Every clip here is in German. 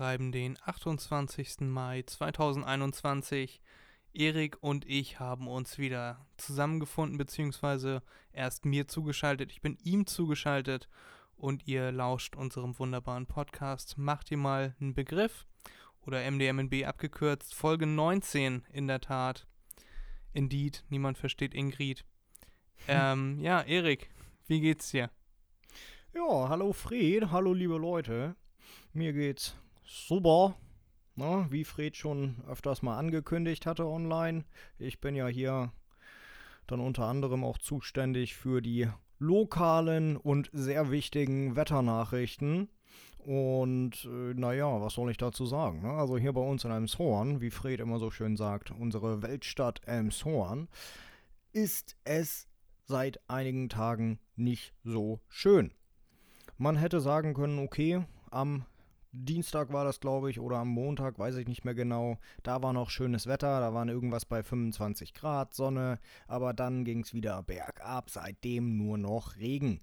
schreiben den 28. Mai 2021. Erik und ich haben uns wieder zusammengefunden, beziehungsweise erst mir zugeschaltet. Ich bin ihm zugeschaltet und ihr lauscht unserem wunderbaren Podcast. Macht ihr mal einen Begriff oder MDMNB abgekürzt. Folge 19 in der Tat. Indeed, niemand versteht Ingrid. Ähm, ja, Erik, wie geht's dir? Ja, hallo Fred, hallo liebe Leute. Mir geht's super. Na, wie Fred schon öfters mal angekündigt hatte online. Ich bin ja hier dann unter anderem auch zuständig für die lokalen und sehr wichtigen Wetternachrichten. Und äh, naja, was soll ich dazu sagen? Ne? Also hier bei uns in Elmshorn, wie Fred immer so schön sagt, unsere Weltstadt Elmshorn, ist es seit einigen Tagen nicht so schön. Man hätte sagen können, okay, am Dienstag war das, glaube ich, oder am Montag, weiß ich nicht mehr genau. Da war noch schönes Wetter, da waren irgendwas bei 25 Grad Sonne, aber dann ging es wieder bergab, seitdem nur noch Regen.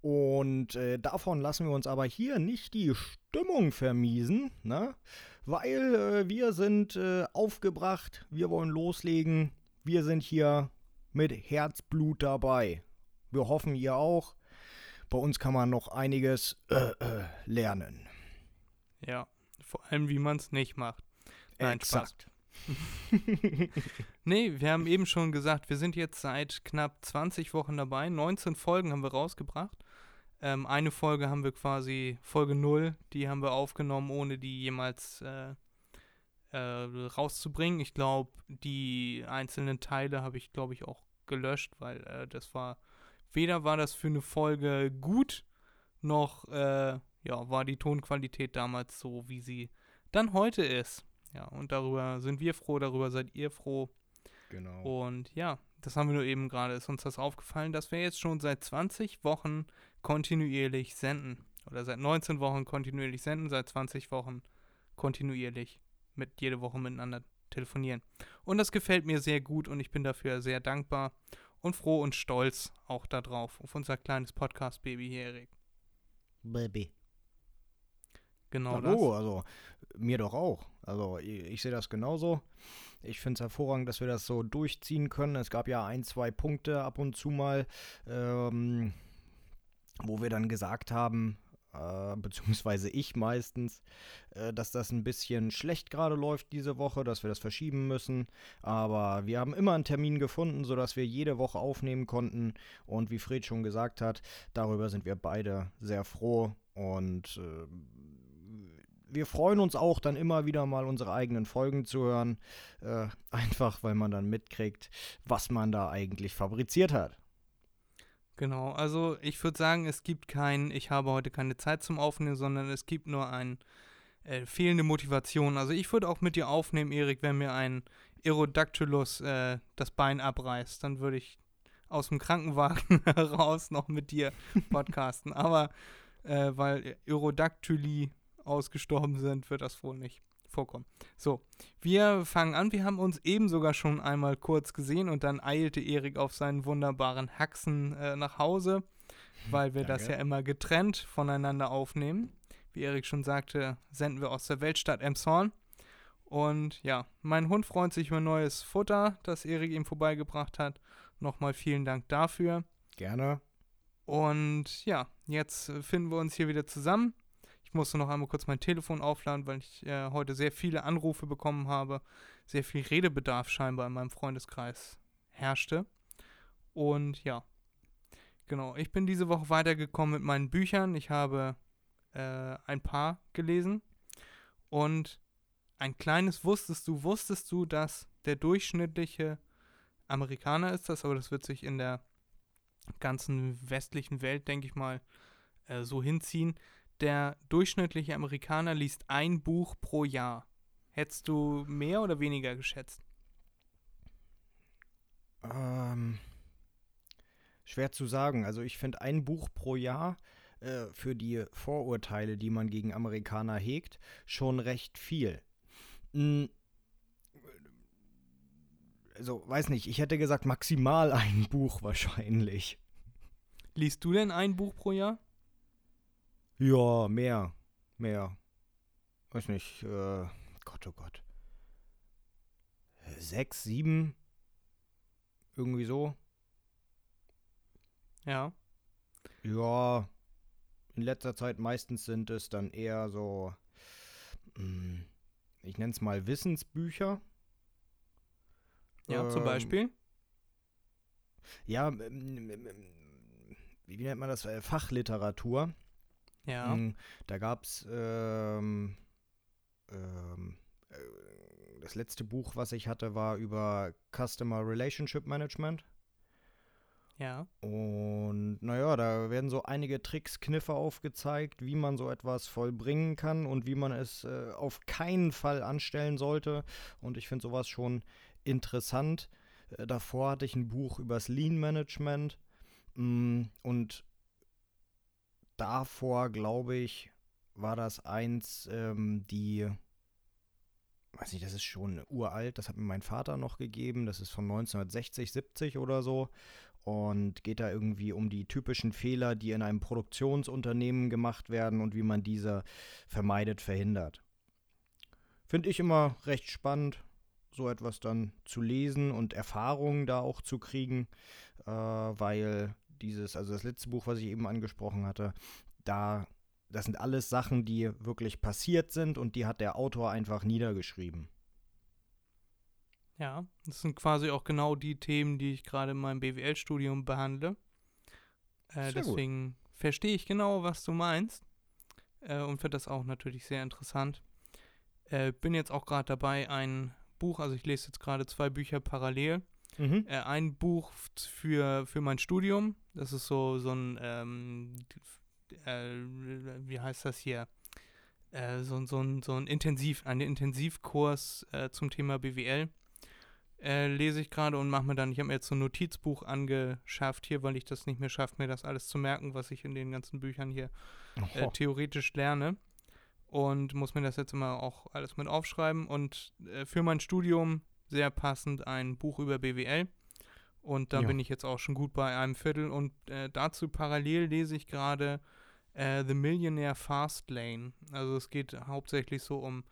Und äh, davon lassen wir uns aber hier nicht die Stimmung vermiesen, ne? weil äh, wir sind äh, aufgebracht, wir wollen loslegen, wir sind hier mit Herzblut dabei. Wir hoffen, ihr auch. Bei uns kann man noch einiges äh, äh, lernen. Ja, vor allem wie man es nicht macht. Nein. Exakt. Nee, wir haben eben schon gesagt, wir sind jetzt seit knapp 20 Wochen dabei. 19 Folgen haben wir rausgebracht. Ähm, eine Folge haben wir quasi, Folge 0, die haben wir aufgenommen, ohne die jemals äh, äh, rauszubringen. Ich glaube, die einzelnen Teile habe ich, glaube ich, auch gelöscht, weil äh, das war, weder war das für eine Folge gut, noch äh, ja, war die Tonqualität damals so, wie sie dann heute ist. Ja, und darüber sind wir froh, darüber seid ihr froh. Genau. Und ja, das haben wir nur eben gerade, ist uns das aufgefallen, dass wir jetzt schon seit 20 Wochen kontinuierlich senden. Oder seit 19 Wochen kontinuierlich senden, seit 20 Wochen kontinuierlich mit jede Woche miteinander telefonieren. Und das gefällt mir sehr gut und ich bin dafür sehr dankbar und froh und stolz auch darauf, auf unser kleines Podcast-Baby hier, Erik. Baby. Genau Hallo, das. also mir doch auch. Also ich, ich sehe das genauso. Ich finde es hervorragend, dass wir das so durchziehen können. Es gab ja ein, zwei Punkte ab und zu mal, ähm, wo wir dann gesagt haben, äh, beziehungsweise ich meistens, äh, dass das ein bisschen schlecht gerade läuft diese Woche, dass wir das verschieben müssen. Aber wir haben immer einen Termin gefunden, sodass wir jede Woche aufnehmen konnten. Und wie Fred schon gesagt hat, darüber sind wir beide sehr froh. Und äh, wir freuen uns auch dann immer wieder mal unsere eigenen Folgen zu hören. Äh, einfach weil man dann mitkriegt, was man da eigentlich fabriziert hat. Genau, also ich würde sagen, es gibt kein, ich habe heute keine Zeit zum Aufnehmen, sondern es gibt nur ein äh, fehlende Motivation. Also ich würde auch mit dir aufnehmen, Erik, wenn mir ein Aerodactylus äh, das Bein abreißt, dann würde ich aus dem Krankenwagen heraus noch mit dir podcasten. Aber äh, weil Aerodactyli ausgestorben sind, wird das wohl nicht vorkommen. So, wir fangen an. Wir haben uns eben sogar schon einmal kurz gesehen und dann eilte Erik auf seinen wunderbaren Haxen äh, nach Hause, weil wir das Danke. ja immer getrennt voneinander aufnehmen. Wie Erik schon sagte, senden wir aus der Weltstadt Emshorn. Und ja, mein Hund freut sich über neues Futter, das Erik ihm vorbeigebracht hat. Nochmal vielen Dank dafür. Gerne. Und ja, jetzt finden wir uns hier wieder zusammen. Ich musste noch einmal kurz mein Telefon aufladen, weil ich äh, heute sehr viele Anrufe bekommen habe. Sehr viel Redebedarf scheinbar in meinem Freundeskreis herrschte. Und ja, genau. Ich bin diese Woche weitergekommen mit meinen Büchern. Ich habe äh, ein paar gelesen. Und ein kleines wusstest du, wusstest du, dass der durchschnittliche Amerikaner ist das, aber das wird sich in der ganzen westlichen Welt, denke ich mal, äh, so hinziehen. Der durchschnittliche Amerikaner liest ein Buch pro Jahr. Hättest du mehr oder weniger geschätzt? Ähm, schwer zu sagen. Also ich finde ein Buch pro Jahr äh, für die Vorurteile, die man gegen Amerikaner hegt, schon recht viel. Hm, also, weiß nicht, ich hätte gesagt maximal ein Buch wahrscheinlich. Liest du denn ein Buch pro Jahr? Ja, mehr. Mehr. Weiß nicht, äh, Gott, oh Gott. Sechs, sieben? Irgendwie so? Ja. Ja, in letzter Zeit meistens sind es dann eher so, mh, ich nenne es mal Wissensbücher. Ja, zum Ähm, Beispiel? Ja, wie nennt man das? Äh, Fachliteratur. Ja. Mm, Da gab es ähm, ähm, äh, das letzte Buch, was ich hatte, war über Customer Relationship Management. Ja. Und naja, da werden so einige Tricks, Kniffe aufgezeigt, wie man so etwas vollbringen kann und wie man es äh, auf keinen Fall anstellen sollte. Und ich finde sowas schon interessant. Äh, davor hatte ich ein Buch übers Lean Management. Mm, und davor, glaube ich, war das eins, ähm, die, weiß nicht, das ist schon uralt, das hat mir mein Vater noch gegeben, das ist von 1960, 70 oder so und geht da irgendwie um die typischen Fehler, die in einem Produktionsunternehmen gemacht werden und wie man diese vermeidet, verhindert. Finde ich immer recht spannend, so etwas dann zu lesen und Erfahrungen da auch zu kriegen, äh, weil dieses, also das letzte Buch, was ich eben angesprochen hatte, da, das sind alles Sachen, die wirklich passiert sind und die hat der Autor einfach niedergeschrieben. Ja. Das sind quasi auch genau die Themen, die ich gerade in meinem BWL-Studium behandle. Äh, gut. deswegen verstehe ich genau, was du meinst. Äh, und finde das auch natürlich sehr interessant. Äh, bin jetzt auch gerade dabei, ein Buch, also ich lese jetzt gerade zwei Bücher parallel. Mhm. Äh, ein Buch für, für mein Studium. Das ist so, so ein, ähm, äh, wie heißt das hier? Äh, so, so, ein, so ein Intensiv, ein Intensivkurs äh, zum Thema BWL. Äh, lese ich gerade und mache mir dann, ich habe mir jetzt so ein Notizbuch angeschafft hier, weil ich das nicht mehr schaffe, mir das alles zu merken, was ich in den ganzen Büchern hier theoretisch lerne. Und muss mir das jetzt immer auch alles mit aufschreiben. Und äh, für mein Studium sehr passend ein Buch über BWL. Und da Ja. bin ich jetzt auch schon gut bei einem Viertel. Und äh, dazu parallel lese ich gerade äh, The Millionaire Fast Lane. Also es geht hauptsächlich so um,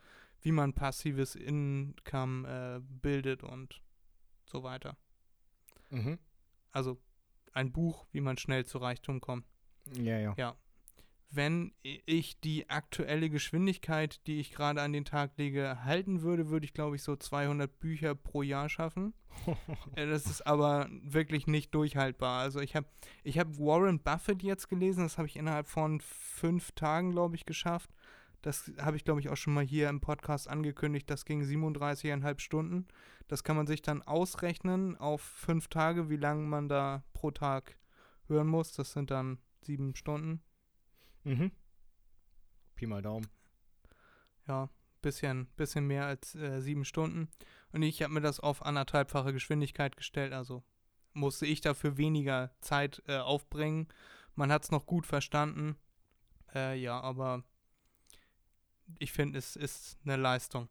wie man passives Income äh, bildet und so weiter. Mhm. Also ein Buch, wie man schnell zu Reichtum kommt. Ja, ja. Ja. Wenn ich die aktuelle Geschwindigkeit, die ich gerade an den Tag lege, halten würde, würde ich, glaube ich, so 200 Bücher pro Jahr schaffen. Äh, Das ist aber wirklich nicht durchhaltbar. Also ich habe ich hab Warren Buffett jetzt gelesen, das habe ich innerhalb von fünf Tagen, glaube ich, geschafft. Das habe ich, glaube ich, auch schon mal hier im Podcast angekündigt. Das ging 37,5 Stunden. Das kann man sich dann ausrechnen auf fünf Tage, wie lange man da pro Tag hören muss. Das sind dann sieben Stunden. Mhm. Pi mal Daumen. Ja, bisschen, bisschen mehr als äh, sieben Stunden. Und ich habe mir das auf anderthalbfache Geschwindigkeit gestellt, also musste ich dafür weniger Zeit äh, aufbringen. Man hat es noch gut verstanden. Äh, ja, aber ich finde, es ist eine Leistung.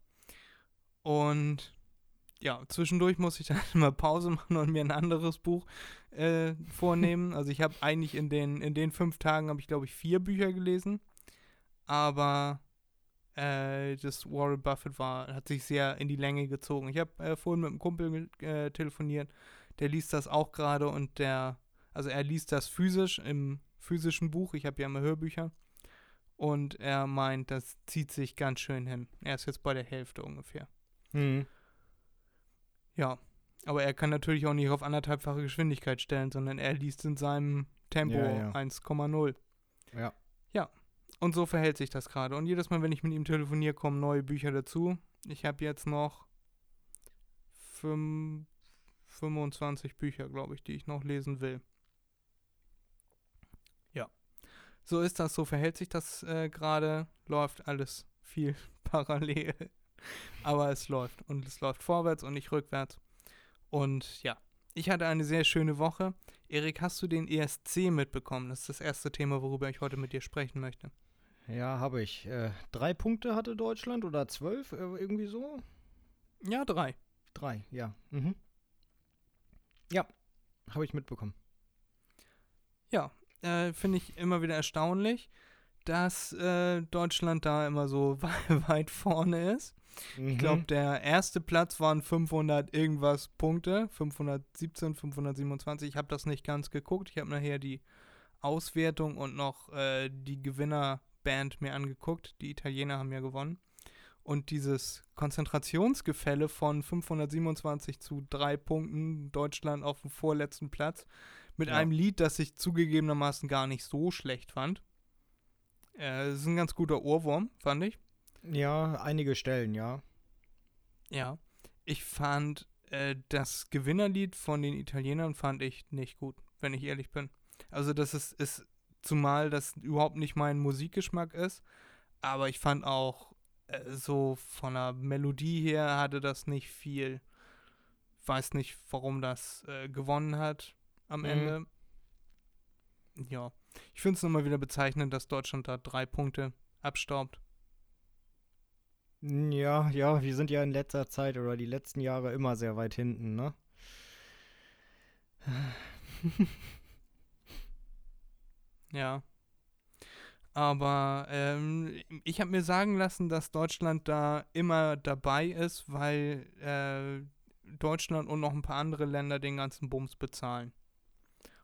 Und ja, zwischendurch muss ich dann immer Pause machen und mir ein anderes Buch äh, vornehmen. Also ich habe eigentlich in den, in den fünf Tagen, habe ich glaube ich vier Bücher gelesen. Aber äh, das Warren Buffett war, hat sich sehr in die Länge gezogen. Ich habe äh, vorhin mit einem Kumpel äh, telefoniert, der liest das auch gerade und der, also er liest das physisch im physischen Buch. Ich habe ja immer Hörbücher. Und er meint, das zieht sich ganz schön hin. Er ist jetzt bei der Hälfte ungefähr. Mhm. Ja, aber er kann natürlich auch nicht auf anderthalbfache Geschwindigkeit stellen, sondern er liest in seinem Tempo Ja, ja. 1,0. Ja. Und so verhält sich das gerade. Und jedes Mal, wenn ich mit ihm telefoniere, kommen neue Bücher dazu. Ich habe jetzt noch fünf, 25 Bücher, glaube ich, die ich noch lesen will. Ja. So ist das, so verhält sich das äh, gerade. Läuft alles viel parallel. Aber es läuft und es läuft vorwärts und nicht rückwärts. Und ja, ich hatte eine sehr schöne Woche. Erik, hast du den ESC mitbekommen? Das ist das erste Thema, worüber ich heute mit dir sprechen möchte. Ja, habe ich. Äh, drei Punkte hatte Deutschland oder zwölf, äh, irgendwie so? Ja, drei. Drei, ja. Mhm. Ja, habe ich mitbekommen. Ja, äh, finde ich immer wieder erstaunlich, dass äh, Deutschland da immer so weit vorne ist. Mhm. Ich glaube, der erste Platz waren 500 irgendwas Punkte, 517, 527. Ich habe das nicht ganz geguckt. Ich habe nachher die Auswertung und noch äh, die Gewinnerband mir angeguckt. Die Italiener haben ja gewonnen. Und dieses Konzentrationsgefälle von 527 zu drei Punkten, Deutschland auf dem vorletzten Platz, mit Ja. einem Lied, das ich zugegebenermaßen gar nicht so schlecht fand. Äh, Es ist ein ganz guter Ohrwurm, fand ich. Ja, einige Stellen, ja. Ja. Ich fand äh, das Gewinnerlied von den Italienern fand ich nicht gut, wenn ich ehrlich bin. Also das ist, ist zumal das überhaupt nicht mein Musikgeschmack ist, aber ich fand auch äh, so von der Melodie her hatte das nicht viel. Weiß nicht, warum das äh, gewonnen hat am Mhm. Ende. Ja. Ich finde es nochmal wieder bezeichnend, dass Deutschland da drei Punkte abstaubt. Ja, ja, wir sind ja in letzter Zeit oder die letzten Jahre immer sehr weit hinten, ne? Ja. Aber ähm, ich habe mir sagen lassen, dass Deutschland da immer dabei ist, weil äh, Deutschland und noch ein paar andere Länder den ganzen Bums bezahlen.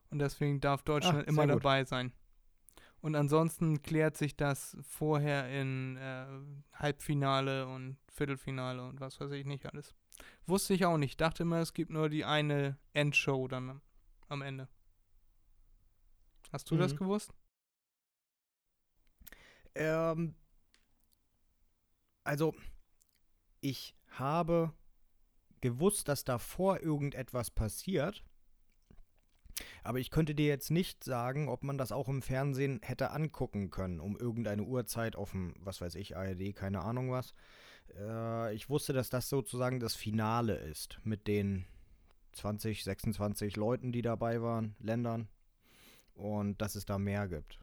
Und deswegen darf Deutschland Ah, immer dabei sein. Und ansonsten klärt sich das vorher in äh, Halbfinale und Viertelfinale und was weiß ich nicht alles. Wusste ich auch nicht. Dachte immer, es gibt nur die eine Endshow dann am, Ende. Hast du das Mhm. gewusst? Ähm, also, ich habe gewusst, dass davor irgendetwas passiert. Aber ich könnte dir jetzt nicht sagen, ob man das auch im Fernsehen hätte angucken können, um irgendeine Uhrzeit auf dem, was weiß ich, ARD, keine Ahnung was. Äh, ich wusste, dass das sozusagen das Finale ist mit den 20, 26 Leuten, die dabei waren, Ländern. Und dass es da mehr gibt.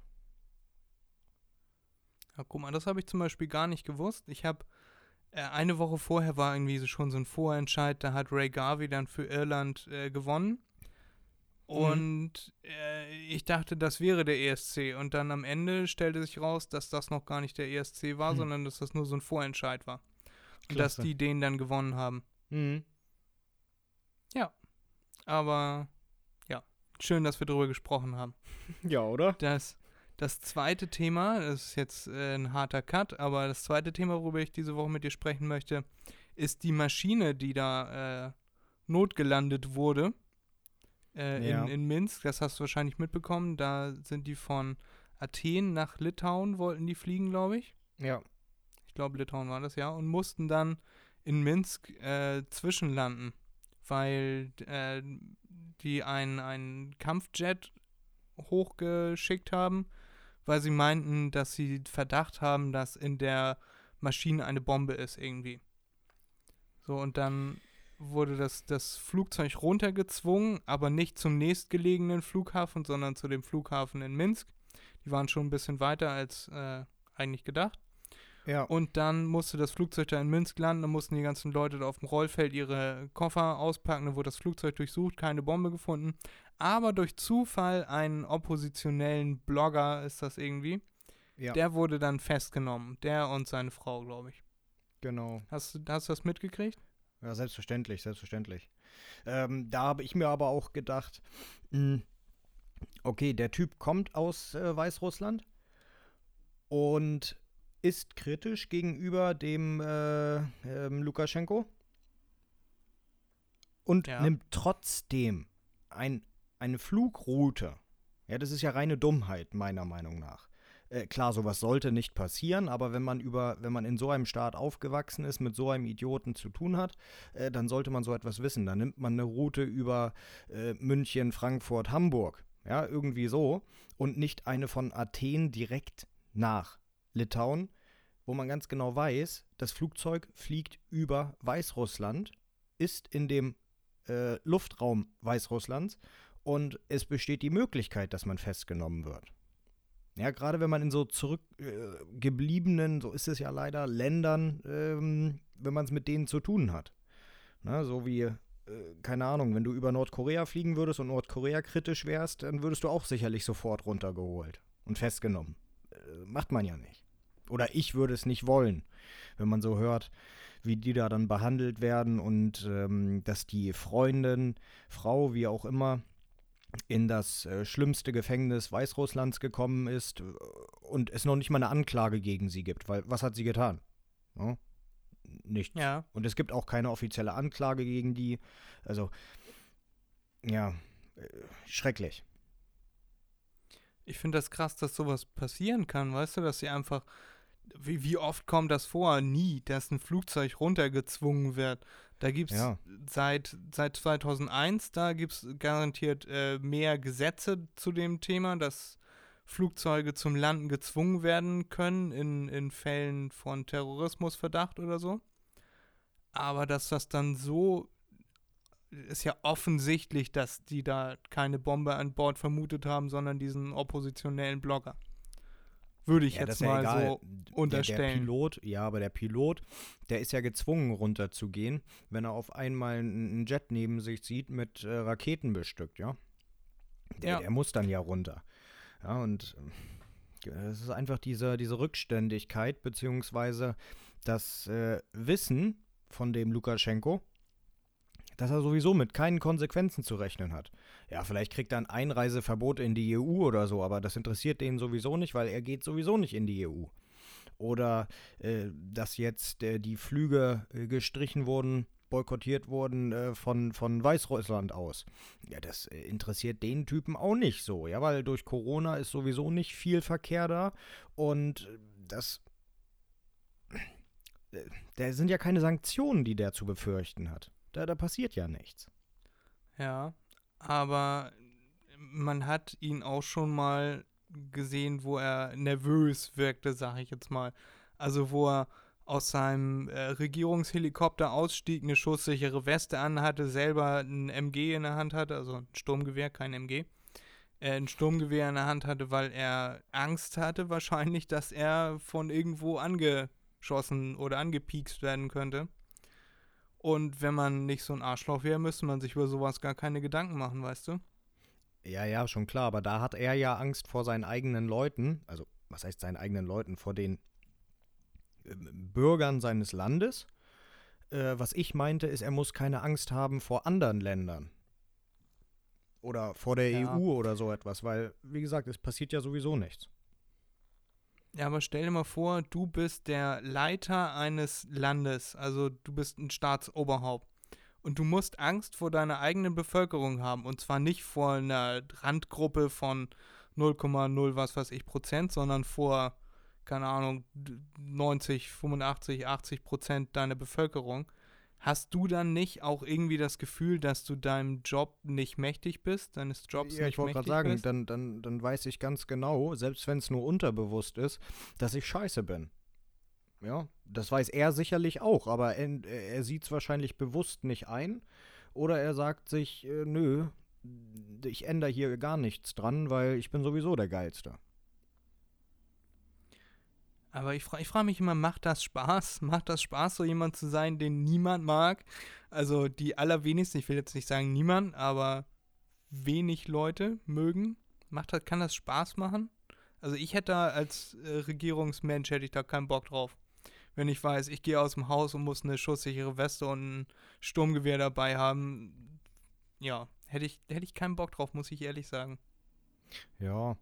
Ja, guck mal, das habe ich zum Beispiel gar nicht gewusst. Ich habe äh, eine Woche vorher war irgendwie schon so ein Vorentscheid, da hat Ray Garvey dann für Irland äh, gewonnen. Und äh, ich dachte, das wäre der ESC. Und dann am Ende stellte sich raus, dass das noch gar nicht der ESC war, Hm. sondern dass das nur so ein Vorentscheid war. Und dass die den dann gewonnen haben. Mhm. Aber ja, schön, dass wir darüber gesprochen haben. Ja, oder? Das, das zweite Thema, das ist jetzt äh, ein harter Cut, aber das zweite Thema, worüber ich diese Woche mit dir sprechen möchte, ist die Maschine, die da äh, notgelandet wurde äh, Ja. in, in Minsk. Das hast du wahrscheinlich mitbekommen. Da sind die von Athen nach Litauen, wollten die fliegen, glaube ich. Ja. Ich glaube, Litauen war das, ja. Und mussten dann in Minsk äh, zwischenlanden, weil äh, die einen, einen Kampfjet hochgeschickt haben, weil sie meinten, dass sie Verdacht haben, dass in der Maschine eine Bombe ist irgendwie. So, und dann wurde das, das Flugzeug runtergezwungen, aber nicht zum nächstgelegenen Flughafen, sondern zu dem Flughafen in Minsk. Die waren schon ein bisschen weiter als äh, eigentlich gedacht. Ja. Und dann musste das Flugzeug da in Minsk landen, dann mussten die ganzen Leute da auf dem Rollfeld ihre Koffer auspacken, dann wurde das Flugzeug durchsucht, keine Bombe gefunden. Aber durch Zufall einen oppositionellen Blogger ist das irgendwie, ja. der wurde dann festgenommen. Der und seine Frau, glaube ich. genau. Hast, du- hast du das mitgekriegt? Ja, selbstverständlich, selbstverständlich. Ähm, da habe ich mir aber auch gedacht, mh, okay, der Typ kommt aus äh, Weißrussland und ist kritisch gegenüber dem äh, ähm, Lukaschenko und Ja. nimmt trotzdem ein, eine Flugroute. Ja, das ist ja reine Dummheit, meiner Meinung nach. Äh, klar, sowas sollte nicht passieren, aber wenn man über, wenn man in so einem Staat aufgewachsen ist, mit so einem Idioten zu tun hat, äh, dann sollte man so etwas wissen. Dann nimmt man eine Route über äh, München, Frankfurt, Hamburg. Ja, irgendwie so. Und nicht eine von Athen direkt nach Litauen, wo man ganz genau weiß, das Flugzeug fliegt über Weißrussland, ist in dem äh, Luftraum Weißrusslands und es besteht die Möglichkeit, dass man festgenommen wird. Ja, gerade wenn man in so zurückgebliebenen, äh, so ist es ja leider, Ländern, ähm, wenn man es mit denen zu tun hat. Na, so wie, äh, keine Ahnung, wenn du über Nordkorea fliegen würdest und Nordkorea kritisch wärst, dann würdest du auch sicherlich sofort runtergeholt und festgenommen. Äh, macht man ja nicht. Oder ich würde es nicht wollen, wenn man so hört, wie die da dann behandelt werden und ähm, dass die Freundin, Frau, wie auch immer, in das äh, schlimmste Gefängnis Weißrusslands gekommen ist äh, und es noch nicht mal eine Anklage gegen sie gibt, weil was hat sie getan? Ja? Nichts. Ja. Und es gibt auch keine offizielle Anklage gegen die. Also, ja, äh, schrecklich. Ich finde das krass, dass sowas passieren kann, weißt du, dass sie einfach wie, wie oft kommt das vor? Nie, dass ein Flugzeug runtergezwungen wird. Da gibt es Ja. seit, seit 2001, da gibt es garantiert äh, mehr Gesetze zu dem Thema, dass Flugzeuge zum Landen gezwungen werden können in, in Fällen von Terrorismusverdacht oder so. Aber dass das dann so ist ja offensichtlich, dass die da keine Bombe an Bord vermutet haben, sondern diesen oppositionellen Blogger. Würde ich Ja, jetzt ja mal egal. so Der- Der unterstellen. Pilot, ja, aber der Pilot, der ist ja gezwungen runterzugehen, wenn er auf einmal einen Jet neben sich sieht mit äh, Raketen bestückt, ja. Der, Ja. der muss dann ja runter. Ja, und äh, es ist einfach diese, diese Rückständigkeit, beziehungsweise das äh, Wissen von dem Lukaschenko, dass er sowieso mit keinen Konsequenzen zu rechnen hat. Ja, vielleicht kriegt er ein Einreiseverbot in die EU oder so, aber das interessiert den sowieso nicht, weil er geht sowieso nicht in die EU. Oder äh, dass jetzt äh, die Flüge äh, gestrichen wurden, boykottiert wurden äh, von, von Weißrussland aus. Ja, das äh, interessiert den Typen auch nicht so, ja, weil durch Corona ist sowieso nicht viel Verkehr da und äh, das. Da sind ja keine Sanktionen, die der zu befürchten hat. Da, da passiert ja nichts. Ja, aber man hat ihn auch schon mal gesehen, wo er nervös wirkte, sag ich jetzt mal. Also wo er aus seinem äh, Regierungshelikopter ausstieg, eine schusssichere Weste anhatte, selber ein MG in der Hand hatte, also ein Sturmgewehr, kein MG, äh, ein Sturmgewehr in der Hand hatte, weil er Angst hatte wahrscheinlich, dass er von irgendwo angeschossen oder angepiekst werden könnte. Und wenn man nicht so ein Arschloch wäre, müsste man sich über sowas gar keine Gedanken machen, weißt du? Ja, ja, schon klar, aber da hat er ja Angst vor seinen eigenen Leuten, also was heißt seinen eigenen Leuten, vor den ähm, Bürgern seines Landes. Äh, was ich meinte, ist, er muss keine Angst haben vor anderen Ländern. Oder vor der Ja. EU oder so etwas, weil, wie gesagt, es passiert ja sowieso nichts. Ja, aber stell dir mal vor, du bist der Leiter eines Landes, also du bist ein Staatsoberhaupt. Und du musst Angst vor deiner eigenen Bevölkerung haben. Und zwar nicht vor einer Randgruppe von 0,0 was weiß ich Prozent, sondern vor, keine Ahnung, 90, 85, 80 Prozent deiner Bevölkerung. Hast du dann nicht auch irgendwie das Gefühl, dass du deinem Job nicht mächtig bist, deines Jobs ja, nicht ich wollte gerade mächtig sagen, bist? dann, dann, dann weiß ich ganz genau, selbst wenn es nur unterbewusst ist, dass ich scheiße bin. Ja, das weiß er sicherlich auch, aber er, er sieht es wahrscheinlich bewusst nicht ein. Oder er sagt sich, äh, nö, ich ändere hier gar nichts dran, weil ich bin sowieso der Geilste. Aber ich, fra ich frage mich immer, macht das Spaß? Macht das Spaß, so jemand zu sein, den niemand mag? Also die allerwenigsten, ich will jetzt nicht sagen niemand, aber wenig Leute mögen. Macht das, kann das Spaß machen? Also ich hätte da als äh, Regierungsmensch hätte ich da keinen Bock drauf. Wenn ich weiß, ich gehe aus dem Haus und muss eine schusssichere Weste und ein Sturmgewehr dabei haben, ja, hätte ich, hätte ich keinen Bock drauf, muss ich ehrlich sagen. Ja.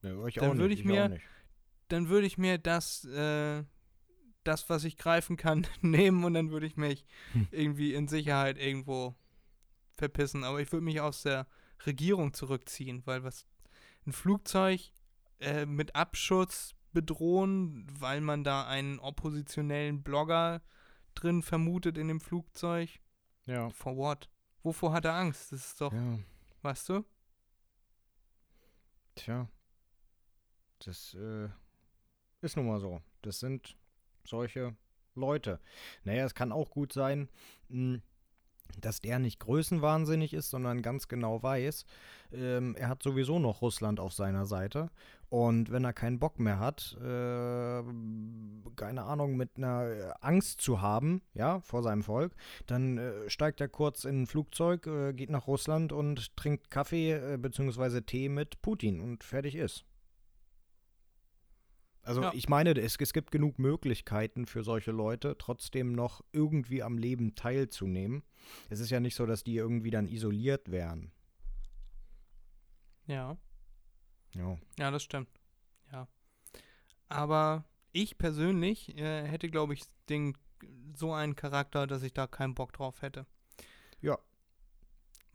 ja ich Dann auch würde nicht, ich mir- auch nicht. Dann würde ich mir das, äh, das, was ich greifen kann, nehmen und dann würde ich mich Hm. irgendwie in Sicherheit irgendwo verpissen. Aber ich würde mich aus der Regierung zurückziehen, weil was ein Flugzeug äh, mit Abschutz bedrohen, weil man da einen oppositionellen Blogger drin vermutet in dem Flugzeug. Ja. For what? Wovor hat er Angst? Das ist doch, Ja. weißt du? Tja. Das äh, ist nun mal so. Das sind solche Leute. Naja, es kann auch gut sein, mh, dass der nicht größenwahnsinnig ist, sondern ganz genau weiß, ähm, er hat sowieso noch Russland auf seiner Seite. Und wenn er keinen Bock mehr hat, äh, keine Ahnung, mit einer Angst zu haben, ja, vor seinem Volk, dann äh, steigt er kurz in ein Flugzeug, äh, geht nach Russland und trinkt Kaffee äh, bzw. Tee mit Putin und fertig ist. Also Ja. ich meine, es, es gibt genug Möglichkeiten für solche Leute, trotzdem noch irgendwie am Leben teilzunehmen. Es ist ja nicht so, dass die irgendwie dann isoliert wären. Ja. Ja. Ja, das stimmt. Ja. Aber ich persönlich äh, hätte, glaube ich, den, so einen Charakter, dass ich da keinen Bock drauf hätte.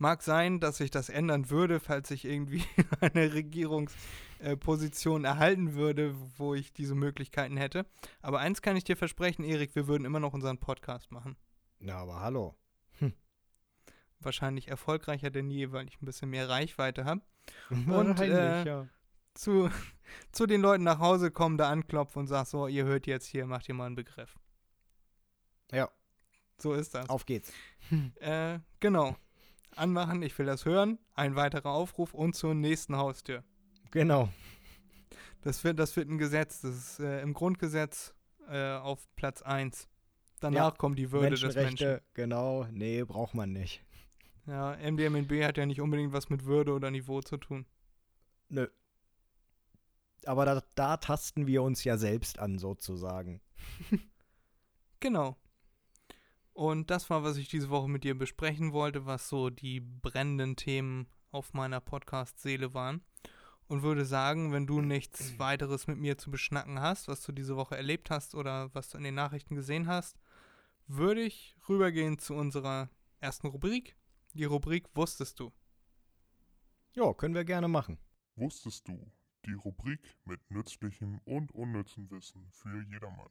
Mag sein, dass sich das ändern würde, falls ich irgendwie eine Regierungsposition erhalten würde, wo ich diese Möglichkeiten hätte. Aber eins kann ich dir versprechen, Erik, wir würden immer noch unseren Podcast machen. Na, aber hallo. Wahrscheinlich erfolgreicher denn je, weil ich ein bisschen mehr Reichweite habe. Wahrscheinlich, äh, ja. zu, zu den Leuten nach Hause kommen, da anklopfen und sag so, ihr hört jetzt hier, macht ihr mal einen Begriff. Ja, So ist das. auf geht's. Äh, genau. Anmachen, ich will das hören. Ein weiterer Aufruf und zur nächsten Haustür. Genau. Das wird, das wird ein Gesetz. Das ist äh, im Grundgesetz äh, auf Platz 1. Danach Ja, kommt die Würde des Menschen. Genau. Nee, braucht man nicht. Ja, MDMNB hat ja nicht unbedingt was mit Würde oder Niveau zu tun. Nö. Aber da, da tasten wir uns ja selbst an, sozusagen. Genau. Und das war, was ich diese Woche mit dir besprechen wollte, was so die brennenden Themen auf meiner Podcast-Seele waren. Und würde sagen, wenn du nichts weiteres mit mir zu beschnacken hast, was du diese Woche erlebt hast oder was du in den Nachrichten gesehen hast, würde ich rübergehen zu unserer ersten Rubrik. Die Rubrik Wusstest du? Ja, können wir gerne machen. Wusstest du? Die Rubrik mit nützlichem und unnützem Wissen für jedermann.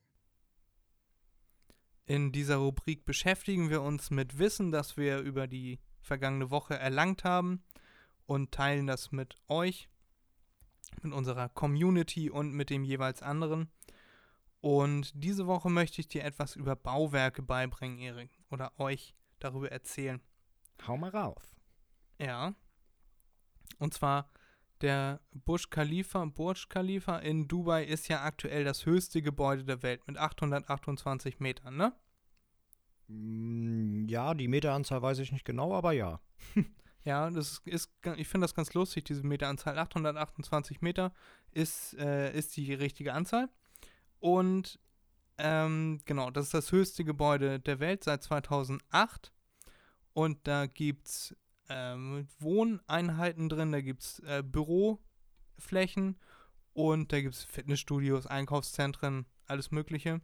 In dieser Rubrik beschäftigen wir uns mit Wissen, das wir über die vergangene Woche erlangt haben und teilen das mit euch, mit unserer Community und mit dem jeweils anderen. Und diese Woche möchte ich dir etwas über Bauwerke beibringen, Erik, oder euch darüber erzählen. Hau mal rauf. Ja. Und zwar der Burj Khalifa, Burj Khalifa in Dubai ist ja aktuell das höchste Gebäude der Welt mit 828 Metern, ne? Mm, Ja, die Meteranzahl weiß ich nicht genau, aber ja. Ja, das ist, ich finde das ganz lustig, diese Meteranzahl. 828 Meter ist, äh, ist die richtige Anzahl. Und ähm, genau, das ist das höchste Gebäude der Welt seit 2008. Und da gibt es ähm, Wohneinheiten drin, da gibt es äh, Büroflächen und da gibt es Fitnessstudios, Einkaufszentren, alles Mögliche.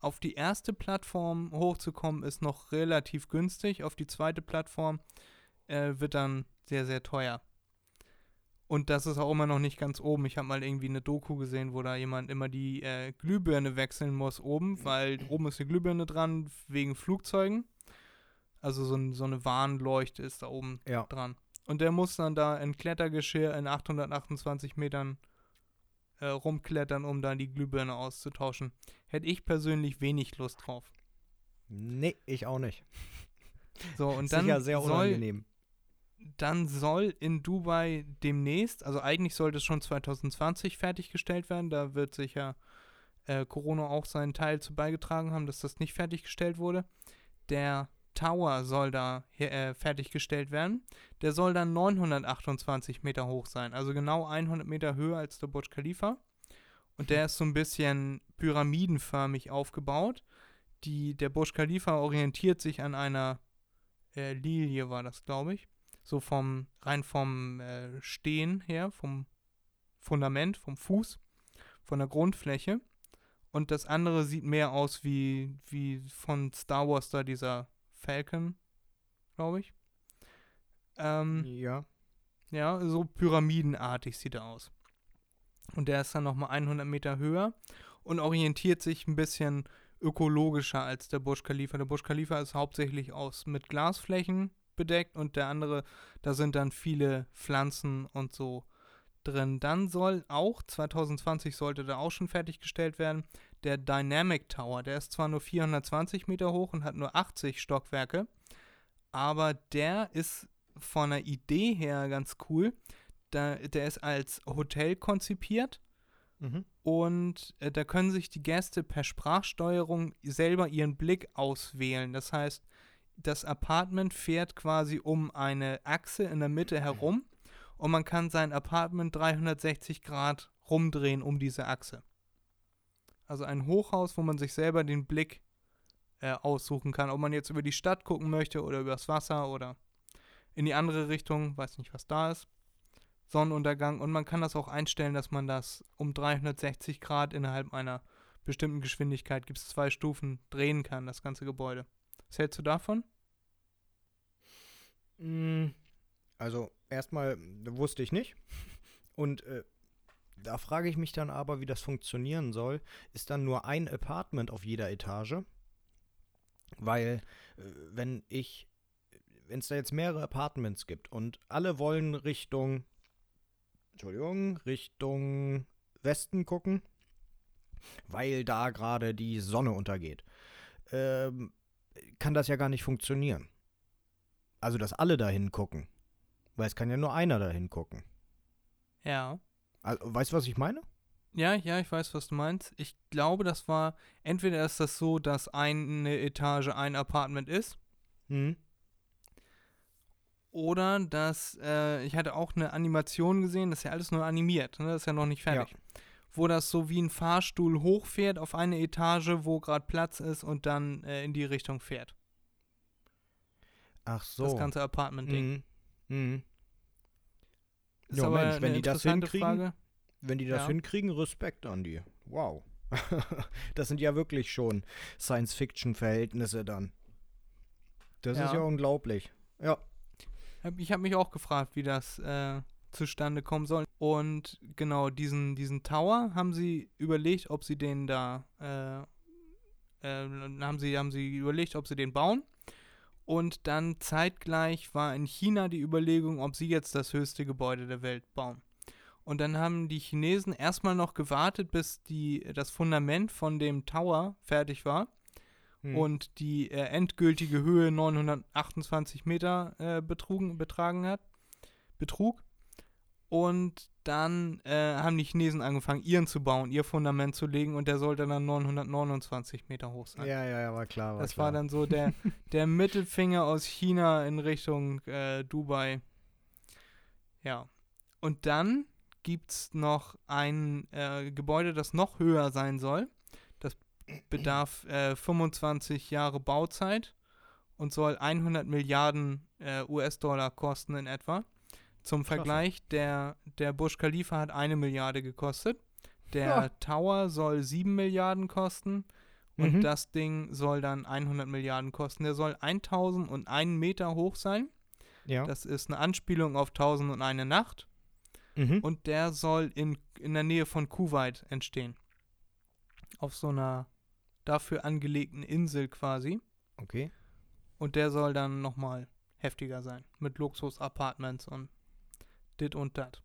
Auf die erste Plattform hochzukommen ist noch relativ günstig. Auf die zweite Plattform äh, wird dann sehr, sehr teuer. Und das ist auch immer noch nicht ganz oben. Ich habe mal irgendwie eine Doku gesehen, wo da jemand immer die äh, Glühbirne wechseln muss oben, weil oben ist eine Glühbirne dran wegen Flugzeugen. Also so, ein, so eine Warnleuchte ist da oben Ja. dran. Und der muss dann da in Klettergeschirr in 828 Metern äh, rumklettern, um dann die Glühbirne auszutauschen. Hätte ich persönlich wenig Lust drauf. Nee, ich auch nicht. So, und dann Sicher sehr soll, unangenehm. dann soll in Dubai demnächst, also eigentlich sollte es schon 2020 fertiggestellt werden, da wird sicher äh, Corona auch seinen Teil zu beigetragen haben, dass das nicht fertiggestellt wurde. Der Tower soll da äh, fertiggestellt werden. Der soll dann 928 Meter hoch sein, also genau 100 Meter höher als der Burj Khalifa. Und der ist so ein bisschen pyramidenförmig aufgebaut. Die, der Burj Khalifa orientiert sich an einer äh, Lilie, war das, glaube ich so vom rein vom äh, Stehen her, vom Fundament, vom Fuß, von der Grundfläche. Und das andere sieht mehr aus wie, wie von Star Wars da dieser Falcon, glaube ich. Ähm, Ja. ja, so pyramidenartig sieht er aus. Und der ist dann nochmal 100 Meter höher und orientiert sich ein bisschen ökologischer als der Burj Khalifa. Der Burj Khalifa ist hauptsächlich aus mit Glasflächen bedeckt und der andere, da sind dann viele Pflanzen und so drin. Dann soll auch, 2020 sollte da auch schon fertiggestellt werden, der Dynamic Tower. Der ist zwar nur 420 Meter hoch und hat nur 80 Stockwerke, aber der ist von der Idee her ganz cool. Da, der ist als Hotel konzipiert Mhm. und äh, da können sich die Gäste per Sprachsteuerung selber ihren Blick auswählen. Das heißt, das Apartment fährt quasi um eine Achse in der Mitte herum und man kann sein Apartment 360 Grad rumdrehen um diese Achse. Also ein Hochhaus, wo man sich selber den Blick äh, aussuchen kann, ob man jetzt über die Stadt gucken möchte oder übers Wasser oder in die andere Richtung, weiß nicht, was da ist. Sonnenuntergang und man kann das auch einstellen, dass man das um 360 Grad innerhalb einer bestimmten Geschwindigkeit, gibt es zwei Stufen, drehen kann, das ganze Gebäude. Was hältst du davon? Mm, Also erstmal wusste ich nicht. Und äh, da frage ich mich dann aber, wie das funktionieren soll. Ist dann nur ein Apartment auf jeder Etage? Weil äh, wenn ich, wenn es da jetzt mehrere Apartments gibt und alle wollen Richtung, Entschuldigung, Richtung Westen gucken, weil da gerade die Sonne untergeht, ähm, kann das ja gar nicht funktionieren. Also, dass alle da hingucken. Weil es kann ja nur einer da hingucken. Ja. Also, weißt du, was ich meine? Ja, ja, ich weiß, was du meinst. Ich glaube, das war, entweder ist das so, dass eine Etage ein Apartment ist, Mhm. oder dass, äh, ich hatte auch eine Animation gesehen, das ist ja alles nur animiert, ne? das ist ja noch nicht fertig. Wo das so wie ein Fahrstuhl hochfährt auf eine Etage, wo gerade Platz ist und dann äh, in die Richtung fährt. Ach so. Das ganze Apartment-Ding. Mhm. Mhm. Ist Ja, Mensch, wenn die das hinkriegen, Frage. Wenn die das Ja. hinkriegen, Respekt an die. Wow. das sind ja wirklich schon Science-Fiction-Verhältnisse dann. Das ist Ja. ja unglaublich. Ja. Ich habe mich auch gefragt, wie das äh, zustande kommen soll. Und genau, diesen, diesen Tower haben sie überlegt, ob sie den da, äh, äh, haben, sie, haben sie überlegt, ob sie den bauen. Und dann zeitgleich war in China die Überlegung, ob sie jetzt das höchste Gebäude der Welt bauen. Und dann haben die Chinesen erstmal noch gewartet, bis die, das Fundament von dem Tower fertig war Hm. und die äh, endgültige Höhe 928 Meter äh, betrugen, betragen hat, betrug. Und dann äh, haben die Chinesen angefangen, ihren zu bauen, ihr Fundament zu legen und der sollte dann 929 Meter hoch sein. ja, ja, ja, war klar. War das klar. war dann so der, der Mittelfinger aus China in Richtung äh, Dubai. Ja. Und dann gibt es noch ein äh, Gebäude, das noch höher sein soll. Das bedarf äh, 25 Jahre Bauzeit und soll 100 Milliarden äh, US-Dollar kosten in etwa. Zum. Vergleich, der, der Burj Khalifa hat eine Milliarde gekostet. Der Ja. Tower soll 7 Milliarden kosten. Und Mhm. das Ding soll dann 100 Milliarden kosten. Der soll 1001 Meter hoch sein. ja. Das ist eine Anspielung auf 1001 Nacht. mhm. Und der soll in, in der Nähe von Kuwait entstehen. Auf so einer dafür angelegten Insel quasi. okay. Und der soll dann nochmal heftiger sein. Mit Luxus-Apartments und dit und dat.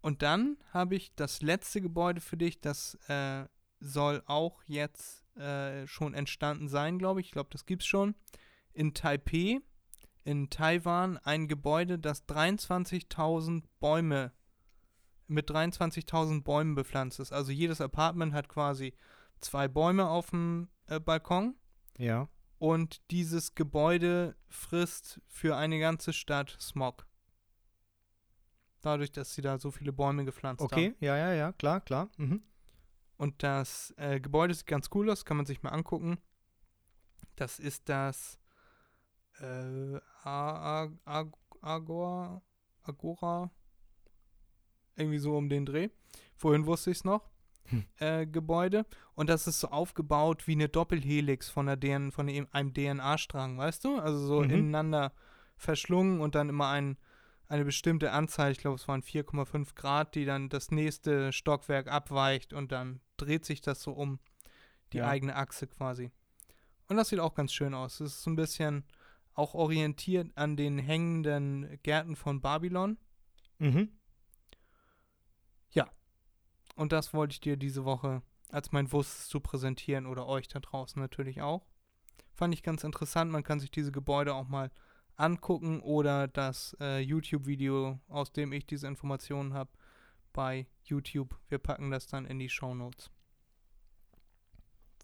Und dann habe ich das letzte Gebäude für dich. Das äh, soll auch jetzt äh, schon entstanden sein, glaube ich. Ich glaube, das gibt's schon. In Taipei, in Taiwan, ein Gebäude, das 23.000 Bäume mit 23.000 Bäumen bepflanzt ist. Also jedes Apartment hat quasi zwei Bäume auf dem äh, Balkon Ja. und dieses Gebäude frisst für eine ganze Stadt Smog. Dadurch, dass sie da so viele Bäume gepflanzt haben. Okay, ja, ja, ja, klar, klar. Mhm. Und das äh, Gebäude sieht ganz cool aus, kann man sich mal angucken. Das ist das äh, Agora, Agora, irgendwie so um den Dreh. Vorhin wusste ich es noch. Hm. Äh, Gebäude. Und das ist so aufgebaut wie eine Doppelhelix von, der DN, von einem DNA-Strang, weißt du? Also so Mhm. ineinander verschlungen und dann immer ein, eine bestimmte Anzahl, ich glaube es waren 4,5 Grad, die dann das nächste Stockwerk abweicht und dann dreht sich das so um die Ja. eigene Achse quasi. Und das sieht auch ganz schön aus. Es ist so ein bisschen auch orientiert an den hängenden Gärten von Babylon. Mhm. Und das wollte ich dir diese Woche als mein Wusses zu präsentieren oder euch da draußen natürlich auch. Fand ich ganz interessant. Man kann sich diese Gebäude auch mal angucken oder das äh, YouTube-Video, aus dem ich diese Informationen habe, bei YouTube. Wir packen das dann in die Show Notes.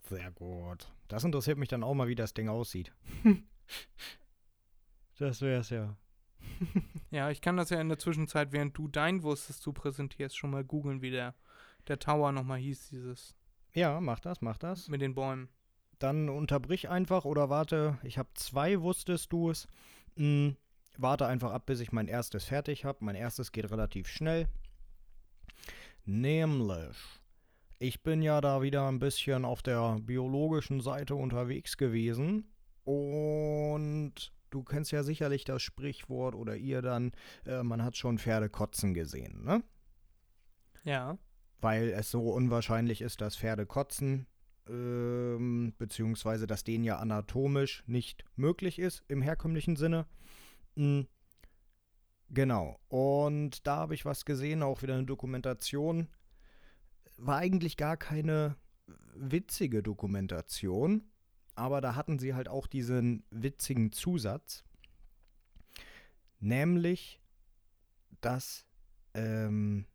Sehr gut. Das interessiert mich dann auch mal, wie das Ding aussieht. das wär's ja. Ja, ich kann das ja in der Zwischenzeit, während du dein Wusses zu präsentierst, schon mal googeln, wie der, der Tower nochmal hieß, dieses Ja, mach das, mach das. mit den Bäumen. Dann unterbrich einfach oder warte. Ich habe zwei, wusstest du es. Hm, warte einfach ab, bis ich mein erstes fertig habe. Mein erstes geht relativ schnell. Nämlich, ich bin ja da wieder ein bisschen auf der biologischen Seite unterwegs gewesen. Und du kennst ja sicherlich das Sprichwort oder ihr dann, äh, man hat schon Pferde kotzen gesehen, ne? Ja. weil es so unwahrscheinlich ist, dass Pferde kotzen, ähm, beziehungsweise dass denen ja anatomisch nicht möglich ist im herkömmlichen Sinne. Mm, Genau. Und da habe ich was gesehen, auch wieder eine Dokumentation. War eigentlich gar keine witzige Dokumentation, aber da hatten sie halt auch diesen witzigen Zusatz, nämlich, dass ähm,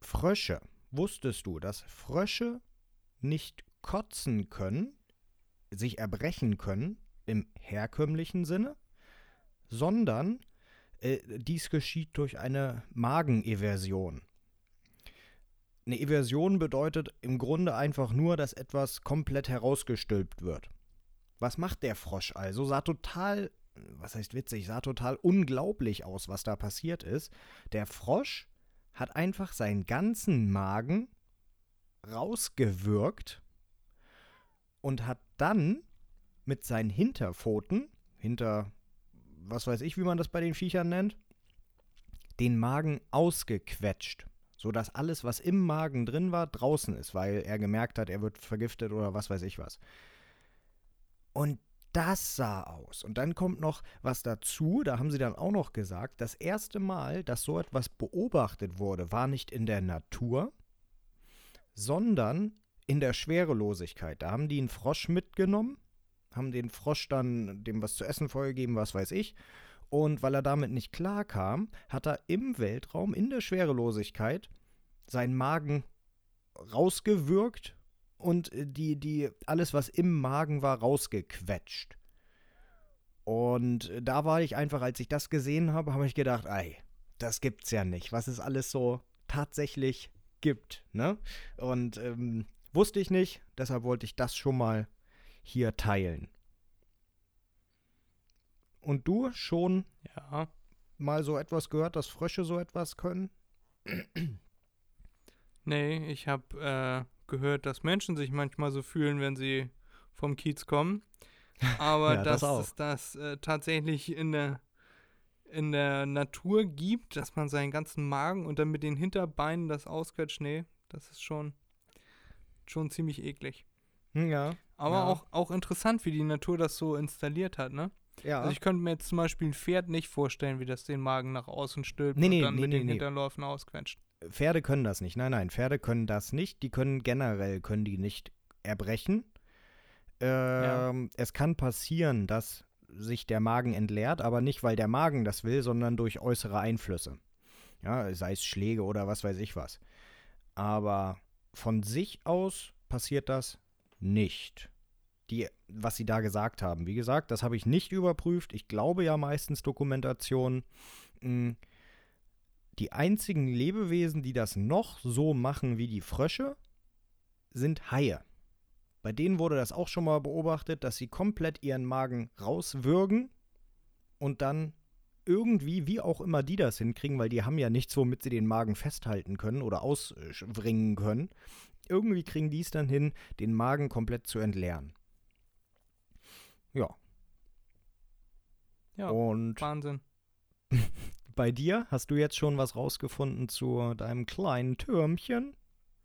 Frösche, wusstest du, dass Frösche nicht kotzen können, sich erbrechen können im herkömmlichen Sinne, sondern äh, dies geschieht durch eine Mageneversion. Eine Eversion bedeutet im Grunde einfach nur, dass etwas komplett herausgestülpt wird. Was macht der Frosch also? Sah total, was heißt witzig, sah total unglaublich aus, was da passiert ist. Der Frosch hat einfach seinen ganzen Magen rausgewürgt und hat dann mit seinen Hinterpfoten, hinter, was weiß ich, wie man das bei den Viechern nennt, den Magen ausgequetscht, sodass alles, was im Magen drin war, draußen ist, weil er gemerkt hat, er wird vergiftet oder was weiß ich was. Und das sah aus. Und dann kommt noch was dazu, da haben sie dann auch noch gesagt, das erste Mal, dass so etwas beobachtet wurde, war nicht in der Natur, sondern in der Schwerelosigkeit. Da haben die einen Frosch mitgenommen, haben den Frosch dann dem was zu essen vorgegeben, was weiß ich. Und weil er damit nicht klarkam, hat er im Weltraum, in der Schwerelosigkeit, seinen Magen rausgewürgt und die, die, alles, was im Magen war, rausgequetscht. Und da war ich einfach, als ich das gesehen habe, habe ich gedacht, ey, das gibt's ja nicht, was es alles so tatsächlich gibt, ne? Und ähm, wusste ich nicht, deshalb wollte ich das schon mal hier teilen. Und du schon Ja. mal so etwas gehört, dass Frösche so etwas können? Nee, ich habe äh, gehört, dass Menschen sich manchmal so fühlen, wenn sie vom Kiez kommen. Aber Ja, das dass auch. es das äh, tatsächlich in der, in der Natur gibt, dass man seinen ganzen Magen und dann mit den Hinterbeinen das ausquetscht, nee, das ist schon, schon ziemlich eklig. Hm, Ja. Aber Ja. auch, auch interessant, wie die Natur das so installiert hat, ne? Ja. Also ich könnte mir jetzt zum Beispiel ein Pferd nicht vorstellen, wie das den Magen nach außen stülpt Nee, und nee, dann nee, mit den. Hinterläufen ausquetscht. Pferde können das nicht. Nein, nein, Pferde können das nicht. Die können generell können die nicht erbrechen. Ähm, Es kann passieren, dass sich der Magen entleert, aber nicht, weil der Magen das will, sondern durch äußere Einflüsse. Ja, sei es Schläge oder was weiß ich was. Aber von sich aus passiert das nicht. Die, was sie da gesagt haben. Wie gesagt, das habe ich nicht überprüft. Ich glaube ja meistens Dokumentationen. Mh, die einzigen Lebewesen, die das noch so machen wie die Frösche, sind Haie. Bei denen wurde das auch schon mal beobachtet, dass sie komplett ihren Magen rauswürgen und dann irgendwie, wie auch immer die das hinkriegen, weil die haben ja nichts, womit sie den Magen festhalten können oder auswringen können. Irgendwie kriegen die es dann hin, den Magen komplett zu entleeren. Ja. Ja, Und Wahnsinn. bei dir hast du jetzt schon was rausgefunden zu deinem kleinen Türmchen?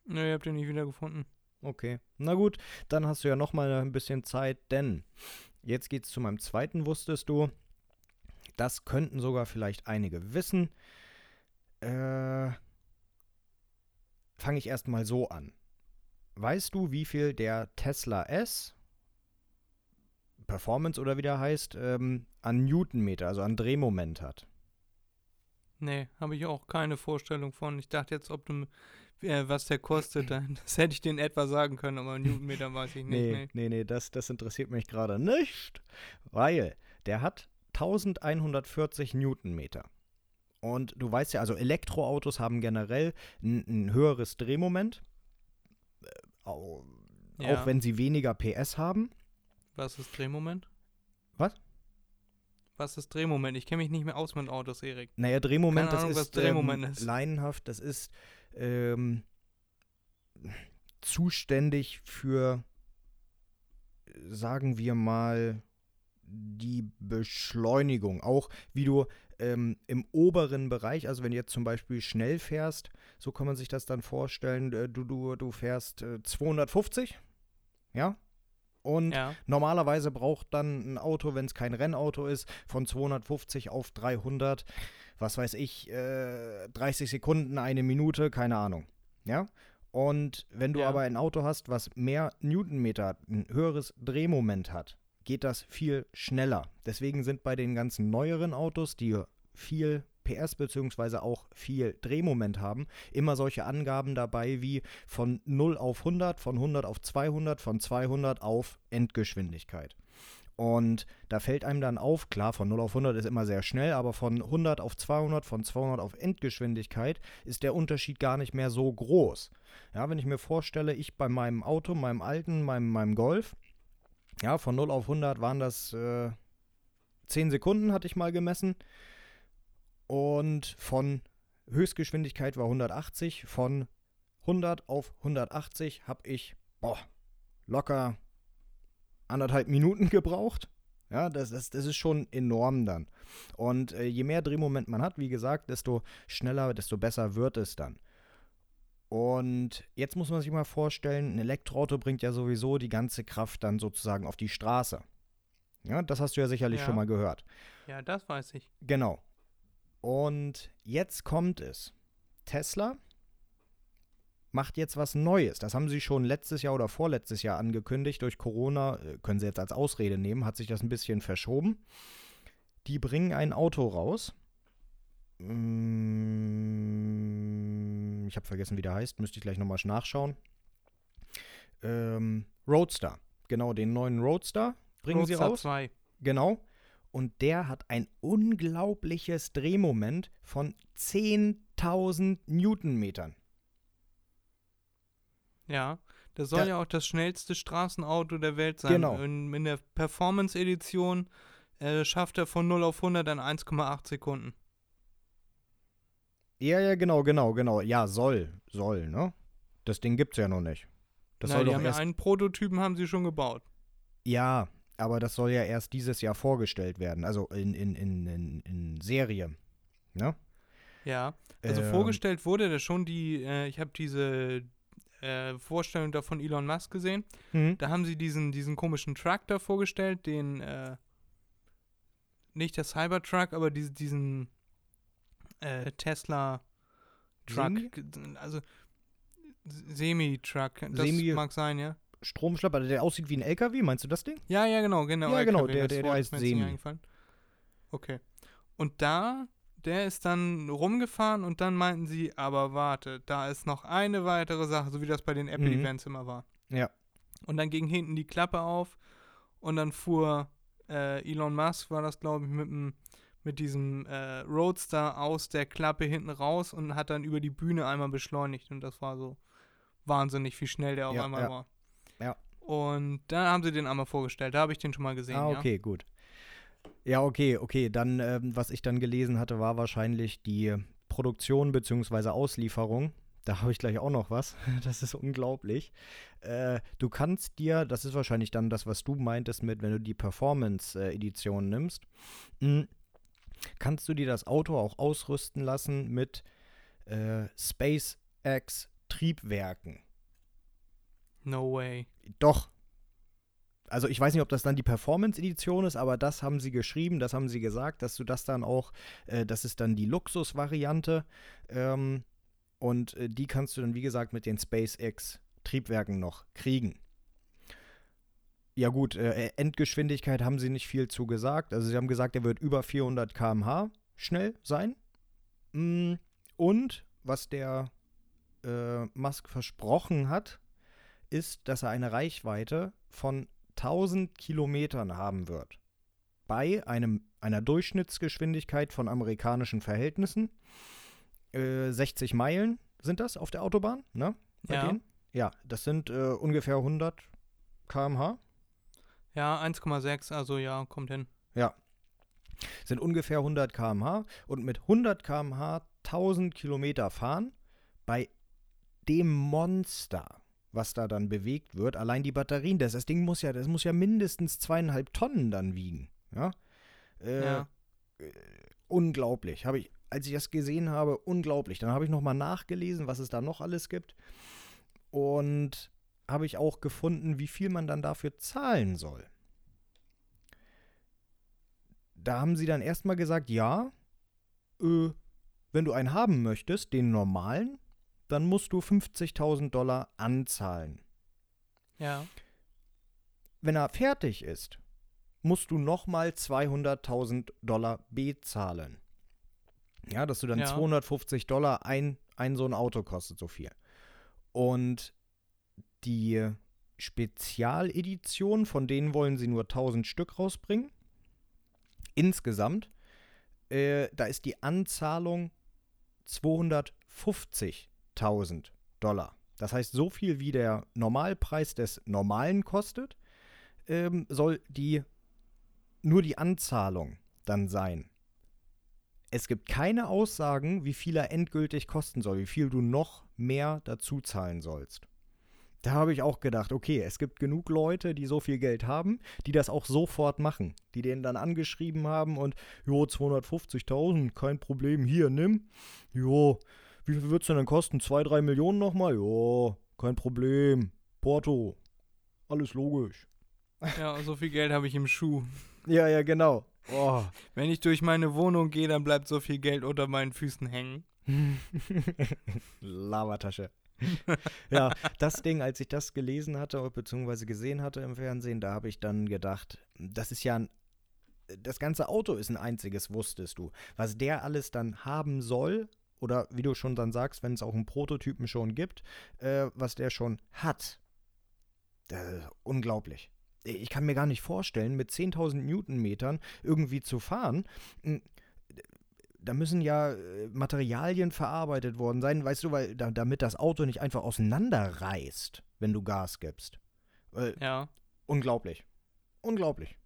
Nö, ihr habt ihn nicht wiedergefunden. Okay, na gut, dann hast du ja noch mal ein bisschen Zeit, denn jetzt geht's zu meinem zweiten, wusstest du? Das könnten sogar vielleicht einige wissen. Äh, fange ich erstmal so an. Weißt du, wie viel der Tesla S Performance oder wie der heißt, ähm, an Newtonmeter, also an Drehmoment hat? Nee, habe ich auch keine Vorstellung von. Ich dachte jetzt, ob du, was der kostet, dann, das hätte ich in etwa sagen können, aber Newtonmeter weiß ich nicht. Nee, Nee. nee, das, das interessiert mich gerade nicht, weil der hat 1140 Newtonmeter. Und du weißt ja, also Elektroautos haben generell ein, ein höheres Drehmoment, äh, au- Ja. auch wenn sie weniger PS haben. Was ist Drehmoment? Was? Was ist Drehmoment? Ich kenne mich nicht mehr aus mit Autos, Erik. Naja, Drehmoment, Keine Ahnung, das was ist Drehmoment ähm, ist. leinenhaft, das ist ähm, zuständig für, sagen wir mal, die Beschleunigung. Auch wie du ähm, im oberen Bereich, also wenn du jetzt zum Beispiel schnell fährst, so kann man sich das dann vorstellen, äh, du, du, du fährst äh, 250, ja? Und Ja. Normalerweise braucht dann ein Auto, wenn es kein Rennauto ist, von 250 auf 300, was weiß ich, äh, 30 Sekunden, eine Minute, keine Ahnung. Ja? Und wenn du Ja. aber ein Auto hast, was mehr Newtonmeter, hat, ein höheres Drehmoment hat, geht das viel schneller. Deswegen sind bei den ganzen neueren Autos, die viel PS bzw. auch viel Drehmoment haben, immer solche Angaben dabei wie von 0 auf 100, von 100 auf 200, von 200 auf Endgeschwindigkeit. Und da fällt einem dann auf, klar, von 0 auf 100 ist immer sehr schnell, aber von 100 auf 200, von 200 auf Endgeschwindigkeit ist der Unterschied gar nicht mehr so groß. Ja, wenn ich mir vorstelle, ich bei meinem Auto, meinem alten, meinem, meinem Golf, ja, von 0 auf 100 waren das äh, 10 Sekunden, hatte ich mal gemessen. Und von Höchstgeschwindigkeit war 180. Von 100 auf 180 habe ich boah, locker anderthalb Minuten gebraucht. Ja, das, das, das ist schon enorm dann. Und äh, je mehr Drehmoment man hat, wie gesagt, desto schneller, desto besser wird es dann. Und jetzt muss man sich mal vorstellen, ein Elektroauto bringt ja sowieso die ganze Kraft dann sozusagen auf die Straße. Ja, das hast du ja sicherlich Ja. schon mal gehört. Ja, das weiß ich. Genau. Und jetzt kommt es. Tesla macht jetzt was Neues. Das haben sie schon letztes Jahr oder vorletztes Jahr angekündigt. Durch Corona äh, können sie jetzt als Ausrede nehmen, hat sich das ein bisschen verschoben. Die bringen ein Auto raus. Mm, Ich habe vergessen, wie der heißt. Müsste ich gleich nochmal nachschauen. Ähm, Roadster. Genau, den neuen Roadster bringen sie Roadster raus. 2. Genau. Und der hat ein unglaubliches Drehmoment von 10.000 Newtonmetern. Ja. Das soll Da- ja auch das schnellste Straßenauto der Welt sein. Genau. In, in der Performance-Edition äh, schafft er von 0 auf 100 in 1,8 Sekunden. Ja, ja, genau, genau, genau. Ja, soll, soll, ne? Das Ding gibt's ja noch nicht. Das Na, soll die doch haben erst, einen Prototypen haben sie schon gebaut. ja, aber das soll ja erst dieses Jahr vorgestellt werden. Also in, in, in, in, in Serie. Ne? Ja. Also Ähm, vorgestellt wurde das schon die, äh, ich habe diese äh, Vorstellung da von Elon Musk gesehen. Mhm. Da haben sie diesen, diesen komischen Truck da vorgestellt, den, äh, nicht der Cybertruck, aber diese, diesen äh, Tesla Truck. Semi? Also Semi-Truck. Das Semi- mag sein, ja. Stromschlepper, der aussieht wie ein LKW, meinst du das Ding? Ja, ja, genau, genau. Ja, genau, LKW, der- der- der heißt Semi. eingefallen. Okay. Und da, der ist dann rumgefahren und dann meinten sie, aber warte, da ist noch eine weitere Sache, so wie das bei den Apple-Events immer war. Ja. Und dann ging hinten die Klappe auf und dann fuhr äh, Elon Musk, war das glaube ich, mit, dem, mit diesem äh, Roadster aus der Klappe hinten raus und hat dann über die Bühne einmal beschleunigt und das war so wahnsinnig, wie schnell der auf Ja, einmal ja. war. Ja. Und dann haben sie den einmal vorgestellt, da habe ich den schon mal gesehen, Ah, ja. okay, gut. Ja, okay, okay. Dann, ähm, was ich dann gelesen hatte, war wahrscheinlich die Produktion bzw. Auslieferung. Da habe ich gleich auch noch was. Das ist unglaublich. Äh, du kannst dir, das ist wahrscheinlich dann das, was du meintest mit, wenn du die Performance-Edition nimmst, mh, kannst du dir das Auto auch ausrüsten lassen mit äh, SpaceX-Triebwerken. No way. Doch. Also ich weiß nicht, ob das dann die Performance-Edition ist, aber das haben sie geschrieben, das haben sie gesagt, dass du das dann auch, äh, das ist dann die Luxus-Variante. Ähm, Und äh, die kannst du dann, wie gesagt, mit den SpaceX-Triebwerken noch kriegen. Ja gut, äh, Endgeschwindigkeit haben sie nicht viel zu gesagt. Also sie haben gesagt, er wird über 400 km/h schnell sein. Mm, Und was der äh, Musk versprochen hat, ist, dass er eine Reichweite von 1000 Kilometern haben wird. Bei einem, einer Durchschnittsgeschwindigkeit von amerikanischen Verhältnissen. Äh, 60 Meilen sind das auf der Autobahn, ne? Bei Ja. denen? Ja, das sind äh, ungefähr 100 km/h. Ja, 1,6, also ja, kommt hin. Ja. Sind ungefähr 100 km/h und mit 100 km/h 1000 Kilometer fahren bei dem Monster, was da dann bewegt wird. Allein die Batterien, das, das Ding muss ja, das muss ja mindestens zweieinhalb Tonnen dann wiegen. Ja. Äh, Ja. Unglaublich. Habe ich, als ich das gesehen habe, unglaublich. Dann habe ich nochmal nachgelesen, was es da noch alles gibt. Und habe ich auch gefunden, wie viel man dann dafür zahlen soll. Da haben sie dann erstmal gesagt, ja, äh, wenn du einen haben möchtest, den normalen, dann musst du 50.000 Dollar anzahlen. Ja. Wenn er fertig ist, musst du nochmal 200.000 Dollar bezahlen. Ja, dass du dann Ja. 250 Dollar ein, ein so ein Auto kostet so viel. Und die Spezialedition, von denen wollen sie nur 1000 Stück rausbringen. Insgesamt, äh, da ist die Anzahlung 250.000 Dollar. Das heißt, so viel wie der Normalpreis des Normalen kostet, ähm, soll die nur die Anzahlung dann sein. Es gibt keine Aussagen, wie viel er endgültig kosten soll, wie viel du noch mehr dazu zahlen sollst. Da habe ich auch gedacht, okay, es gibt genug Leute, die so viel Geld haben, die das auch sofort machen. Die den dann angeschrieben haben und, jo, 250.000, kein Problem, hier, nimm. Jo, wie viel wird es denn dann kosten? 2, 3 Millionen nochmal? Jo, kein Problem. Porto, alles logisch. Ja, so viel Geld habe ich im Schuh. Ja, ja, genau. Oh. Wenn ich durch meine Wohnung gehe, dann bleibt so viel Geld unter meinen Füßen hängen. Lavatasche. ja, das Ding, als ich das gelesen hatte, beziehungsweise gesehen hatte im Fernsehen, da habe ich dann gedacht, das ist ja ein. Das ganze Auto ist ein einziges, wusstest du. Was der alles dann haben soll, oder wie du schon dann sagst, wenn es auch einen Prototypen schon gibt, äh, was der schon hat. Das ist unglaublich. Ich kann mir gar nicht vorstellen, mit 10.000 Newtonmetern irgendwie zu fahren. Hm, Da müssen ja äh, Materialien verarbeitet worden sein, weißt du, weil da, damit das Auto nicht einfach auseinanderreißt, wenn du Gas gibst. Äh, Ja. unglaublich. Unglaublich.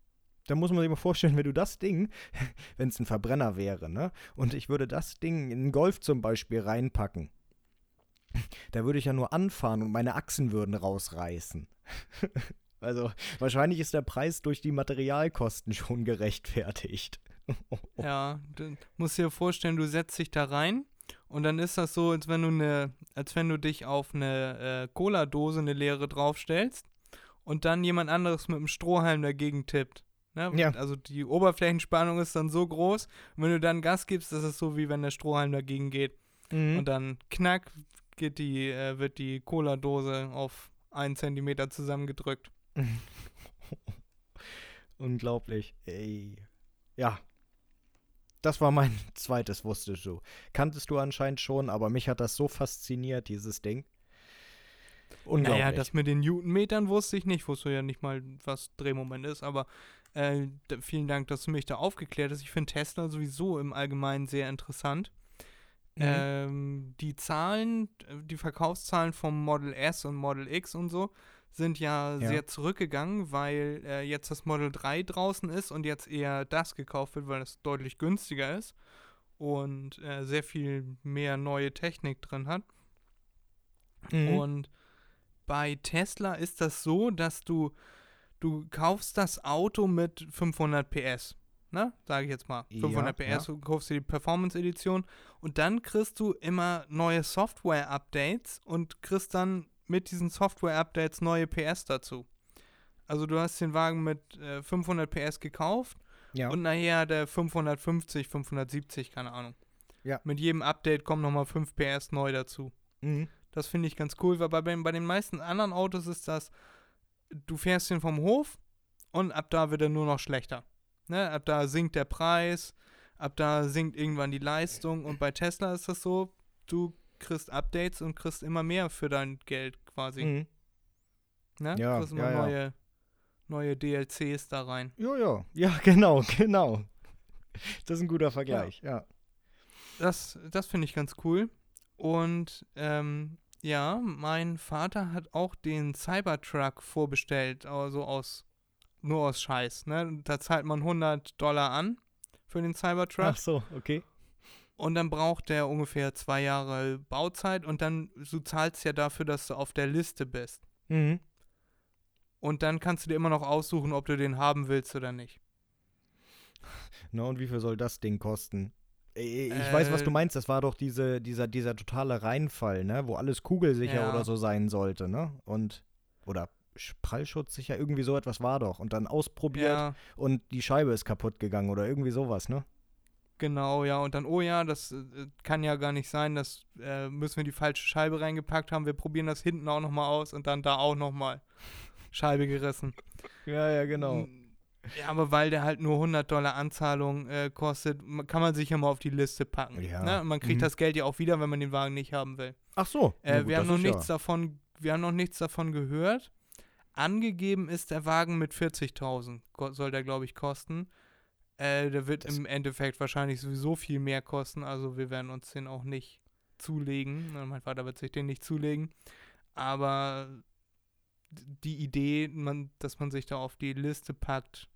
Da muss man sich mal vorstellen, wenn du das Ding, wenn es ein Verbrenner wäre, ne? Und ich würde das Ding in einen Golf zum Beispiel reinpacken. Da würde ich ja nur anfahren und meine Achsen würden rausreißen. Also wahrscheinlich ist der Preis durch die Materialkosten schon gerechtfertigt. Ja, du musst dir vorstellen, du setzt dich da rein und dann ist das so, als wenn du eine, als wenn du dich auf eine äh, Cola-Dose, eine leere draufstellst und dann jemand anderes mit einem Strohhalm dagegen tippt. Ne? Ja. Also die Oberflächenspannung ist dann so groß und wenn du dann Gas gibst, das ist so wie wenn der Strohhalm dagegen geht Mhm. und dann knack geht die, äh, wird die Cola-Dose auf einen Zentimeter zusammengedrückt. Unglaublich. Ey. Ja. Das war mein zweites, wusstest du. Kanntest du anscheinend schon, aber mich hat das so fasziniert, dieses Ding. Unglaublich. Naja, das mit den Newtonmetern wusste ich nicht. Wusste ja nicht mal, was Drehmoment ist. Aber äh, vielen Dank, dass du mich da aufgeklärt hast. Ich finde Tesla sowieso im Allgemeinen sehr interessant. Mhm. Ähm, die Zahlen, äh, die Verkaufszahlen vom Model S und Model X und so sind ja, Ja. sehr zurückgegangen, weil äh, jetzt das Model 3 draußen ist und jetzt eher das gekauft wird, weil es deutlich günstiger ist und äh, sehr viel mehr neue Technik drin hat. Mhm. Und bei Tesla ist das so, dass du, du kaufst das Auto mit 500 PS. Ne? Sage ich jetzt mal. Ja, 500 PS, ja. du kaufst dir die Performance-Edition und dann kriegst du immer neue Software-Updates und kriegst dann mit diesen Software-Updates neue PS dazu. Also du hast den Wagen mit äh, 500 PS gekauft ja. und nachher hat er 550, 570, keine Ahnung. Ja. Mit jedem Update kommen nochmal 5 PS neu dazu. Mhm. Das finde ich ganz cool, weil bei, bei den meisten anderen Autos ist das, du fährst ihn vom Hof und ab da wird er nur noch schlechter. Ne? Ab da sinkt der Preis, ab da sinkt irgendwann die Leistung und bei Tesla ist das so, du kriegst Updates und kriegst immer mehr für dein Geld quasi. Mhm. Ne? Ja, du kriegst immer ja, ja. neue, neue DLCs da rein. Ja, ja. Ja, genau, genau. Das ist ein guter Vergleich, ja. Das, das finde ich ganz cool. Und ähm, ja, mein Vater hat auch den Cybertruck vorbestellt, also aus nur aus Scheiß. Ne? Da zahlt man 100 Dollar an für den Cybertruck Ach so, okay. und dann braucht der ungefähr zwei Jahre Bauzeit und dann du zahlst ja dafür, dass du auf der Liste bist. Mhm. Und dann kannst du dir immer noch aussuchen, ob du den haben willst oder nicht. Na, und wie viel soll das Ding kosten? Äh, Ich weiß, was Äh, du meinst. Das war doch diese, dieser, dieser totale Reinfall, ne? Wo alles kugelsicher Ja. oder so sein sollte, ne? Und, oder Sch- prallschutzsicher, irgendwie so etwas war doch. Und dann ausprobiert Ja, und die Scheibe ist kaputt gegangen oder irgendwie sowas, ne? genau, ja. Und dann, oh ja, das äh, kann ja gar nicht sein, das äh, müssen wir die falsche Scheibe reingepackt haben. Wir probieren das hinten auch nochmal aus und dann da auch nochmal Scheibe gerissen. Ja, ja, genau. Mm, Ja, aber weil der halt nur 100 Dollar Anzahlung äh, kostet, kann man sich ja mal auf die Liste packen. Ja. Ne? Man kriegt Mhm. das Geld ja auch wieder, wenn man den Wagen nicht haben will. Ach so. Äh, gut, wir haben noch nichts davon, wir haben noch nichts davon gehört. Angegeben ist der Wagen mit 40.000, ko- soll der glaube ich kosten. Äh, der wird Das- im Endeffekt wahrscheinlich sowieso viel mehr kosten, also wir werden uns den auch nicht zulegen. Mein Vater wird sich den nicht zulegen. Aber die Idee, man, dass man sich da auf die Liste packt,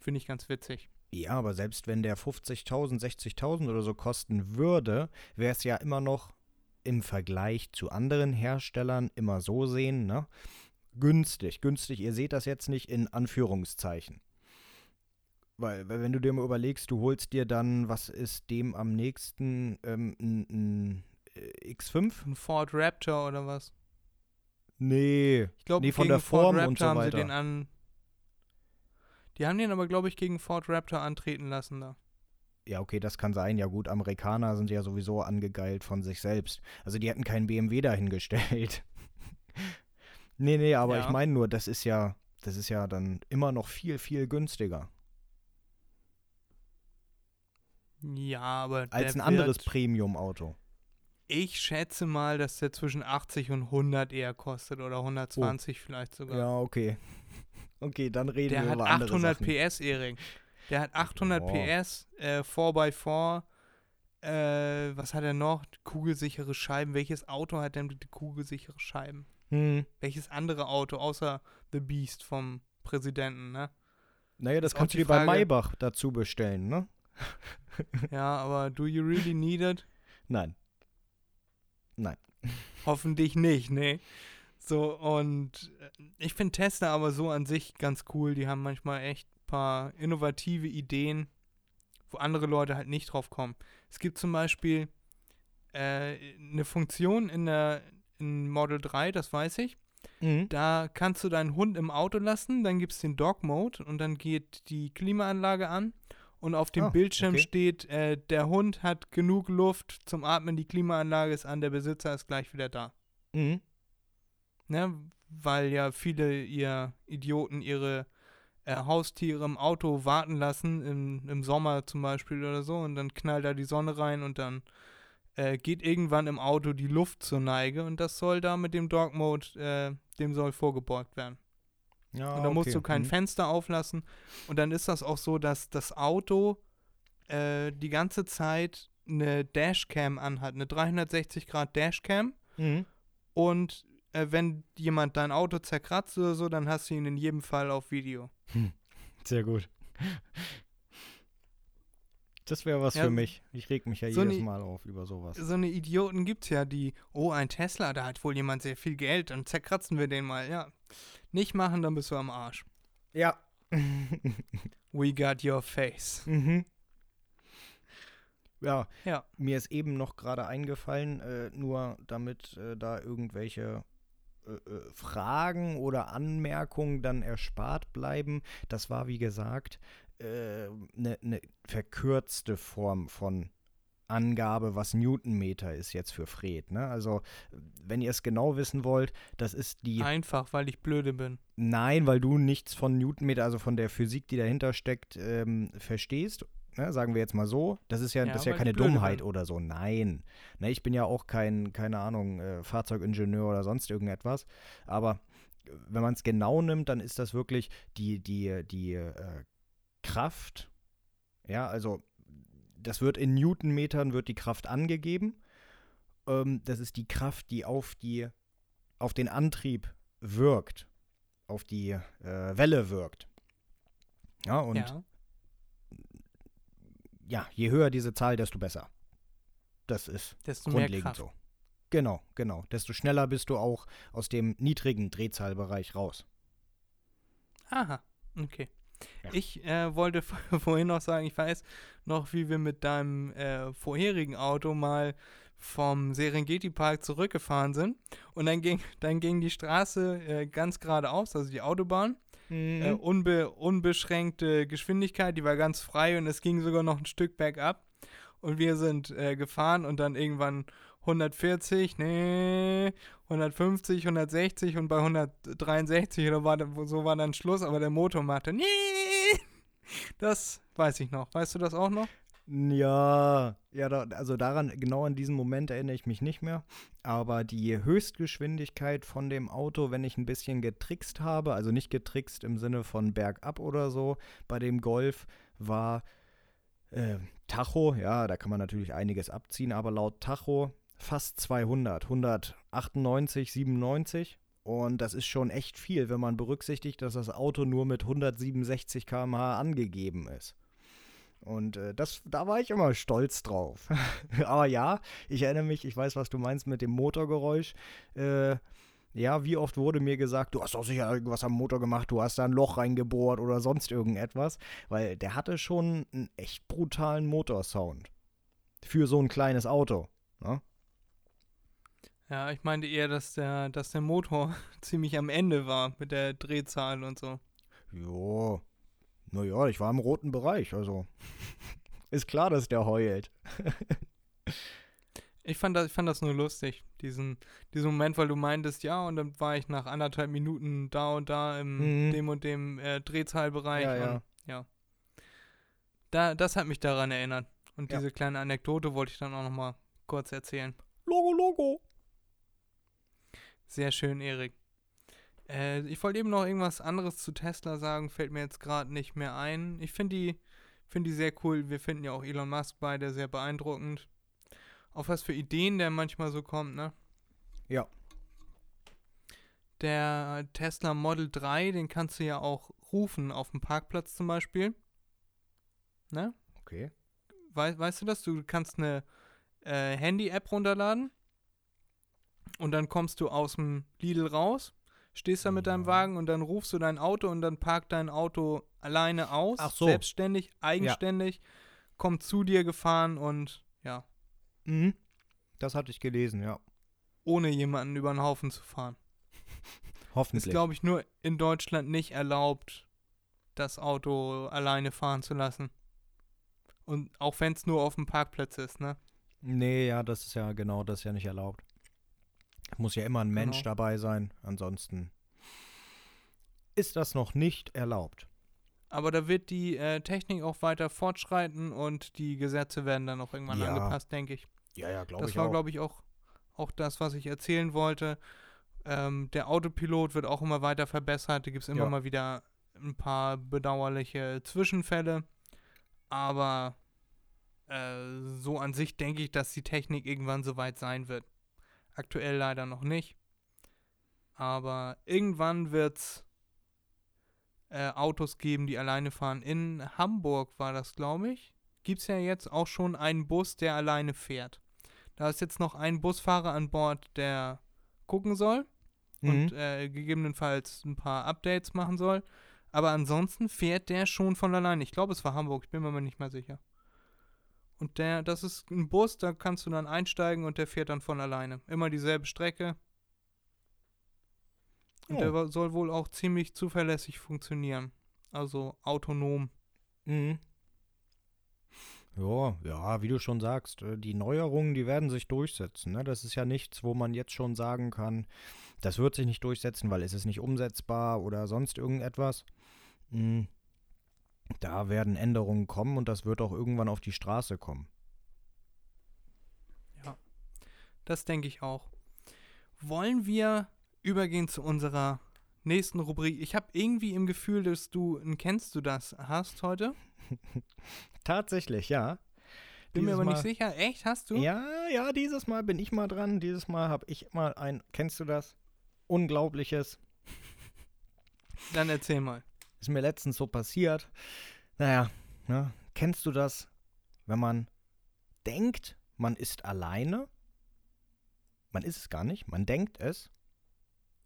finde ich ganz witzig. Ja, aber selbst wenn der 50.000, 60.000 oder so kosten würde, wäre es ja immer noch im Vergleich zu anderen Herstellern immer so sehen, ne? Günstig, günstig. Ihr seht das jetzt nicht in Anführungszeichen. Weil, weil wenn du dir mal überlegst, du holst dir dann, was ist dem am nächsten, ähm, ein, ein äh, X5? Ein Ford Raptor oder was? Nee. Ich glaube, Nee, von der Ford Form Raptor und so haben sie weiter. den an. Die haben den aber, glaube ich, gegen Ford Raptor antreten lassen da. Ja, okay, das kann sein. Ja gut, Amerikaner sind ja sowieso angegeilt von sich selbst. Also die hätten keinen BMW dahingestellt. nee, nee, aber Ja. ich meine nur, das ist ja, das ist ja dann immer noch viel, viel günstiger. Ja, aber Als ein anderes Premium-Auto. Ich schätze mal, dass der zwischen 80 und 100 eher kostet oder 120 vielleicht sogar. Ja, okay. Okay, dann reden der wir hat über andere 800 Sachen. PS, Erik. Der hat 800 Ja. PS, äh, 4x4. Äh, was hat er noch? Kugelsichere Scheiben. Welches Auto hat denn bitte kugelsichere Scheiben? Hm. Welches andere Auto außer The Beast vom Präsidenten, ne? Naja, das auch kannst du die dir bei Maybach dazu bestellen, ne? Ja, aber do you really need it? Nein. Nein. Hoffentlich nicht, ne? So, und äh, ich finde Tesla aber so an sich ganz cool. Die haben manchmal echt ein paar innovative Ideen, wo andere Leute halt nicht drauf kommen. Es gibt zum Beispiel äh, eine Funktion in der in Model 3, das weiß ich. Mhm. Da kannst du deinen Hund im Auto lassen, dann gibt es den Dog Mode und dann geht die Klimaanlage an und auf dem Ah, Bildschirm okay. steht, äh, der Hund hat genug Luft zum Atmen, die Klimaanlage ist an, der Besitzer ist gleich wieder da. Mhm. Ne? Weil ja viele ihr Idioten ihre äh, Haustiere im Auto warten lassen, im, im Sommer zum Beispiel oder so, und dann knallt da die Sonne rein und dann äh, geht irgendwann im Auto die Luft zur Neige und das soll da mit dem Dog Mode, äh, dem soll vorgebeugt werden. Ja, Und da musst okay. du kein Mhm. Fenster auflassen. Und dann ist das auch so, dass das Auto äh, die ganze Zeit eine Dashcam anhat, eine 360 Grad Dashcam. Mhm. Und äh, wenn jemand dein Auto zerkratzt oder so, dann hast du ihn in jedem Fall auf Video. Sehr gut. Das wäre was Ja, für mich. Ich reg mich ja so jedes ne- Mal auf über sowas. So eine Idioten gibt's ja, die, oh, ein Tesla, da hat wohl jemand sehr viel Geld, dann zerkratzen wir den mal. Ja, nicht machen, dann bist du am Arsch. Ja. We got your face. mhm. Ja, Ja. mir ist eben noch gerade eingefallen, äh, nur damit äh, da irgendwelche äh, äh, Fragen oder Anmerkungen dann erspart bleiben. Das war, wie gesagt, eine ne verkürzte Form von Angabe, was Newtonmeter ist jetzt für Fred. Ne? Also, wenn ihr es genau wissen wollt, das ist die. Einfach, weil ich blöde bin. Nein, weil du nichts von Newtonmeter, also von der Physik, die dahinter steckt, ähm, verstehst. Ne? Sagen wir jetzt mal so. Das ist ja, Ja, das ist ja keine Dummheit oder so. Nein. Ne, ich bin ja auch kein, keine Ahnung, äh, Fahrzeugingenieur oder sonst irgendetwas. Aber äh, wenn man es genau nimmt, dann ist das wirklich die, die, die äh, Kraft. Ja, also das wird in Newtonmetern wird die Kraft angegeben. Ähm, das ist die Kraft, die auf die auf den Antrieb wirkt, auf die äh, Welle wirkt. Ja, und ja. Ja, je höher diese Zahl, desto besser. Das ist desto grundlegend so. Genau, genau. Desto schneller bist du auch aus dem niedrigen Drehzahlbereich raus. Aha, okay. Ja. Ich äh, wollte vorhin noch sagen, ich weiß noch, wie wir mit deinem äh, vorherigen Auto mal vom Serengeti Park zurückgefahren sind. Und dann ging, dann ging die Straße äh, ganz geradeaus, also die Autobahn. Äh, unbe unbeschränkte Geschwindigkeit, die war ganz frei und es ging sogar noch ein Stück bergab. Und wir sind äh, gefahren und dann irgendwann 140, nee, 150, 160 und bei 163 oder war, so war dann Schluss, aber der Motor machte, nee, das weiß ich noch. Weißt du das auch noch? Ja, ja, da, also daran, genau an diesen Moment erinnere ich mich nicht mehr. Aber die Höchstgeschwindigkeit von dem Auto, wenn ich ein bisschen getrickst habe, also nicht getrickst im Sinne von bergab oder so, bei dem Golf war äh, Tacho, ja, da kann man natürlich einiges abziehen, aber laut Tacho fast 200, 198, 97. Und das ist schon echt viel, wenn man berücksichtigt, dass das Auto nur mit 167 km/h angegeben ist. Und äh, das, da war ich immer stolz drauf. Aber ja, ich erinnere mich, ich weiß, was du meinst mit dem Motorgeräusch. Äh, ja, wie oft wurde mir gesagt, du hast doch sicher irgendwas am Motor gemacht, du hast da ein Loch reingebohrt oder sonst irgendetwas. Weil der hatte schon einen echt brutalen Motorsound. Für so ein kleines Auto. Ne? Ja, ich meinte eher, dass der, dass der Motor ziemlich am Ende war mit der Drehzahl und so. Jo. Naja, ich war im roten Bereich, also. Ist klar, dass der heult. Ich fand, das, ich fand das nur lustig, diesen, diesen Moment, weil du meintest, ja, und dann war ich nach anderthalb Minuten da und da im Mhm. dem und dem äh, Drehzahlbereich. Ja, ja. Und, ja. Da, das hat mich daran erinnert. Und Ja. diese kleine Anekdote wollte ich dann auch nochmal kurz erzählen. Logo, Logo. Sehr schön, Erik. Äh, ich wollte eben noch irgendwas anderes zu Tesla sagen, fällt mir jetzt gerade nicht mehr ein. Ich finde die, find die sehr cool. Wir finden ja auch Elon Musk beide sehr beeindruckend. Auf was für Ideen der manchmal so kommt, ne? Ja. Der Tesla Model 3, den kannst du ja auch rufen auf dem Parkplatz zum Beispiel. Ne? Okay. Wei weißt du das? Du kannst eine äh, Handy-App runterladen und dann kommst du aus dem Lidl raus, stehst da mit deinem Ja. Wagen und dann rufst du dein Auto und dann parkt dein Auto alleine aus, Ach so. selbstständig, eigenständig, kommt zu dir gefahren und ja, Mhm. Das hatte ich gelesen, ja. ohne jemanden über den Haufen zu fahren. Ist, Hoffentlich. glaube ich, nur in Deutschland nicht erlaubt, das Auto alleine fahren zu lassen. Und auch wenn es nur auf dem Parkplatz ist, ne? Nee, ja, das ist ja genau, das ist ja nicht erlaubt. Muss ja immer ein Mensch Genau. dabei sein, ansonsten ist das noch nicht erlaubt. Aber da wird die äh, Technik auch weiter fortschreiten und die Gesetze werden dann auch irgendwann Ja, angepasst, denke ich. Ja, ja, glaube Das ich war, auch. glaube ich, auch, auch das, was ich erzählen wollte. Ähm, der Autopilot wird auch immer weiter verbessert. Da gibt es immer Ja. mal wieder ein paar bedauerliche Zwischenfälle. Aber äh, so an sich denke ich, dass die Technik irgendwann so weit sein wird. Aktuell leider noch nicht. Aber irgendwann wird es äh, Autos geben, die alleine fahren. In Hamburg war das, glaube ich. Gibt es ja jetzt auch schon einen Bus, der alleine fährt. Da ist jetzt noch ein Busfahrer an Bord, der gucken soll und Mhm. äh, gegebenenfalls ein paar Updates machen soll. Aber ansonsten fährt der schon von alleine. Ich glaube, es war Hamburg, ich bin mir nicht mehr sicher. Und der, das ist ein Bus, da kannst du dann einsteigen und der fährt dann von alleine. Immer dieselbe Strecke. Und Oh. der soll wohl auch ziemlich zuverlässig funktionieren. Also autonom. Mhm. Ja, ja, wie du schon sagst, äh, die Neuerungen, die werden sich durchsetzen. Ne? Das ist ja nichts, wo man jetzt schon sagen kann, das wird sich nicht durchsetzen, weil es ist nicht umsetzbar oder sonst irgendetwas. Hm, Da werden Änderungen kommen und das wird auch irgendwann auf die Straße kommen. Das denke ich auch. Wollen wir übergehen zu unserer nächsten Rubrik? Ich habe irgendwie im Gefühl, dass du ein Kennst du das hast heute. Tatsächlich, ja. Bin mir Dieses aber nicht Mal- sicher. Echt, hast du? Ja, ja, dieses Mal bin ich mal dran. Dieses Mal habe ich mal ein, kennst du das? Unglaubliches. Dann erzähl mal. Ist mir letztens so passiert. Naja, ne? kennst du das, wenn man denkt, man ist alleine? Man ist es gar nicht, man denkt es.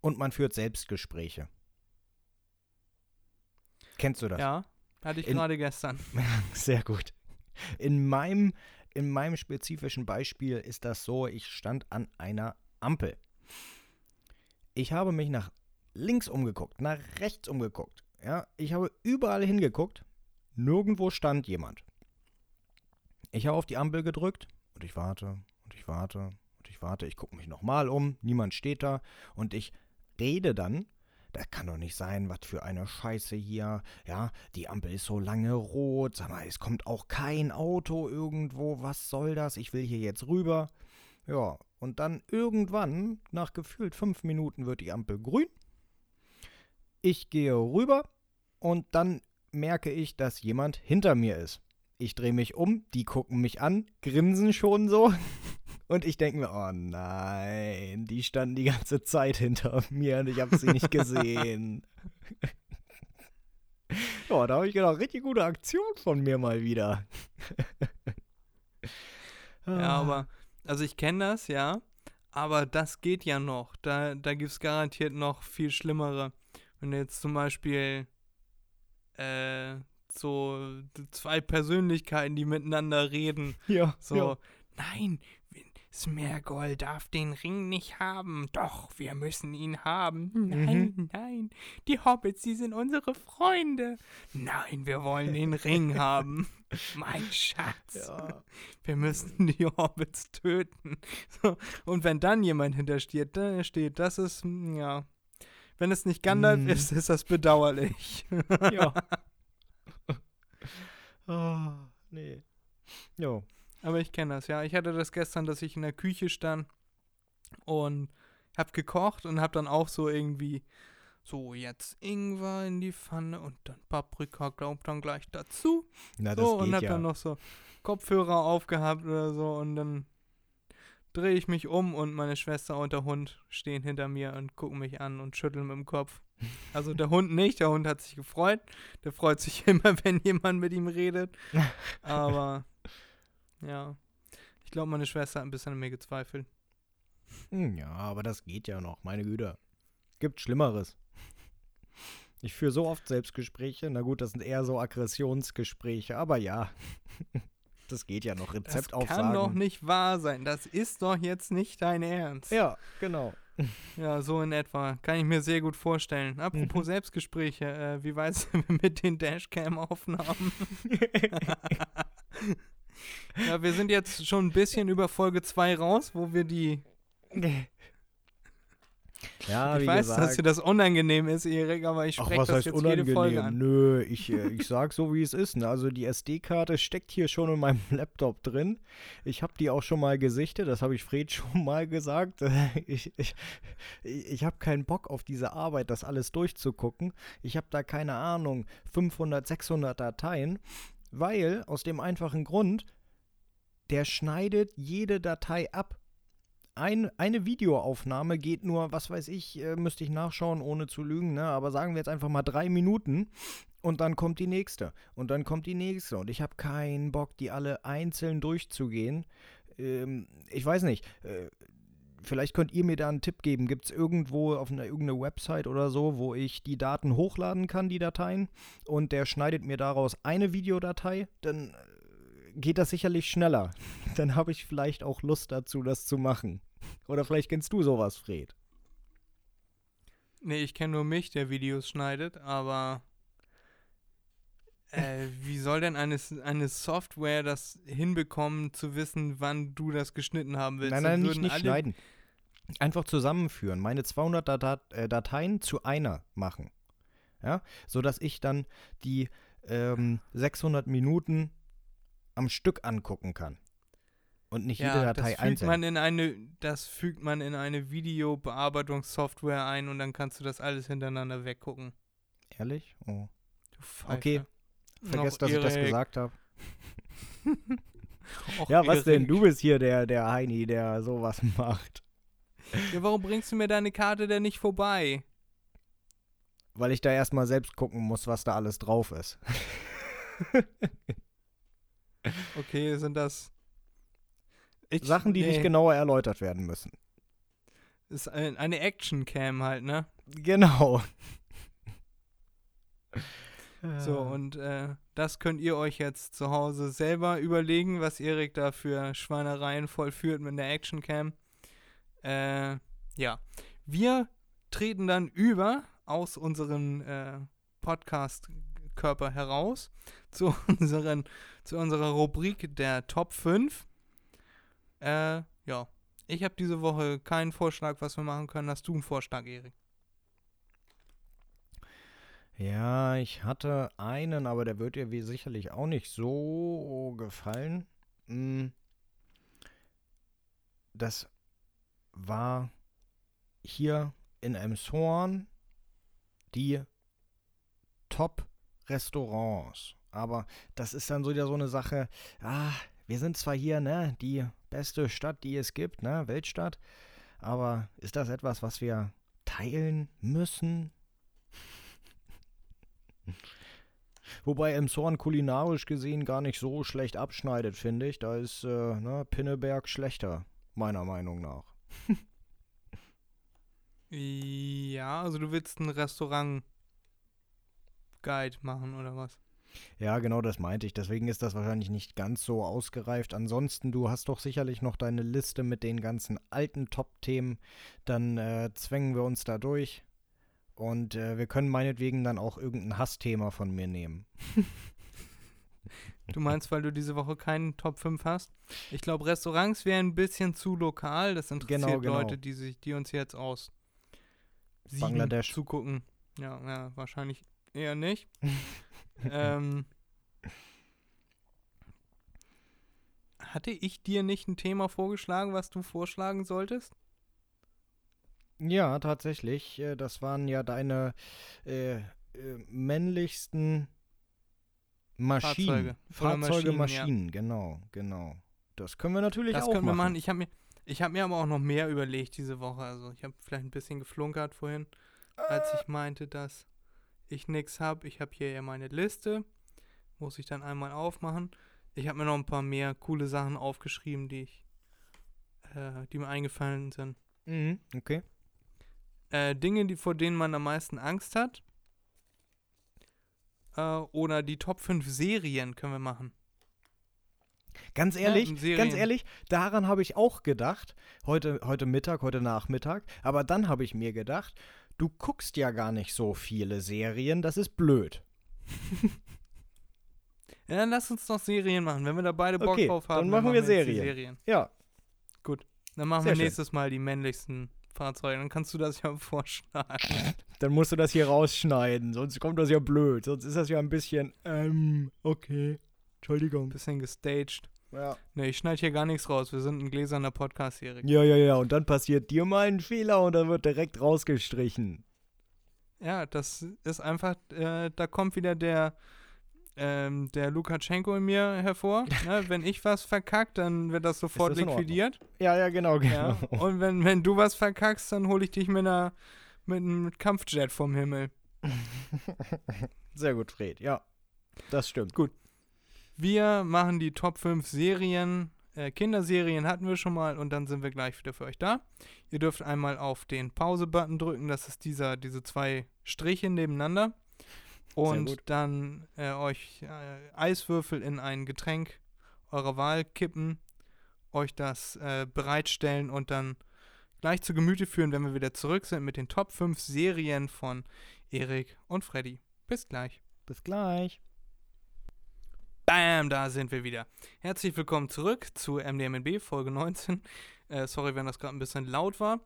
Und man führt Selbstgespräche. Kennst du das? Ja, hatte ich In- gerade gestern. Sehr gut. In meinem, in meinem spezifischen Beispiel ist das so, ich stand an einer Ampel. Ich habe mich nach links umgeguckt, nach rechts umgeguckt. Ja, ich habe überall hingeguckt. Nirgendwo stand jemand. Ich habe auf die Ampel gedrückt und ich warte und ich warte und ich warte. Ich gucke mich nochmal um, niemand steht da und ich rede dann. Das kann doch nicht sein, was für eine Scheiße hier. Ja, die Ampel ist so lange rot. Sag mal, es kommt auch kein Auto irgendwo. Was soll das? Ich will hier jetzt rüber. Ja, und dann irgendwann, nach gefühlt fünf Minuten, wird die Ampel grün. Ich gehe rüber und dann merke ich, dass jemand hinter mir ist. Ich drehe mich um, die gucken mich an, grinsen schon so. Und ich denke mir, oh nein, die standen die ganze Zeit hinter mir und ich habe sie nicht gesehen. ja, da habe ich gedacht, richtig gute Aktion von mir mal wieder. Ja, Ah. aber, also ich kenne das, ja. Aber das geht ja noch. Da, da gibt es garantiert noch viel schlimmere. Wenn du jetzt zum Beispiel äh, so zwei Persönlichkeiten, die miteinander reden, Ja, so, ja. nein, Smergol darf den Ring nicht haben. Doch, wir müssen ihn haben. Nein, nein, die Hobbits, die sind unsere Freunde. Nein, wir wollen den Ring haben. Mein Schatz. Ja. Wir müssen die Hobbits töten. So, und wenn dann jemand hintersteht, da steht, das ist, ja. Wenn es nicht Gandalf Mhm. ist, ist das bedauerlich. ja. Ah, nee. Jo. Aber ich kenne das, ja. Ich hatte das gestern, dass ich in der Küche stand und hab gekocht und hab dann auch so irgendwie so jetzt Ingwer in die Pfanne und dann Paprika glaubt dann gleich dazu. Na, das So und geht hab ja. dann noch so Kopfhörer aufgehabt oder so und dann drehe ich mich um und meine Schwester und der Hund stehen hinter mir und gucken mich an und schütteln mit dem Kopf. Also der Hund nicht, der Hund hat sich gefreut. Der freut sich immer, wenn jemand mit ihm redet. Aber ja, ich glaube, meine Schwester hat ein bisschen an mir gezweifelt. Hm, Ja, aber das geht ja noch, meine Güte. Gibt Schlimmeres. Ich führe so oft Selbstgespräche. Na gut, das sind eher so Aggressionsgespräche, aber ja. Das geht ja noch. Das Rezeptaufsagen. kann doch nicht wahr sein. Das ist doch jetzt nicht dein Ernst. Ja, genau. Ja, so in etwa. Kann ich mir sehr gut vorstellen. Apropos Selbstgespräche, äh, wie weit sind wir mit den Dashcam-Aufnahmen? ja, wir sind jetzt schon ein bisschen über Folge 2 raus, wo wir die. Ja, ich weiß, gesagt. dass dir das unangenehm ist, Erik, aber ich spreche das heißt jetzt jede Folge unangenehm? an. Nö, ich, äh, ich sag so, wie es ist. Ne? Also die SD-Karte steckt hier schon in meinem Laptop drin. Ich habe die auch schon mal gesichtet, das habe ich Fred schon mal gesagt. Ich, ich, ich habe keinen Bock auf diese Arbeit, das alles durchzugucken. Ich habe da keine Ahnung, 500, 600 Dateien, weil aus dem einfachen Grund, der schneidet jede Datei ab ein, eine Videoaufnahme geht nur, was weiß ich, äh, müsste ich nachschauen, ohne zu lügen, ne? aber sagen wir jetzt einfach mal drei Minuten und dann kommt die nächste und dann kommt die nächste und ich habe keinen Bock, die alle einzeln durchzugehen. Ähm, ich weiß nicht, äh, vielleicht könnt ihr mir da einen Tipp geben. Gibt es irgendwo auf einer irgendeine Website oder so, wo ich die Daten hochladen kann, die Dateien, und der schneidet mir daraus eine Videodatei? Dann äh, geht das sicherlich schneller. Dann habe ich vielleicht auch Lust dazu, das zu machen. Oder vielleicht kennst du sowas, Fred. Nee, ich kenne nur mich, der Videos schneidet, aber Äh, wie soll denn eine, eine Software das hinbekommen, zu wissen, wann du das geschnitten haben willst? Nein, nein, nicht, nicht schneiden. Einfach zusammenführen. Meine 200 Data äh, Dateien zu einer machen. Ja, sodass ich dann die ähm, 600 Minuten am Stück angucken kann. Und nicht jede Ja, Datei das einzeln. man in eine, das fügt man in eine Videobearbeitungssoftware ein und dann kannst du das alles hintereinander weggucken. Ehrlich? Oh. Du. Okay, vergesst, dass ich das Erik. gesagt habe. Ja, was denn? Erik. Du bist hier der, der Heini, der sowas macht. Ja, warum bringst du mir deine Karte denn nicht vorbei? Weil ich da erstmal selbst gucken muss, was da alles drauf ist. Okay, sind das. Ich, Sachen, die nee, nicht genauer erläutert werden müssen. Ist ein, eine Action-Cam halt, ne? Genau. So, Ah. und äh, das könnt ihr euch jetzt zu Hause selber überlegen, was Erik da für Schweinereien vollführt mit der Actioncam. Äh, ja. Wir treten dann über aus unserem äh, Podcast-Körper heraus zu, unseren, zu unserer Rubrik der Top 5. Äh, ja. Ich habe diese Woche keinen Vorschlag, was wir machen können. Hast du einen Vorschlag, Erik? Ja, ich hatte einen, aber der wird dir wie sicherlich auch nicht so gefallen. Mm. Das war hier in Elmshorn die Top-Restaurants. Aber das ist dann so wieder so eine Sache, ah, wir sind zwar hier, ne, die beste Stadt, die es gibt, ne, Weltstadt, aber ist das etwas, was wir teilen müssen? Wobei Emshorn kulinarisch gesehen gar nicht so schlecht abschneidet, finde ich. Da ist äh, ne, Pinneberg schlechter, meiner Meinung nach. Ja, also du willst einen Restaurant-Guide machen oder was? Ja, genau das meinte ich. Deswegen ist das wahrscheinlich nicht ganz so ausgereift. Ansonsten, du hast doch sicherlich noch deine Liste mit den ganzen alten Top-Themen. Dann äh, zwängen wir uns da durch. Und äh, wir können meinetwegen dann auch irgendein Hassthema von mir nehmen. Du meinst, weil du diese Woche keinen Top 5 hast? Ich glaube, Restaurants wären ein bisschen zu lokal. Das interessiert Genau, genau. Leute, die sich, die uns jetzt aus Bangladesch. zugucken. Ja, ja, wahrscheinlich eher nicht. ähm, hatte ich dir nicht ein Thema vorgeschlagen, was du vorschlagen solltest? Ja, tatsächlich. Äh, Das waren ja deine äh, äh, männlichsten Maschinen. Fahrzeuge. Fahrzeuge, Maschinen, Maschinen, ja. genau, genau. Das können wir natürlich Das auch können wir machen. machen. Ich habe mir, ich habe mir aber auch noch mehr überlegt diese Woche. Also ich habe vielleicht ein bisschen geflunkert vorhin, als ich meinte, dass ich nichts habe. Ich habe hier ja meine Liste, muss ich dann einmal aufmachen. Ich habe mir noch ein paar mehr coole Sachen aufgeschrieben, die ich, äh, die mir eingefallen sind. Mhm, okay. Äh, Dinge, die vor denen man am meisten Angst hat. Äh, oder die Top 5 Serien können wir machen. Ganz Ja, ehrlich, und ganz ehrlich, daran habe ich auch gedacht. Heute, heute Mittag, heute Nachmittag. Aber dann habe ich mir gedacht, du guckst ja gar nicht so viele Serien, das ist blöd. Ja, dann lass uns doch Serien machen. Wenn wir da beide Bock Okay, drauf dann haben, machen wir jetzt die Serien. Serien. Ja, Dann machen Sehr wir schön. nächstes Mal die männlichsten Fahrzeuge. Dann kannst du das ja vorschlagen. dann musst du das hier rausschneiden, sonst kommt das ja blöd. Sonst ist das ja ein bisschen, ähm, okay. Entschuldigung. Bisschen gestaged. Ja. Ne, ich schneide hier gar nichts raus. Wir sind ein gläserner Podcast, Erik. Ja, ja, ja. Und dann passiert dir mal ein Fehler und dann wird direkt rausgestrichen. Ja, das ist einfach, äh, da kommt wieder der, ähm, der Lukaschenko in mir hervor. ne? Wenn ich was verkackt, dann wird das sofort das liquidiert. Ja, ja, genau, Ja. genau. Und wenn, wenn du was verkackst, dann hole ich dich mit einer mit einem Kampfjet vom Himmel. Sehr gut, Fred. Ja, das stimmt. Wir machen die Top 5 Serien. Äh, Kinderserien hatten wir schon mal und dann sind wir gleich wieder für euch da. Ihr dürft einmal auf den Pause-Button drücken, das ist dieser, diese zwei Striche nebeneinander. Und dann äh, euch äh, Eiswürfel in ein Getränk eurer Wahl kippen, euch das äh, bereitstellen und dann gleich zu Gemüte führen, wenn wir wieder zurück sind mit den Top 5 Serien von Erik und Freddy. Bis gleich. Bis gleich. Bam, da sind wir wieder. Herzlich willkommen zurück zu MDMNB Folge 19. Äh, sorry, wenn das gerade ein bisschen laut war.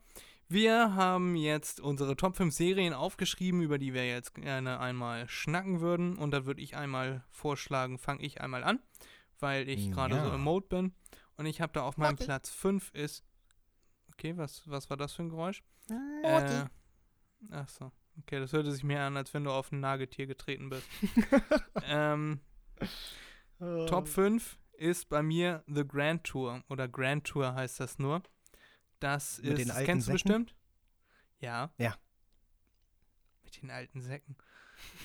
Wir haben jetzt unsere Top 5 Serien aufgeschrieben, über die wir jetzt gerne einmal schnacken würden. Und da würde ich einmal vorschlagen, fange ich einmal an, weil ich gerade Ja. so im Mode bin. Und ich habe da auf meinem Platz 5 ist. Okay, was, was war das für ein Geräusch? Äh, ach so. Okay, das hörte sich mehr an, als wenn du auf ein Nagetier getreten bist. ähm, Top 5 ist bei mir The Grand Tour oder Grand Tour heißt das nur. Das Mit ist, kennst du Säcken? bestimmt? Ja. Ja. Mit den alten Säcken.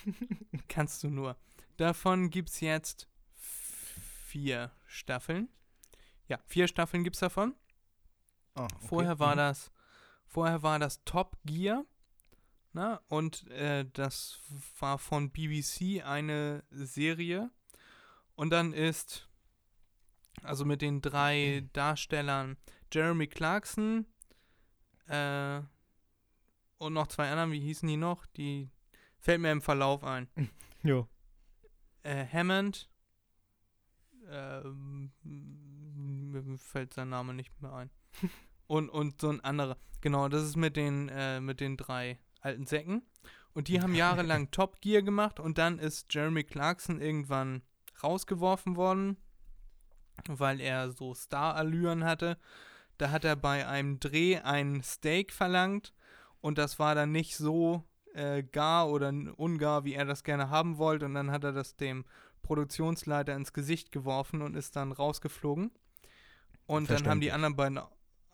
Kannst du nur. Davon gibt es jetzt vier Staffeln. Ja, vier Staffeln gibt es davon. Ah, okay. Vorher war Mhm. das, vorher war das Top Gear, na, und äh, das war von BBC eine Serie. Und dann ist, also mit den drei Darstellern Jeremy Clarkson äh, und noch zwei anderen, wie hießen die noch? Die fällt mir im Verlauf ein. Jo. Äh, Hammond, ähm, mir fällt sein Name nicht mehr ein. und, und so ein anderer. Genau, das ist mit den, äh, mit den drei alten Säcken. Und die haben jahrelang Top Gear gemacht und dann ist Jeremy Clarkson irgendwann rausgeworfen worden, weil er so Star-Allüren hatte. Da hat er bei einem Dreh ein Steak verlangt und das war dann nicht so äh, gar oder ungar, wie er das gerne haben wollte. Und dann hat er das dem Produktionsleiter ins Gesicht geworfen und ist dann rausgeflogen. Und dann haben die anderen beiden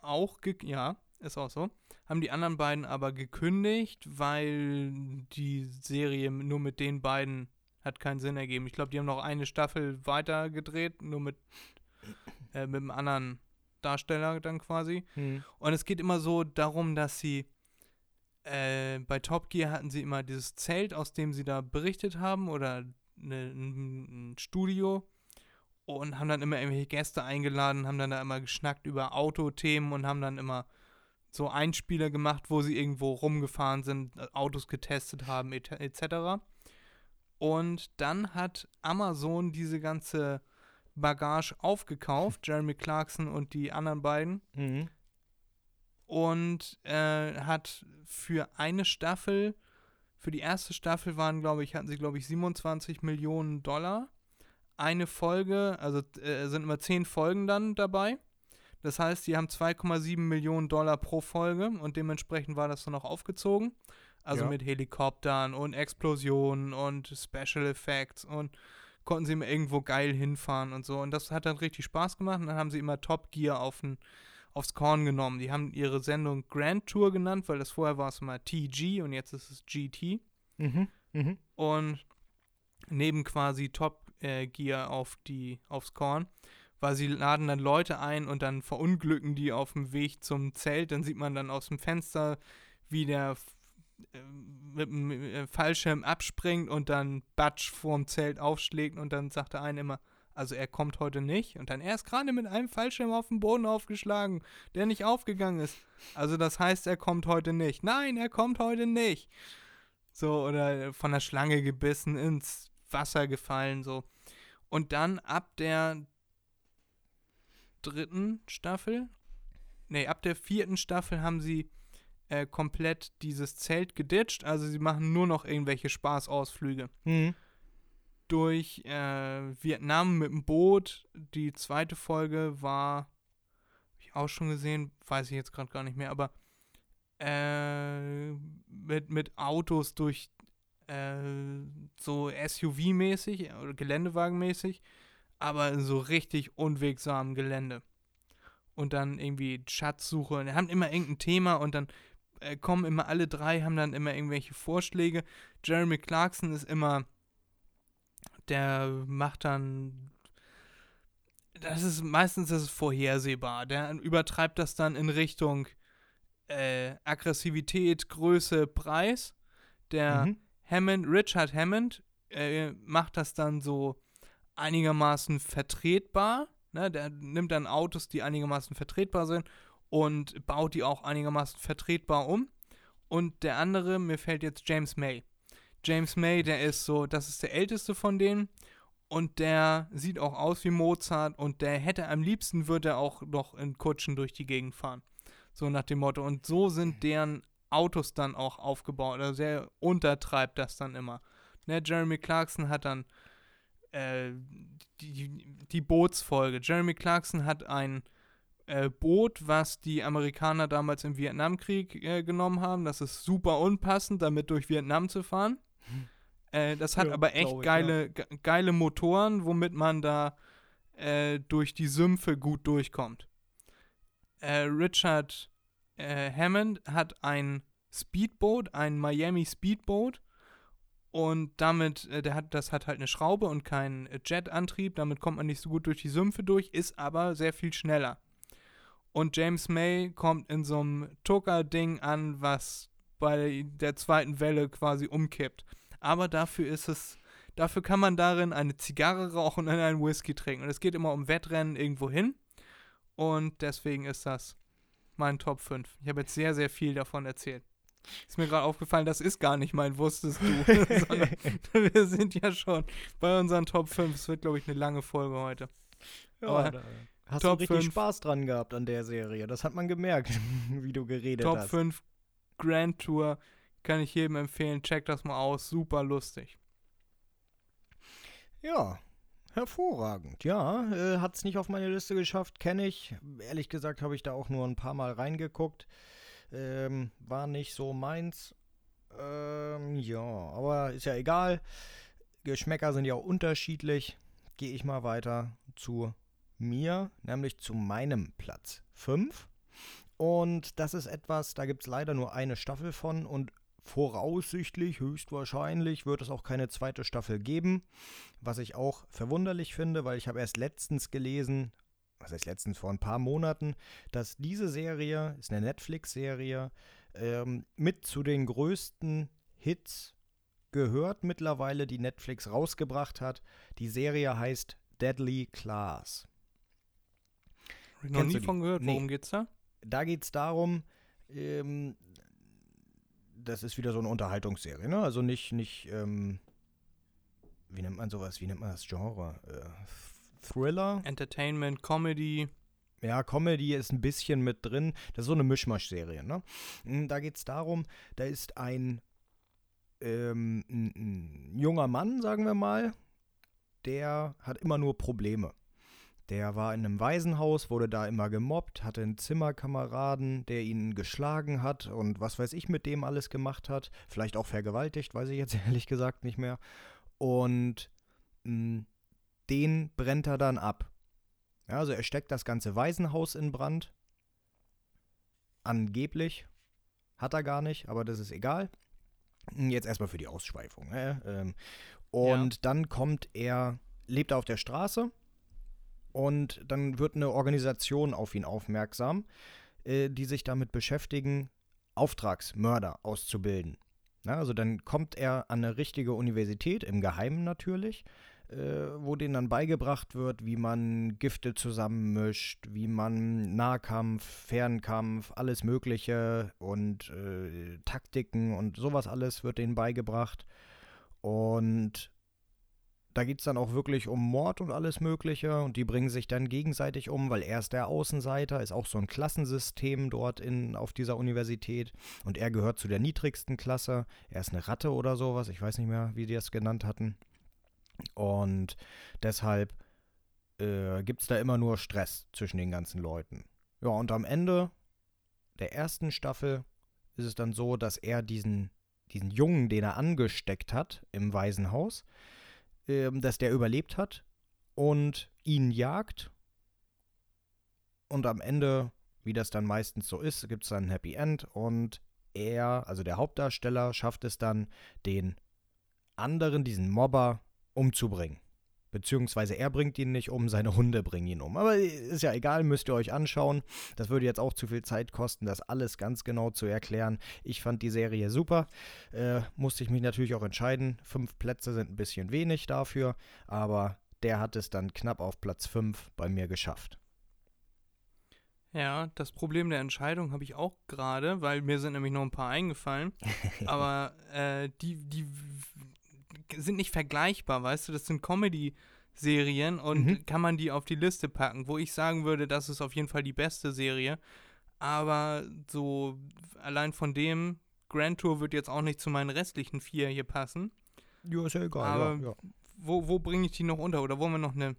auch, ja, ist auch so, haben die anderen beiden aber gekündigt, weil die Serie nur mit den beiden hat keinen Sinn ergeben. Ich glaube, die haben noch eine Staffel weiter gedreht, nur mit, äh, mit einem anderen Darsteller dann quasi. Mhm. Und es geht immer so darum, dass sie äh, bei Top Gear hatten sie immer dieses Zelt, aus dem sie da berichtet haben oder ne, ein, ein Studio und haben dann immer irgendwelche Gäste eingeladen, haben dann da immer geschnackt über Autothemen und haben dann immer so Einspieler gemacht, wo sie irgendwo rumgefahren sind, Autos getestet haben et- etc. Und dann hat Amazon diese ganze Bagage aufgekauft, Jeremy Clarkson und die anderen beiden Mhm. und äh, hat für eine Staffel, für die erste Staffel waren, glaube ich, hatten sie, glaube ich, 27 Millionen Dollar. Eine Folge, also äh, sind immer zehn Folgen dann dabei. Das heißt, die haben 2,7 Millionen Dollar pro Folge und dementsprechend war das dann auch aufgezogen. Also Ja. mit Helikoptern und Explosionen und Special Effects und konnten sie immer irgendwo geil hinfahren und so. Und das hat dann richtig Spaß gemacht. Und dann haben sie immer Top Gear auf den, aufs Korn genommen. Die haben ihre Sendung Grand Tour genannt, weil das vorher war es immer TG und jetzt ist es GT. Mhm. Mhm. Und neben quasi Top äh, Gear auf die, aufs Korn, weil sie laden dann Leute ein und dann verunglücken die auf dem Weg zum Zelt. Dann sieht man dann aus dem Fenster, wie der äh, mit dem äh, Fallschirm abspringt und dann Batsch vorm Zelt aufschlägt und dann sagt der eine immer, also er kommt heute nicht. Und dann er ist gerade mit einem Fallschirm auf den Boden aufgeschlagen, der nicht aufgegangen ist. Also das heißt, er kommt heute nicht. Nein, er kommt heute nicht. So, oder von der Schlange gebissen, ins Wasser gefallen, so. Und dann ab der dritten Staffel, nee, ab der vierten Staffel haben sie äh, komplett dieses Zelt geditcht. Also sie machen nur noch irgendwelche Spaßausflüge. Mhm. Durch äh, Vietnam mit dem Boot. Die zweite Folge war, hab ich auch schon gesehen, weiß ich jetzt gerade gar nicht mehr, aber äh, mit, mit Autos durch äh, so SUV-mäßig oder Geländewagen-mäßig, aber so richtig unwegsamen Gelände. Und dann irgendwie Schatzsuche. Und haben immer irgendein Thema und dann äh, kommen immer alle drei, haben dann immer irgendwelche Vorschläge. Jeremy Clarkson ist immer, der macht dann, das ist meistens das ist vorhersehbar. Der übertreibt das dann in Richtung äh, Aggressivität, Größe, Preis. Der Mhm. Hammond, Richard Hammond, äh, macht das dann so einigermaßen vertretbar. Ne? Der nimmt dann Autos, die einigermaßen vertretbar sind und baut die auch einigermaßen vertretbar um. Und der andere, mir fällt jetzt James May. James May, der ist so, das ist der älteste von denen Und der sieht auch aus wie Mozart und der hätte am liebsten, würde er auch noch in Kutschen durch die Gegend fahren. So nach dem Motto. Und so sind deren Autos dann auch aufgebaut. Also er untertreibt das dann immer. Ne, Jeremy Clarkson hat dann äh, die, die Bootsfolge. Jeremy Clarkson hat ein äh, Boot, was die Amerikaner damals im Vietnamkrieg äh, genommen haben. Das ist super unpassend, damit durch Vietnam zu fahren. Äh, das hat Ja, aber echt ich, geile, ge geile Motoren, womit man da äh, durch die Sümpfe gut durchkommt. Richard Hammond hat ein Speedboat, ein Miami Speedboat. Und damit, äh, der hat, das hat halt eine Schraube und keinen äh, Jetantrieb. Damit kommt man nicht so gut durch die Sümpfe durch, ist aber sehr viel schneller. Und James May kommt in so einem Tucker-Ding an, was bei der zweiten Welle quasi umkippt. Aber dafür ist es, dafür kann man darin eine Zigarre rauchen und einen Whisky trinken. Und es geht immer um Wettrennen irgendwo hin. Und deswegen ist das mein Top 5. Ich habe jetzt sehr, sehr viel davon erzählt. Ist mir gerade aufgefallen, das ist gar nicht mein Wusstest du. sondern wir sind ja schon bei unseren Top 5. Es wird, glaube ich, eine lange Folge heute. Ja, Aber da hast Top du richtig fünf. Spaß dran gehabt an der Serie. Das hat man gemerkt, wie du geredet Top hast. 5 Grand Tour kann ich jedem empfehlen. Check das mal aus. Super lustig. Ja, hervorragend. Ja, äh, hat es nicht auf meine Liste geschafft, kenne ich. Ehrlich gesagt habe ich da auch nur ein paar Mal reingeguckt. Ähm, war nicht so meins. Ähm, ja, aber ist ja egal. Geschmäcker sind ja auch unterschiedlich. Gehe ich mal weiter zu mir, nämlich zu meinem Platz 5. Und das ist etwas, da gibt es leider nur eine Staffel von und voraussichtlich, höchstwahrscheinlich, wird es auch keine zweite Staffel geben. Was ich auch verwunderlich finde, weil ich habe erst letztens gelesen, was heißt letztens vor ein paar Monaten, dass diese Serie, ist eine Netflix-Serie, ähm, mit zu den größten Hits gehört mittlerweile, die Netflix rausgebracht hat. Die Serie heißt Deadly Class. Hab ich noch Kennst nie von gehört. Nee. Worum geht's da? Da geht es darum, ähm, das ist wieder so eine Unterhaltungsserie, ne? Also nicht, nicht, ähm, wie nennt man sowas, wie nennt man das Genre? Äh, Thriller? Entertainment, Comedy. Ja, Comedy ist ein bisschen mit drin. Das ist so eine Mischmasch-Serie, ne? Mm, Da geht es darum, da ist ein, ähm, ein, ein junger Mann, sagen wir mal, der hat immer nur Probleme. Der war in einem Waisenhaus, wurde da immer gemobbt, hatte einen Zimmerkameraden, der ihn geschlagen hat und was weiß ich mit dem alles gemacht hat. Vielleicht auch vergewaltigt, weiß ich jetzt ehrlich gesagt nicht mehr. Und mh, den brennt er dann ab. Ja, also er steckt das ganze Waisenhaus in Brand. Angeblich. Hat er gar nicht, aber das ist egal. Jetzt erstmal für die Ausschweifung. Ne? Ähm, und dann kommt er, lebt er auf der Straße und dann wird eine Organisation auf ihn aufmerksam, äh, die sich damit beschäftigen, Auftragsmörder auszubilden. Na, also dann kommt er an eine richtige Universität, im Geheimen natürlich, äh, wo denen dann beigebracht wird, wie man Gifte zusammenmischt, wie man Nahkampf, Fernkampf, alles Mögliche und äh, Taktiken und sowas alles wird denen beigebracht. Und da geht es dann auch wirklich um Mord und alles Mögliche und die bringen sich dann gegenseitig um, weil er ist der Außenseiter, ist auch so ein Klassensystem dort in, auf dieser Universität und er gehört zu der niedrigsten Klasse. Er ist eine Ratte oder sowas, ich weiß nicht mehr, wie die das genannt hatten. Und deshalb äh, gibt es da immer nur Stress zwischen den ganzen Leuten. Ja, und am Ende der ersten Staffel ist es dann so, dass er diesen, diesen Jungen, den er angesteckt hat im Waisenhaus, ähm, dass der überlebt hat und ihn jagt. Und am Ende, wie das dann meistens so ist, gibt es dann ein Happy End und er, also der Hauptdarsteller, schafft es dann, den anderen, diesen Mobber, umzubringen. Beziehungsweise er bringt ihn nicht um, seine Hunde bringen ihn um. Aber ist ja egal, müsst ihr euch anschauen. Das würde jetzt auch zu viel Zeit kosten, das alles ganz genau zu erklären. Ich fand die Serie super. Äh, musste ich mich natürlich auch entscheiden. Fünf Plätze sind ein bisschen wenig dafür, aber der hat es dann knapp auf Platz 5 bei mir geschafft. Ja, das Problem der Entscheidung habe ich auch gerade, weil mir sind nämlich noch ein paar eingefallen. aber äh, die, die sind nicht vergleichbar, weißt du? Das sind Serien und Mhm. kann man die auf die Liste packen, wo ich sagen würde, das ist auf jeden Fall die beste Serie. Aber so allein von dem, Grand Tour wird jetzt auch nicht zu meinen restlichen vier hier passen. Ja, ist ja egal. Aber- ja, ja. Wo, wo bringe ich die noch unter? Oder wollen wir noch eine,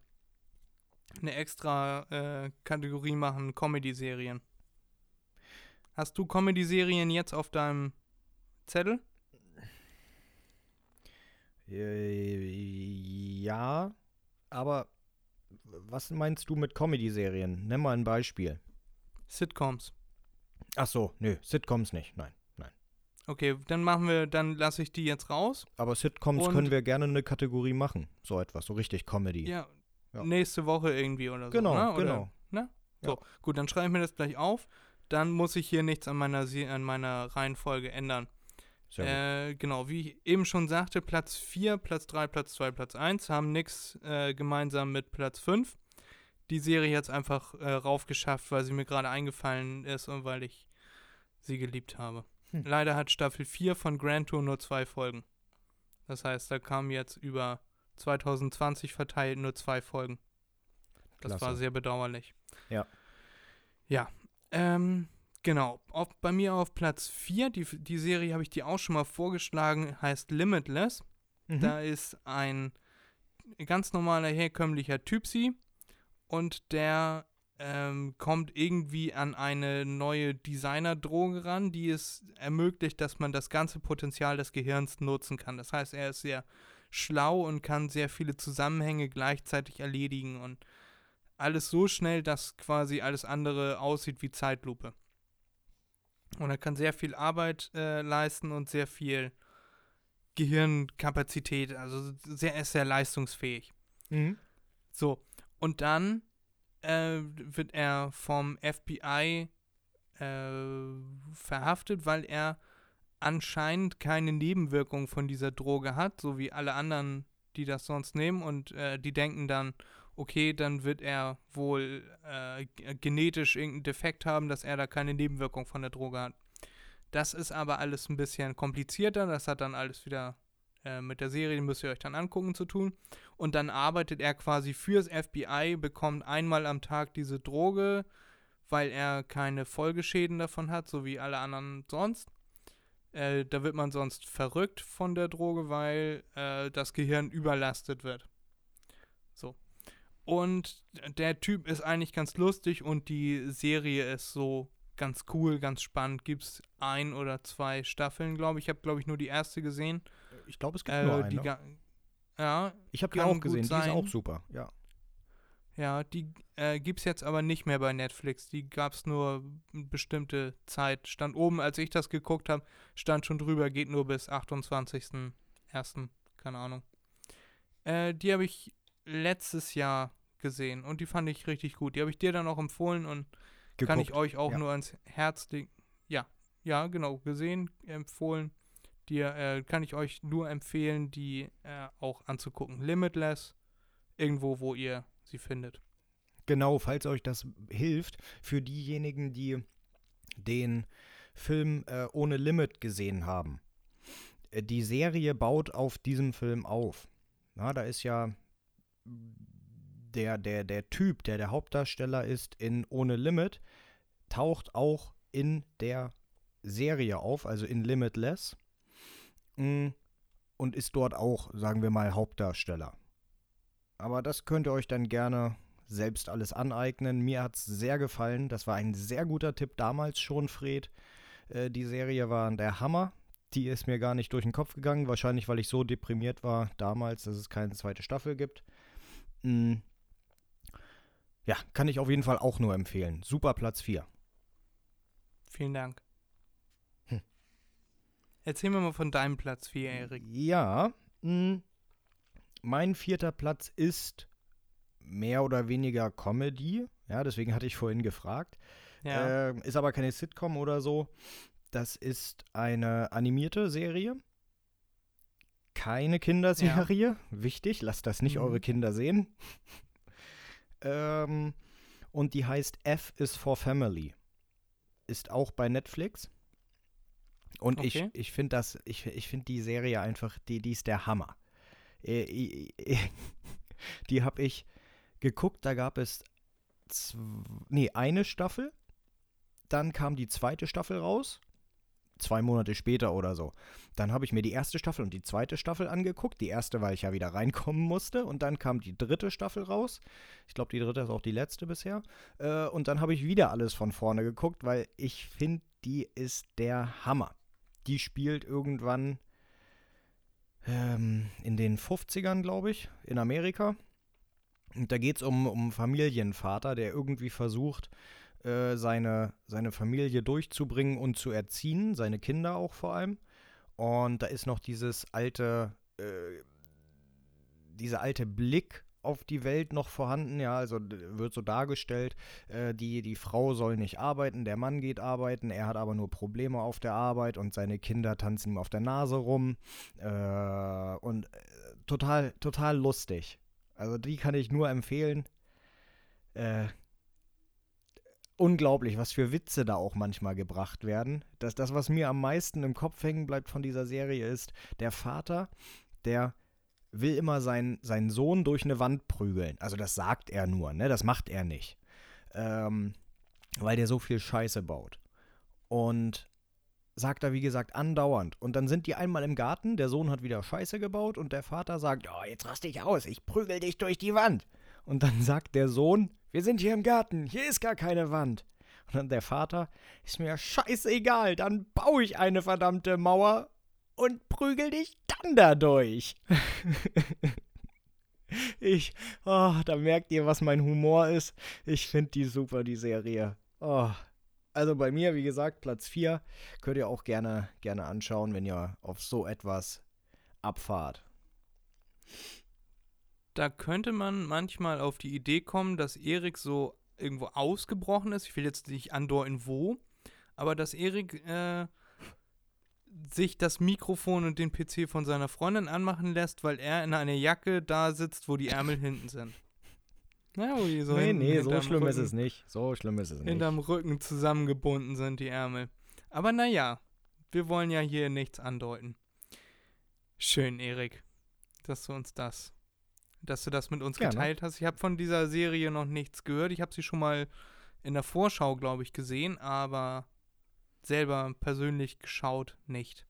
eine extra äh, Kategorie machen, Comedy-Serien? Hast du Comedy-Serien jetzt auf deinem Zettel? Äh, ja, aber was meinst du mit Comedy-Serien? Nenn mal ein Beispiel. Sitcoms. Ach so, nö, Sitcoms nicht, nein, nein. Okay, dann machen wir, dann lasse ich die jetzt raus. Aber Sitcoms Und- können wir gerne eine Kategorie machen. So etwas, so richtig Comedy. Ja, Ja. nächste Woche irgendwie oder so. Genau, ne? oder, genau. Ne? So, gut, dann schreibe ich mir das gleich auf. Dann muss ich hier nichts an meiner, an meiner Reihenfolge ändern. Äh, genau, wie ich eben schon sagte, Platz 4, Platz 3, Platz 2, Platz 1 haben nichts äh, gemeinsam mit Platz 5. Die Serie jetzt einfach äh, raufgeschafft, weil sie mir gerade eingefallen ist und weil ich sie geliebt habe. Hm. Leider hat Staffel 4 von Grand Tour nur zwei Folgen. Das heißt, da kamen jetzt über 2020 verteilt nur zwei Folgen. Das war Klasse. sehr bedauerlich. Ja. Ja. Ähm, genau. Auf, bei mir auf Platz 4, die, die Serie habe ich dir auch schon mal vorgeschlagen, heißt Limitless. Mhm. Da ist ein ganz normaler, herkömmlicher Typsi und der ähm, kommt irgendwie an eine neue Designerdroge ran, die es ermöglicht, dass man das ganze Potenzial des Gehirns nutzen kann. Das heißt, er ist sehr schlau und kann sehr viele Zusammenhänge gleichzeitig erledigen und alles so schnell, dass quasi alles andere aussieht wie Zeitlupe. Und er kann sehr viel Arbeit äh, leisten und sehr viel Gehirnkapazität, also sehr, er ist sehr leistungsfähig. Mhm. So, und dann äh, wird er vom FBI äh, verhaftet, weil er anscheinend keine Nebenwirkungen von dieser Droge hat, so wie alle anderen, die das sonst nehmen. Und äh, die denken dann, okay, dann wird er wohl äh, g- genetisch irgendeinen Defekt haben, dass er da keine Nebenwirkung von der Droge hat. Das ist aber alles ein bisschen komplizierter. Das hat dann alles wieder äh, mit der Serie, die müsst ihr euch dann angucken, zu tun. Und dann arbeitet er quasi fürs FBI, bekommt einmal am Tag diese Droge, weil er keine Folgeschäden davon hat, so wie alle anderen sonst. Äh, da wird man sonst verrückt von der Droge, weil äh, das Gehirn überlastet wird. Und der Typ ist eigentlich ganz lustig und die Serie ist so ganz cool, ganz spannend. Gibt es ein oder zwei Staffeln, glaube ich. Ich habe, glaube ich, nur die erste gesehen. Ich glaube, es gibt Äh, nur die eine. ga- ja, Ich habe die auch gesehen, die ist sein. auch super. Ja. Ja, die äh, gibt es jetzt aber nicht mehr bei Netflix. Die gab es nur eine bestimmte Zeit. Stand oben, als ich das geguckt habe, stand schon drüber, geht nur bis 28.01. Keine Ahnung. Äh, die habe ich letztes Jahr gesehen und die fand ich richtig gut. Die habe ich dir dann auch empfohlen und kann ich Geguckt. euch auch ja. nur ans Herz legen. Ja, ja, genau, gesehen, empfohlen. Die äh, kann ich euch nur empfehlen, die äh, auch anzugucken. Limitless, irgendwo, wo ihr sie findet. Genau, falls euch das hilft, für diejenigen, die den Film äh, ohne Limit gesehen haben. Äh, die Serie baut auf diesem Film auf. Na, da ist ja der, der, der Typ, der der Hauptdarsteller ist in Ohne Limit, taucht auch in der Serie auf, also in Limitless. Mm, Und ist dort auch, sagen wir mal, Hauptdarsteller. Aber das könnt ihr euch dann gerne selbst alles aneignen. Mir hat es sehr gefallen. Das war ein sehr guter Tipp damals schon, Fred. Äh, die Serie war der Hammer. Die ist mir gar nicht durch den Kopf gegangen. Wahrscheinlich, weil ich so deprimiert war damals, dass es keine zweite Staffel gibt. Mm. Ja, kann ich auf jeden Fall auch nur empfehlen. Super Platz 4. Vielen Dank. Hm. Erzähl mir mal von deinem Platz 4, Erik. Ja, mh, mein vierter Platz ist mehr oder weniger Comedy. Ja, deswegen hatte ich vorhin gefragt. Ja. Ähm, ist aber keine Sitcom oder so. Das ist eine animierte Serie. Keine Kinderserie. Wichtig, lasst das nicht Mhm. eure Kinder sehen. Ähm, und die heißt F is for Family. Ist auch bei Netflix. Und Okay. ich, ich finde das, ich, ich finde die Serie einfach, die, die ist der Hammer. Äh, die habe ich geguckt, da gab es nee, eine Staffel, dann kam die zweite Staffel raus, zwei Monate später oder so. Dann habe ich mir die erste Staffel und die zweite Staffel angeguckt. Die erste, weil ich ja wieder reinkommen musste. Und dann kam die dritte Staffel raus. Ich glaube, die dritte ist auch die letzte bisher. Äh, und dann habe ich wieder alles von vorne geguckt, weil ich finde, die ist der Hammer. Die spielt irgendwann ähm, in den 50ern, glaube ich, in Amerika. Und da geht es um, um Familienvater, der irgendwie versucht, äh, seine, seine Familie durchzubringen und zu erziehen, seine Kinder auch vor allem. Und da ist noch dieses alte, äh, dieser alte Blick auf die Welt noch vorhanden, ja, also wird so dargestellt, äh, die, die Frau soll nicht arbeiten, der Mann geht arbeiten, er hat aber nur Probleme auf der Arbeit und seine Kinder tanzen ihm auf der Nase rum äh, und äh, total, total lustig. Also die kann ich nur empfehlen. Äh, unglaublich, was für Witze da auch manchmal gebracht werden. Das, das, was mir am meisten im Kopf hängen bleibt von dieser Serie, ist der Vater, der will immer seinen, seinen Sohn durch eine Wand prügeln. Also das sagt er nur, ne? Das macht er nicht. Ähm, weil der so viel Scheiße baut. Und sagt er, wie gesagt, andauernd. Und dann sind die einmal im Garten, der Sohn hat wieder Scheiße gebaut und der Vater sagt, oh, jetzt raste ich aus, ich prügel dich durch die Wand. Und dann sagt der Sohn, wir sind hier im Garten, hier ist gar keine Wand. Und dann der Vater, ist mir scheißegal, dann baue ich eine verdammte Mauer und prügel dich dann dadurch. ich, oh, da merkt ihr, was mein Humor ist. Ich finde die super, die Serie. Oh. Also bei mir, wie gesagt, Platz 4. Könnt ihr auch gerne, gerne anschauen, wenn ihr auf so etwas abfahrt. Da könnte man manchmal auf die Idee kommen, dass Erik so irgendwo ausgebrochen ist. Ich will jetzt nicht andeuten, wo. Aber dass Erik äh, sich das Mikrofon und den PC von seiner Freundin anmachen lässt, weil er in einer Jacke da sitzt, wo die Ärmel hinten sind. Ja, wo die so nee, hinten, nee, so schlimm ist Rücken- es nicht. So schlimm ist es nicht. Hinterm Rücken zusammengebunden sind die Ärmel. Aber naja, wir wollen ja hier nichts andeuten. Schön, Erik, dass du uns das, dass du das mit uns Gerne. geteilt hast. Ich habe von dieser Serie noch nichts gehört. Ich habe sie schon mal in der Vorschau, glaube ich, gesehen, aber selber persönlich geschaut nicht.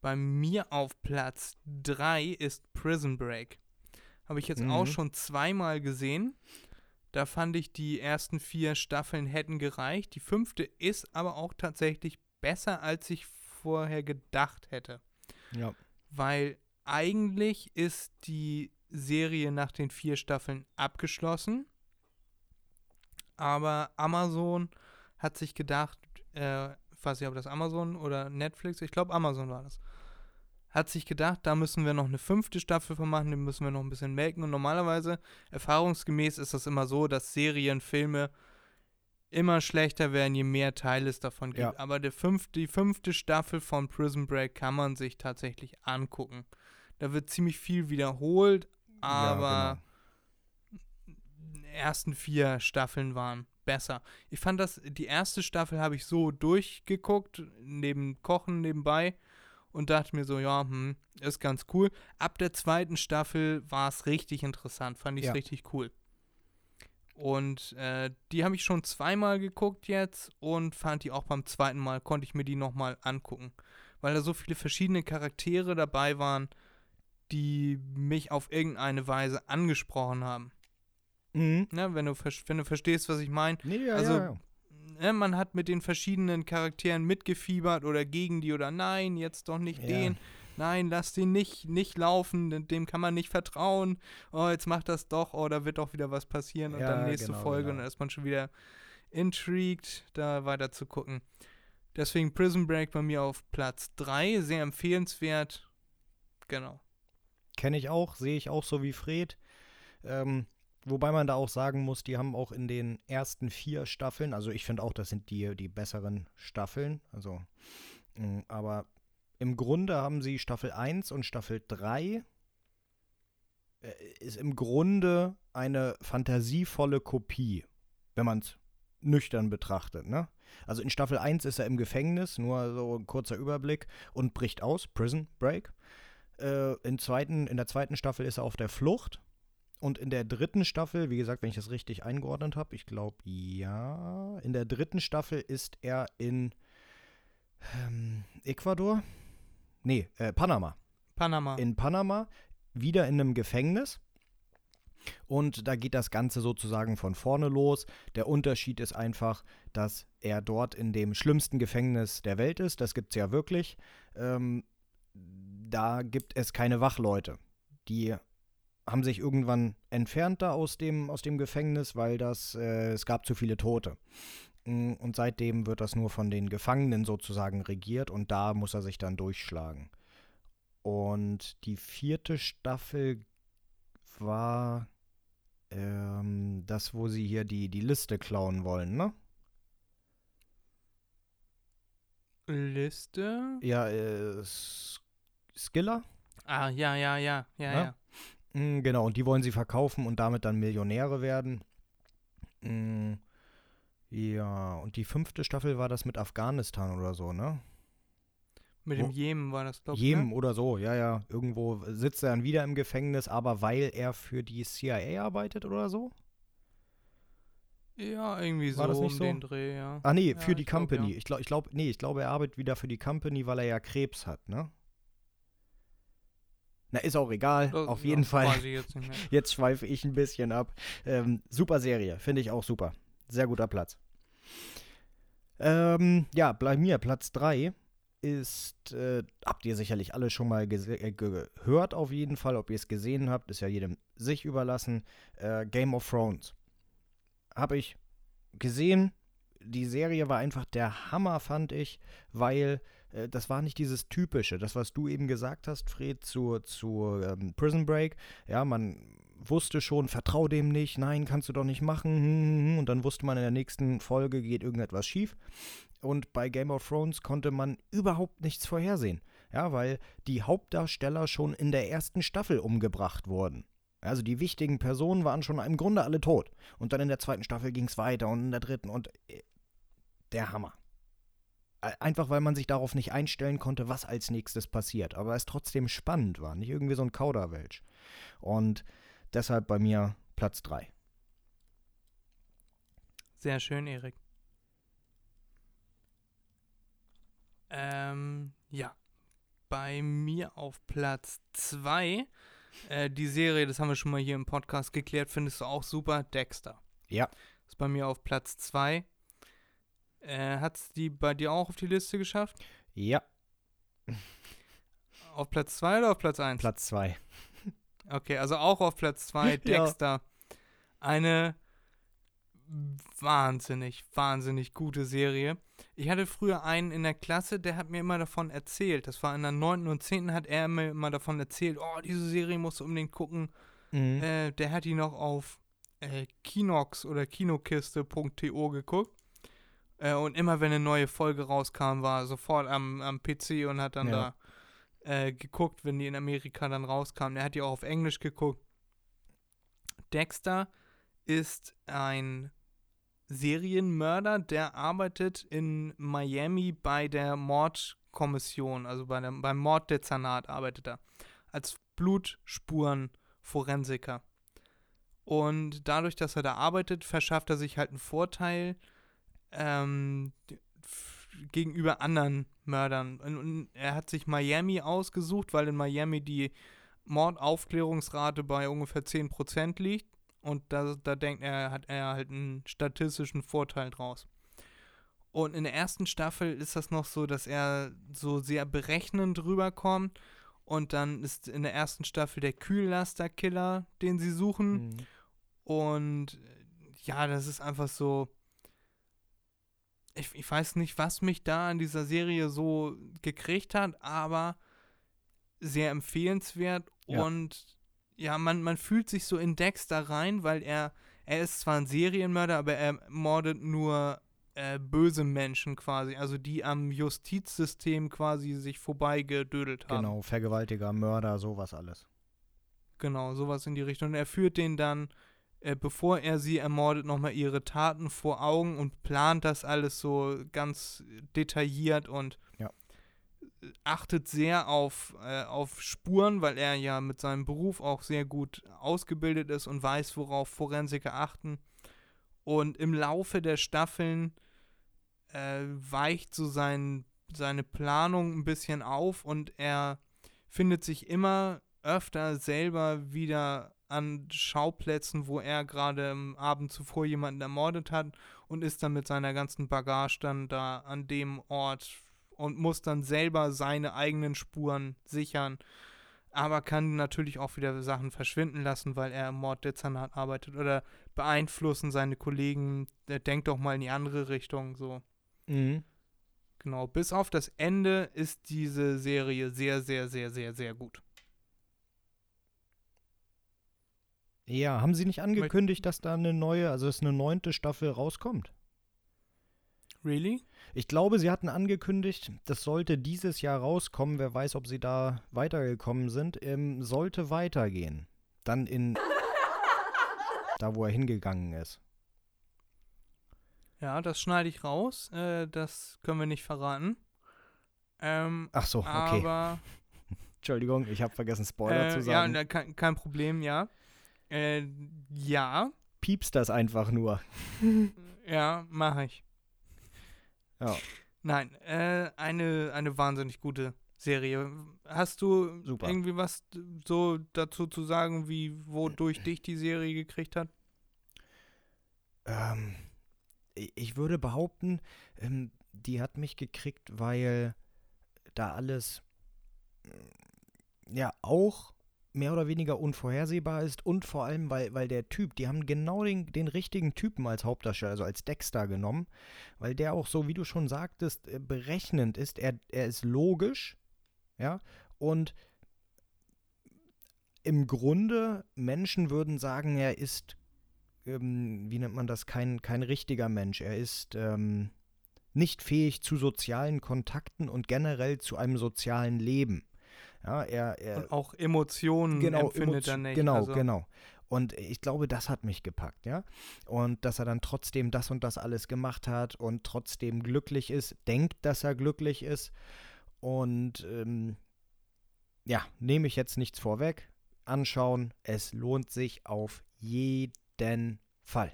Bei mir auf Platz 3 ist Prison Break. Habe ich jetzt auch Mhm. schon zweimal gesehen. Da fand ich, die ersten vier Staffeln hätten gereicht. Die fünfte ist aber auch tatsächlich besser, als ich vorher gedacht hätte. Ja. Weil eigentlich ist die Serie nach den vier Staffeln abgeschlossen. Aber Amazon hat sich gedacht, äh, ich weiß nicht, ob das Amazon oder Netflix, ich glaube Amazon war das, hat sich gedacht, da müssen wir noch eine fünfte Staffel von machen, den müssen wir noch ein bisschen melken. Und normalerweise, erfahrungsgemäß, ist das immer so, dass Serien, Filme immer schlechter werden, je mehr Teile es davon gibt. Ja. Aber der fünfte, die fünfte Staffel von Prison Break kann man sich tatsächlich angucken. Da wird ziemlich viel wiederholt, aber Ja, die ersten vier Staffeln waren besser. Ich fand das, die erste Staffel habe ich so durchgeguckt, neben Kochen nebenbei und dachte mir so, ja, hm, ist ganz cool. Ab der zweiten Staffel war es richtig interessant, fand ich es Ja. richtig cool. Und äh, die habe ich schon zweimal geguckt jetzt und fand die auch beim zweiten Mal, konnte ich mir die nochmal angucken. Weil da so viele verschiedene Charaktere dabei waren, die mich auf irgendeine Weise angesprochen haben. Mhm. Ne, wenn, du, wenn du verstehst, was ich meine. Nee, ja, Also, ja, ja. Ne, man hat mit den verschiedenen Charakteren mitgefiebert oder gegen die oder nein, jetzt doch nicht den. Nein, lass den nicht, nicht laufen, dem kann man nicht vertrauen. Oh, jetzt macht das doch, oh, da wird doch wieder was passieren und dann nächste genau, Folge genau. und dann ist man schon wieder intrigued, da weiter zu gucken. Deswegen Prison Break bei mir auf Platz 3, sehr empfehlenswert. Genau. Kenne ich auch, sehe ich auch so wie Fred. Ähm, wobei man da auch sagen muss, die haben auch in den ersten vier Staffeln, also ich finde auch, das sind die, die besseren Staffeln. Also, mh, aber im Grunde haben sie Staffel 1 und Staffel 3 äh, ist im Grunde eine fantasievolle Kopie, wenn man es nüchtern betrachtet, ne? Also in Staffel 1 ist er im Gefängnis, nur so ein kurzer Überblick, und bricht aus, Prison Break. Äh, in, zweiten, in der zweiten Staffel ist er auf der Flucht und in der dritten Staffel, wie gesagt, wenn ich das richtig eingeordnet habe, ich glaube ja, in der dritten Staffel ist er in ähm, Ecuador? Nee, äh, Panama. Panama. In Panama, wieder in einem Gefängnis. Und da geht das Ganze sozusagen von vorne los. Der Unterschied ist einfach, dass er dort in dem schlimmsten Gefängnis der Welt ist. Das gibt es ja wirklich. Ähm, da gibt es keine Wachleute. Die haben sich irgendwann entfernt da aus dem, aus dem Gefängnis, weil das, äh, es gab zu viele Tote. Mm, Und seitdem wird das nur von den Gefangenen sozusagen regiert und da muss er sich dann durchschlagen. Und die vierte Staffel war ähm, das, wo sie hier die, die Liste klauen wollen, ne? Liste? Ja, äh, Skiller? Ah, ja, ja, ja, ja, Ja? ja. Mm, Genau, und die wollen sie verkaufen und damit dann Millionäre werden. Mm, Ja, und die fünfte Staffel war das mit Afghanistan oder so, ne? Mit dem Jemen war das, glaube ich. Jemen Ne? oder so, ja, ja. Irgendwo sitzt er dann wieder im Gefängnis, aber weil er für die CIA arbeitet oder so? Ja, irgendwie War so das nicht um so? den Dreh, ja. Ah, nee, Ja, für die ich glaub, Company. ja. Ich glaube, ich glaub, nee, ich glaube, er arbeitet wieder für die Company, weil er ja Krebs hat, ne? Na, ist auch egal. Das- Auf ja, jeden Fall. Jetzt. Jetzt schweife ich ein bisschen ab. Ähm, super Serie, finde ich auch super. Sehr guter Platz. Ähm, ja, bei mir Platz 3 ist, äh, habt ihr sicherlich alle schon mal äh, gehört auf jeden Fall. Ob ihr es gesehen habt, ist ja jedem sich überlassen. Äh, Game of Thrones. Habe ich gesehen. Die Serie war einfach der Hammer, fand ich, weil äh, das war nicht dieses typische, das, was du eben gesagt hast, Fred, zu, zu ähm, Prison Break. Ja, man wusste schon, vertrau dem nicht, nein, kannst du doch nicht machen. hm, hm, hm. Und dann wusste man, in der nächsten Folge geht irgendetwas schief. Und bei Game of Thrones konnte man überhaupt nichts vorhersehen. Ja, weil die Hauptdarsteller schon in der ersten Staffel umgebracht wurden. Also die wichtigen Personen waren schon im Grunde alle tot. Und dann in der zweiten Staffel ging es weiter und in der dritten und äh, der Hammer. Äh, Einfach weil man sich darauf nicht einstellen konnte, was als nächstes passiert. Aber es trotzdem spannend war, nicht irgendwie so ein Kauderwelsch. Und deshalb bei mir Platz 3. Sehr schön, Erik. Ähm, ja. Bei mir auf Platz 2, äh, die Serie, das haben wir schon mal hier im Podcast geklärt, findest du auch super, Dexter. Ja. Ist bei mir auf Platz 2. Äh, hat's die bei dir auch auf die Liste geschafft? Ja, Auf Platz 2 oder auf Platz 1? Platz 2. Okay, also auch auf Platz 2 Ja. Dexter. Eine wahnsinnig, wahnsinnig gute Serie. Ich hatte früher einen in der Klasse, der hat mir immer davon erzählt. Das war in der 9. und 10. hat er mir immer davon erzählt, oh, diese Serie musst du unbedingt gucken. Mhm. Äh, der hat die noch auf äh, Kinox oder Kinokiste.to geguckt. Äh, und immer wenn eine neue Folge rauskam, war er sofort am, am PC und hat dann Ja. da äh, geguckt, wenn die in Amerika dann rauskam. Er hat die auch auf Englisch geguckt. Dexter ist ein Serienmörder, der arbeitet in Miami bei der Mordkommission, also bei der, beim Morddezernat arbeitet er. Als Blutspurenforensiker. Und dadurch, dass er da arbeitet, verschafft er sich halt einen Vorteil ähm, gegenüber anderen Mördern. Und, und er hat sich Miami ausgesucht, weil in Miami die Mordaufklärungsrate bei ungefähr 10% liegt. Und da, da denkt er, hat er halt einen statistischen Vorteil draus. Und in der ersten Staffel ist das noch so, dass er so sehr berechnend rüberkommt. Und dann ist in der ersten Staffel der Kühllasterkiller, den sie suchen. Mhm. Und äh, ja, das ist einfach so. Ich, ich weiß nicht, was mich da in dieser Serie so gekriegt hat, aber sehr empfehlenswert. Ja. Und ja, man, man fühlt sich so in Dexter rein, weil er, er ist zwar ein Serienmörder, aber er mordet nur äh, böse Menschen quasi, also die am Justizsystem quasi sich vorbeigedödelt haben. Genau, Vergewaltiger, Mörder, sowas alles. Genau, sowas in die Richtung. Und er führt den dann, äh, bevor er sie ermordet, nochmal ihre Taten vor Augen und plant das alles so ganz detailliert und Ja. achtet sehr auf, äh, auf Spuren, weil er ja mit seinem Beruf auch sehr gut ausgebildet ist und weiß, worauf Forensiker achten. Und im Laufe der Staffeln äh, weicht so sein, seine Planung ein bisschen auf und er findet sich immer öfter selber wieder an Schauplätzen, wo er gerade am Abend zuvor jemanden ermordet hat und ist dann mit seiner ganzen Bagage dann da an dem Ort und muss dann selber seine eigenen Spuren sichern, aber kann natürlich auch wieder Sachen verschwinden lassen, weil er im Morddezernat arbeitet oder beeinflussen seine Kollegen, der denkt doch mal in die andere Richtung, so. Mhm. Genau, bis auf das Ende ist diese Serie sehr, sehr, sehr, sehr, sehr gut. Ja, haben sie nicht angekündigt, dass da eine neue, also dass eine neunte Staffel rauskommt? Really? Ich glaube, sie hatten angekündigt, das sollte dieses Jahr rauskommen. Wer weiß, ob sie da weitergekommen sind. Ähm, sollte weitergehen. Dann in. da, wo er hingegangen ist. Ja, das schneide ich raus. Äh, das können wir nicht verraten. Ähm, Ach so, okay. aber. Entschuldigung, ich habe vergessen, Spoiler äh, zu ja, sagen. na, kein, kein Problem, ja. Äh, ja, Piepst das einfach nur. ja, mache ich. Ja. Nein, äh, eine, eine wahnsinnig gute Serie. Hast du Super. irgendwie was so dazu zu sagen, wie wodurch dich die Serie gekriegt hat? Ähm, ich würde behaupten, ähm, die hat mich gekriegt, weil da alles ja auch mehr oder weniger unvorhersehbar ist und vor allem, weil, weil der Typ, die haben genau den, den richtigen Typen als Hauptdarsteller, also als Dexter genommen, weil der auch so, wie du schon sagtest, äh, berechnend ist. Er, er ist logisch, ja, und im Grunde, Menschen würden sagen, er ist ähm, wie nennt man das, kein, kein richtiger Mensch. Er ist ähm, nicht fähig zu sozialen Kontakten und generell zu einem sozialen Leben. Ja, er, er Und auch Emotionen empfindet Emotio- er nicht. Genau, also, genau. Und ich glaube, das hat mich gepackt, ja. Und dass er dann trotzdem das und das alles gemacht hat und trotzdem glücklich ist, denkt, dass er glücklich ist. Und ähm, ja, nehme ich jetzt nichts vorweg. Anschauen, es lohnt sich auf jeden Fall.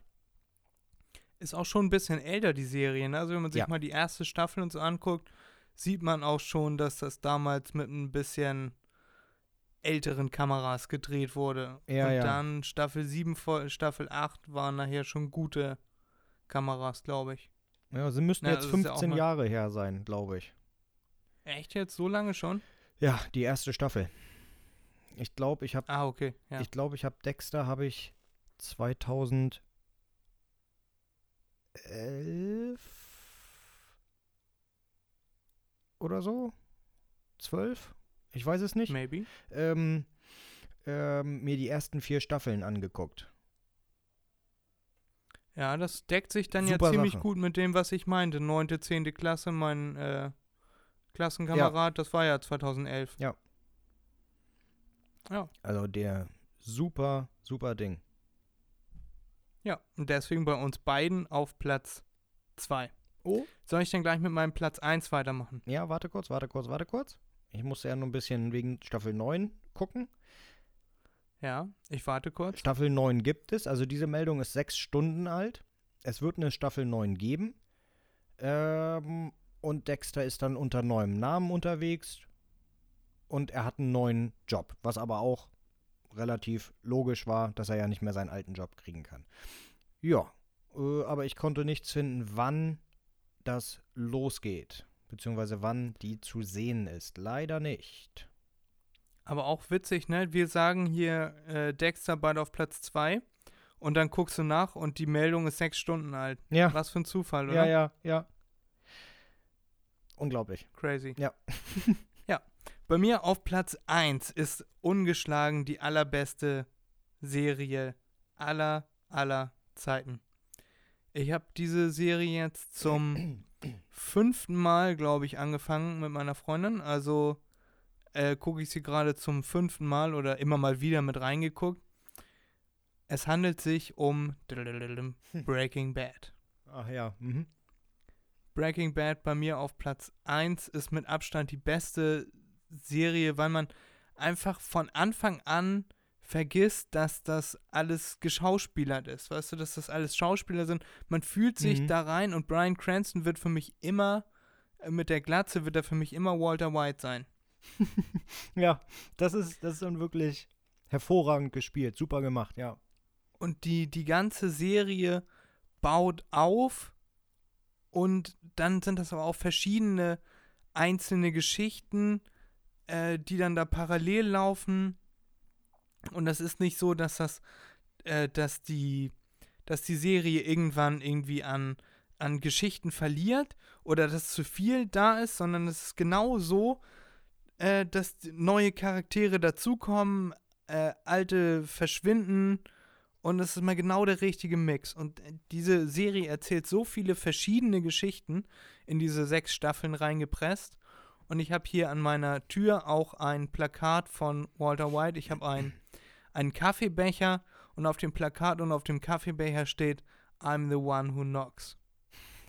Ist auch schon ein bisschen älter, die Serie. Ne? Also wenn man sich Ja. mal die erste Staffel und so anguckt, sieht man auch schon, dass das damals mit ein bisschen älteren Kameras gedreht wurde. Ja, und ja. dann Staffel 7, vor- Staffel 8 waren nachher schon gute Kameras, glaube ich. Ja, sie müssten Ja, jetzt das ist ja auch 15 mal- Jahre her sein, glaube ich. Echt jetzt? So lange schon? Ja, die erste Staffel. Ich glaube, ich habe Ah, okay. Ja. ich glaube, ich habe Dexter habe ich 2011 oder so? 12? Ich weiß es nicht. Maybe. Ähm, ähm, mir die ersten vier Staffeln angeguckt. Ja, das deckt sich dann Super ja ziemlich Sache. gut mit dem, was ich meinte. Neunte, zehnte Klasse, mein äh, Klassenkamerad, das war ja 2011. Ja. Ja. Also der super, super Ding. Ja, und deswegen bei uns beiden auf Platz 2. Oh. Soll ich dann gleich mit meinem Platz 1 weitermachen? Ja, warte kurz, warte kurz, warte kurz. Ich musste ja nur ein bisschen wegen Staffel 9 gucken. Ja, ich warte kurz. Staffel 9 gibt es, also diese Meldung ist sechs Stunden alt. Es wird eine Staffel 9 geben. Ähm, und Dexter ist dann unter neuem Namen unterwegs. Und er hat einen neuen Job, was aber auch relativ logisch war, dass er ja nicht mehr seinen alten Job kriegen kann. Ja, äh, aber ich konnte nichts finden, wann das losgeht. Beziehungsweise wann die zu sehen ist. Leider nicht. Aber auch witzig, ne? Wir sagen hier äh, Dexter bald auf Platz 2 und dann guckst du nach und die Meldung ist sechs Stunden alt. Ja, Was für ein Zufall, oder? ja, ja, ja. Unglaublich. Crazy. Ja. ja. Bei mir auf Platz 1 ist ungeschlagen die allerbeste Serie aller, aller Zeiten. Ich habe diese Serie jetzt zum fünften Mal, glaube ich, angefangen mit meiner Freundin. Also äh, gucke ich sie gerade zum fünften Mal oder immer mal wieder mit reingeguckt. Es handelt sich um Breaking Bad. Ach ja. Mhm. Breaking Bad bei mir auf Platz 1 ist mit Abstand die beste Serie, weil man einfach von Anfang an vergisst, dass das alles geschauspielert ist. Weißt du, dass das alles Schauspieler sind. Man fühlt sich Mhm. da rein und Brian Cranston wird für mich immer, äh, mit der Glatze wird er für mich immer Walter White sein. Ja, das ist, das ist dann wirklich hervorragend gespielt. Super gemacht, ja. Und die, die ganze Serie baut auf und dann sind das aber auch verschiedene einzelne Geschichten, äh, die dann da parallel laufen. Und das ist nicht so, dass das, äh, dass die, dass die Serie irgendwann irgendwie an, an Geschichten verliert oder dass zu viel da ist, sondern es ist genau so, äh, dass neue Charaktere dazukommen, äh, alte verschwinden und es ist mal genau der richtige Mix. Und äh, diese Serie erzählt so viele verschiedene Geschichten in diese sechs Staffeln reingepresst. Und ich habe hier an meiner Tür auch ein Plakat von Walter White. Ich habe ein, einen Kaffeebecher und auf dem Plakat und auf dem Kaffeebecher steht I'm the one who knocks.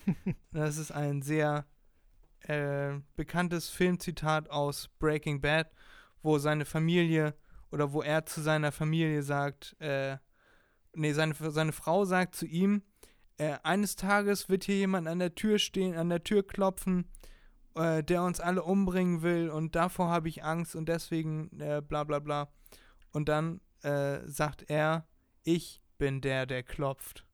das ist ein sehr äh, bekanntes Filmzitat aus Breaking Bad, wo seine Familie oder wo er zu seiner Familie sagt, äh, nee, seine, seine Frau sagt zu ihm, äh, eines Tages wird hier jemand an der Tür stehen, an der Tür klopfen, äh, der uns alle umbringen will und davor habe ich Angst und deswegen äh, bla bla bla. Und dann äh, sagt er, ich bin der, der klopft.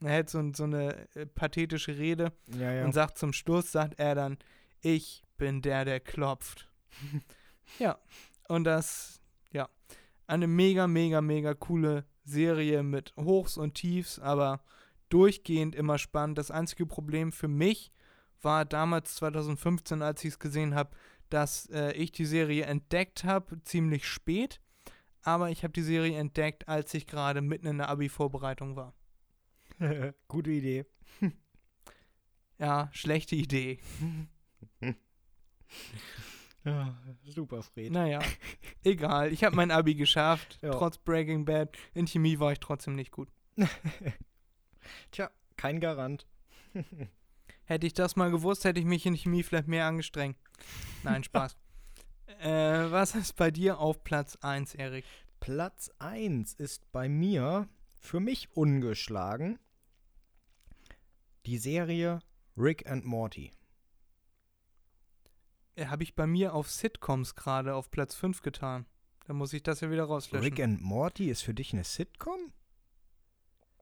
Er hält so, so eine äh, pathetische Rede Ja, ja. und sagt zum Schluss, sagt er dann, ich bin der, der klopft. ja, und das, ja, eine mega, mega, mega coole Serie mit Hochs und Tiefs, aber durchgehend immer spannend. Das einzige Problem für mich war damals 2015, als ich es gesehen habe, dass äh, ich die Serie entdeckt habe, ziemlich spät. Aber ich habe die Serie entdeckt, als ich gerade mitten in der Abi-Vorbereitung war. Gute Idee. Ja, schlechte Idee. Ja, super, Fred. Naja, egal. Ich habe mein Abi geschafft. Ja. Trotz Breaking Bad. In Chemie war ich trotzdem nicht gut. Tja, kein Garant. Hätte ich das mal gewusst, hätte ich mich in Chemie vielleicht mehr angestrengt. Nein, Spaß. Äh, was ist bei dir auf Platz 1, Erik? Platz 1 ist bei mir für mich ungeschlagen die Serie Rick and Morty. Äh, habe ich bei mir auf Sitcoms gerade auf Platz 5 getan. Da muss ich das ja wieder rauslöschen. Rick and Morty ist für dich eine Sitcom?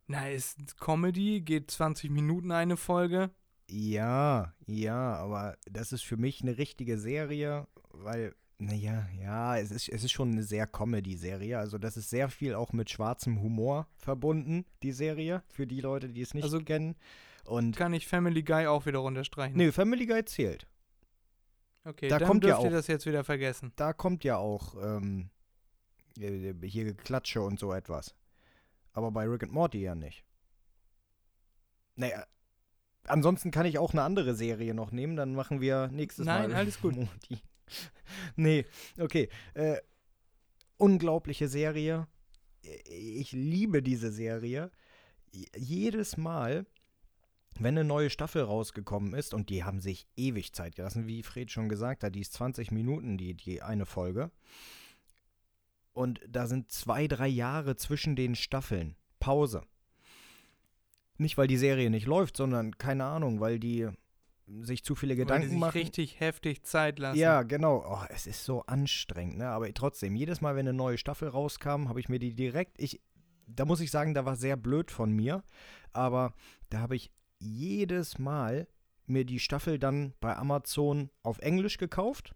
Na, ist Comedy, geht 20 Minuten eine Folge. Ja, ja, aber das ist für mich eine richtige Serie, weil, naja, ja, es ist, es ist schon eine sehr Comedy-Serie. Also das ist sehr viel auch mit schwarzem Humor verbunden, die Serie, für die Leute, die es nicht Also- kennen. Und Kann ich Family Guy auch wieder runterstreichen. nee, Family Guy zählt. okay, da dann kommt ja dürft ihr auch- das jetzt wieder vergessen. Da kommt ja auch ähm, äh, hier Geklatsche und so etwas. Aber bei Rick and Morty ja nicht. Naja, ansonsten kann ich auch eine andere Serie noch nehmen, dann machen wir nächstes Mal. Nein, alles gut. Morty. nee, okay. Äh, unglaubliche Serie. Ich liebe diese Serie. Jedes Mal, wenn eine neue Staffel rausgekommen ist, und die haben sich ewig Zeit gelassen, wie Fred schon gesagt hat, die ist 20 Minuten, die, die eine Folge. Und da sind zwei, drei Jahre zwischen den Staffeln. Pause. Nicht, weil die Serie nicht läuft, sondern, keine Ahnung, weil die sich zu viele Weil die Gedanken sich machen. richtig heftig Zeit lassen. Ja, genau. Oh, es ist so anstrengend, ne? Aber trotzdem, jedes Mal, wenn eine neue Staffel rauskam, habe ich mir die direkt. Ich, da muss ich sagen, da war sehr blöd von mir. Aber da habe ich jedes Mal mir die Staffel dann bei Amazon auf Englisch gekauft.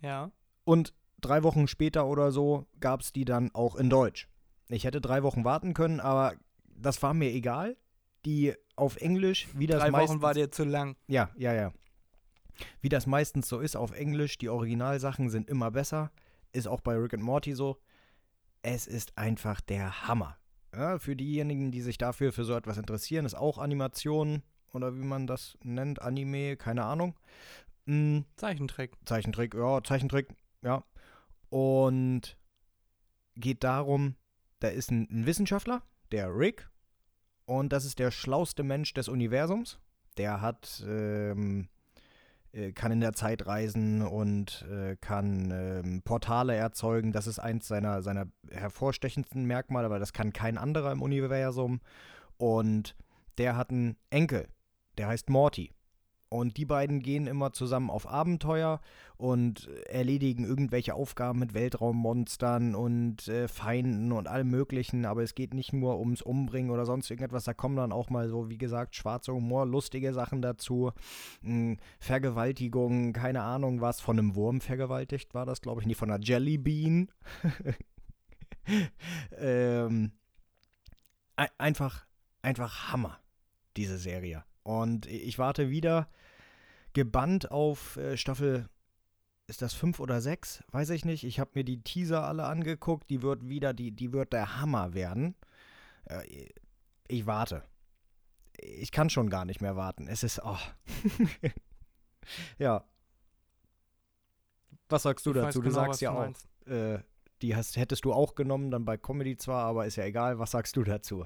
Ja. Und drei Wochen später oder so gab es die dann auch in Deutsch. Ich hätte drei Wochen warten können, aber das war mir egal. Die auf Englisch, wie das Drei meistens Wochen war dir zu lang. ja, ja, ja. Wie das meistens so ist auf Englisch, die Originalsachen sind immer besser. Ist auch bei Rick and Morty so. Es ist einfach der Hammer. Ja, für diejenigen, die sich dafür für so etwas interessieren, ist auch Animation oder wie man das nennt, Anime, keine Ahnung. Mm, Zeichentrick. Zeichentrick, ja, Zeichentrick, ja. Und geht darum, da ist ein, ein Wissenschaftler, der Rick, Und das ist der schlauste Mensch des Universums. Der hat, ähm, äh, kann in der Zeit reisen und äh, kann ähm, Portale erzeugen. Das ist eins seiner, seiner hervorstechendsten Merkmale, weil das kann kein anderer im Universum. Und der hat einen Enkel, der heißt Morty. Und die beiden gehen immer zusammen auf Abenteuer und erledigen irgendwelche Aufgaben mit Weltraummonstern und äh, Feinden und allem Möglichen. Aber es geht nicht nur ums Umbringen oder sonst irgendetwas. Da kommen dann auch mal so, wie gesagt, schwarzer Humor, lustige Sachen dazu. Mh, Vergewaltigung, keine Ahnung was. Von einem Wurm vergewaltigt war das, glaube ich, nicht von einer Jellybean. ähm, ein- einfach, einfach Hammer, diese Serie. Und ich warte wieder gebannt auf äh, Staffel, ist das fünf oder sechs? Weiß ich nicht. Ich habe mir die Teaser alle angeguckt. Die wird wieder, die, die wird der Hammer werden. Äh, ich warte. Ich kann schon gar nicht mehr warten. Es ist, oh. ja. Was sagst du Ich dazu? Du genau, sagst ja du auch, äh, die hast, hättest du auch genommen, dann bei Comedy zwar, aber ist ja egal. Was sagst du dazu?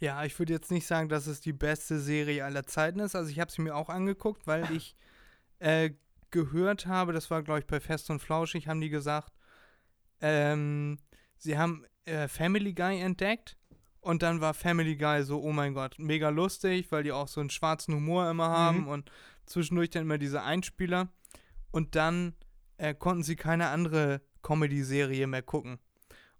Ja, ich würde jetzt nicht sagen, dass es die beste Serie aller Zeiten ist. Also ich habe sie mir auch angeguckt, weil ich äh, gehört habe, das war glaube ich bei Fest und Flauschig, haben die gesagt, ähm, sie haben äh, Family Guy entdeckt und dann war Family Guy so, oh mein Gott, mega lustig, weil die auch so einen schwarzen Humor immer haben und zwischendurch dann immer diese Einspieler und dann äh, konnten sie keine andere Comedy-Serie mehr gucken.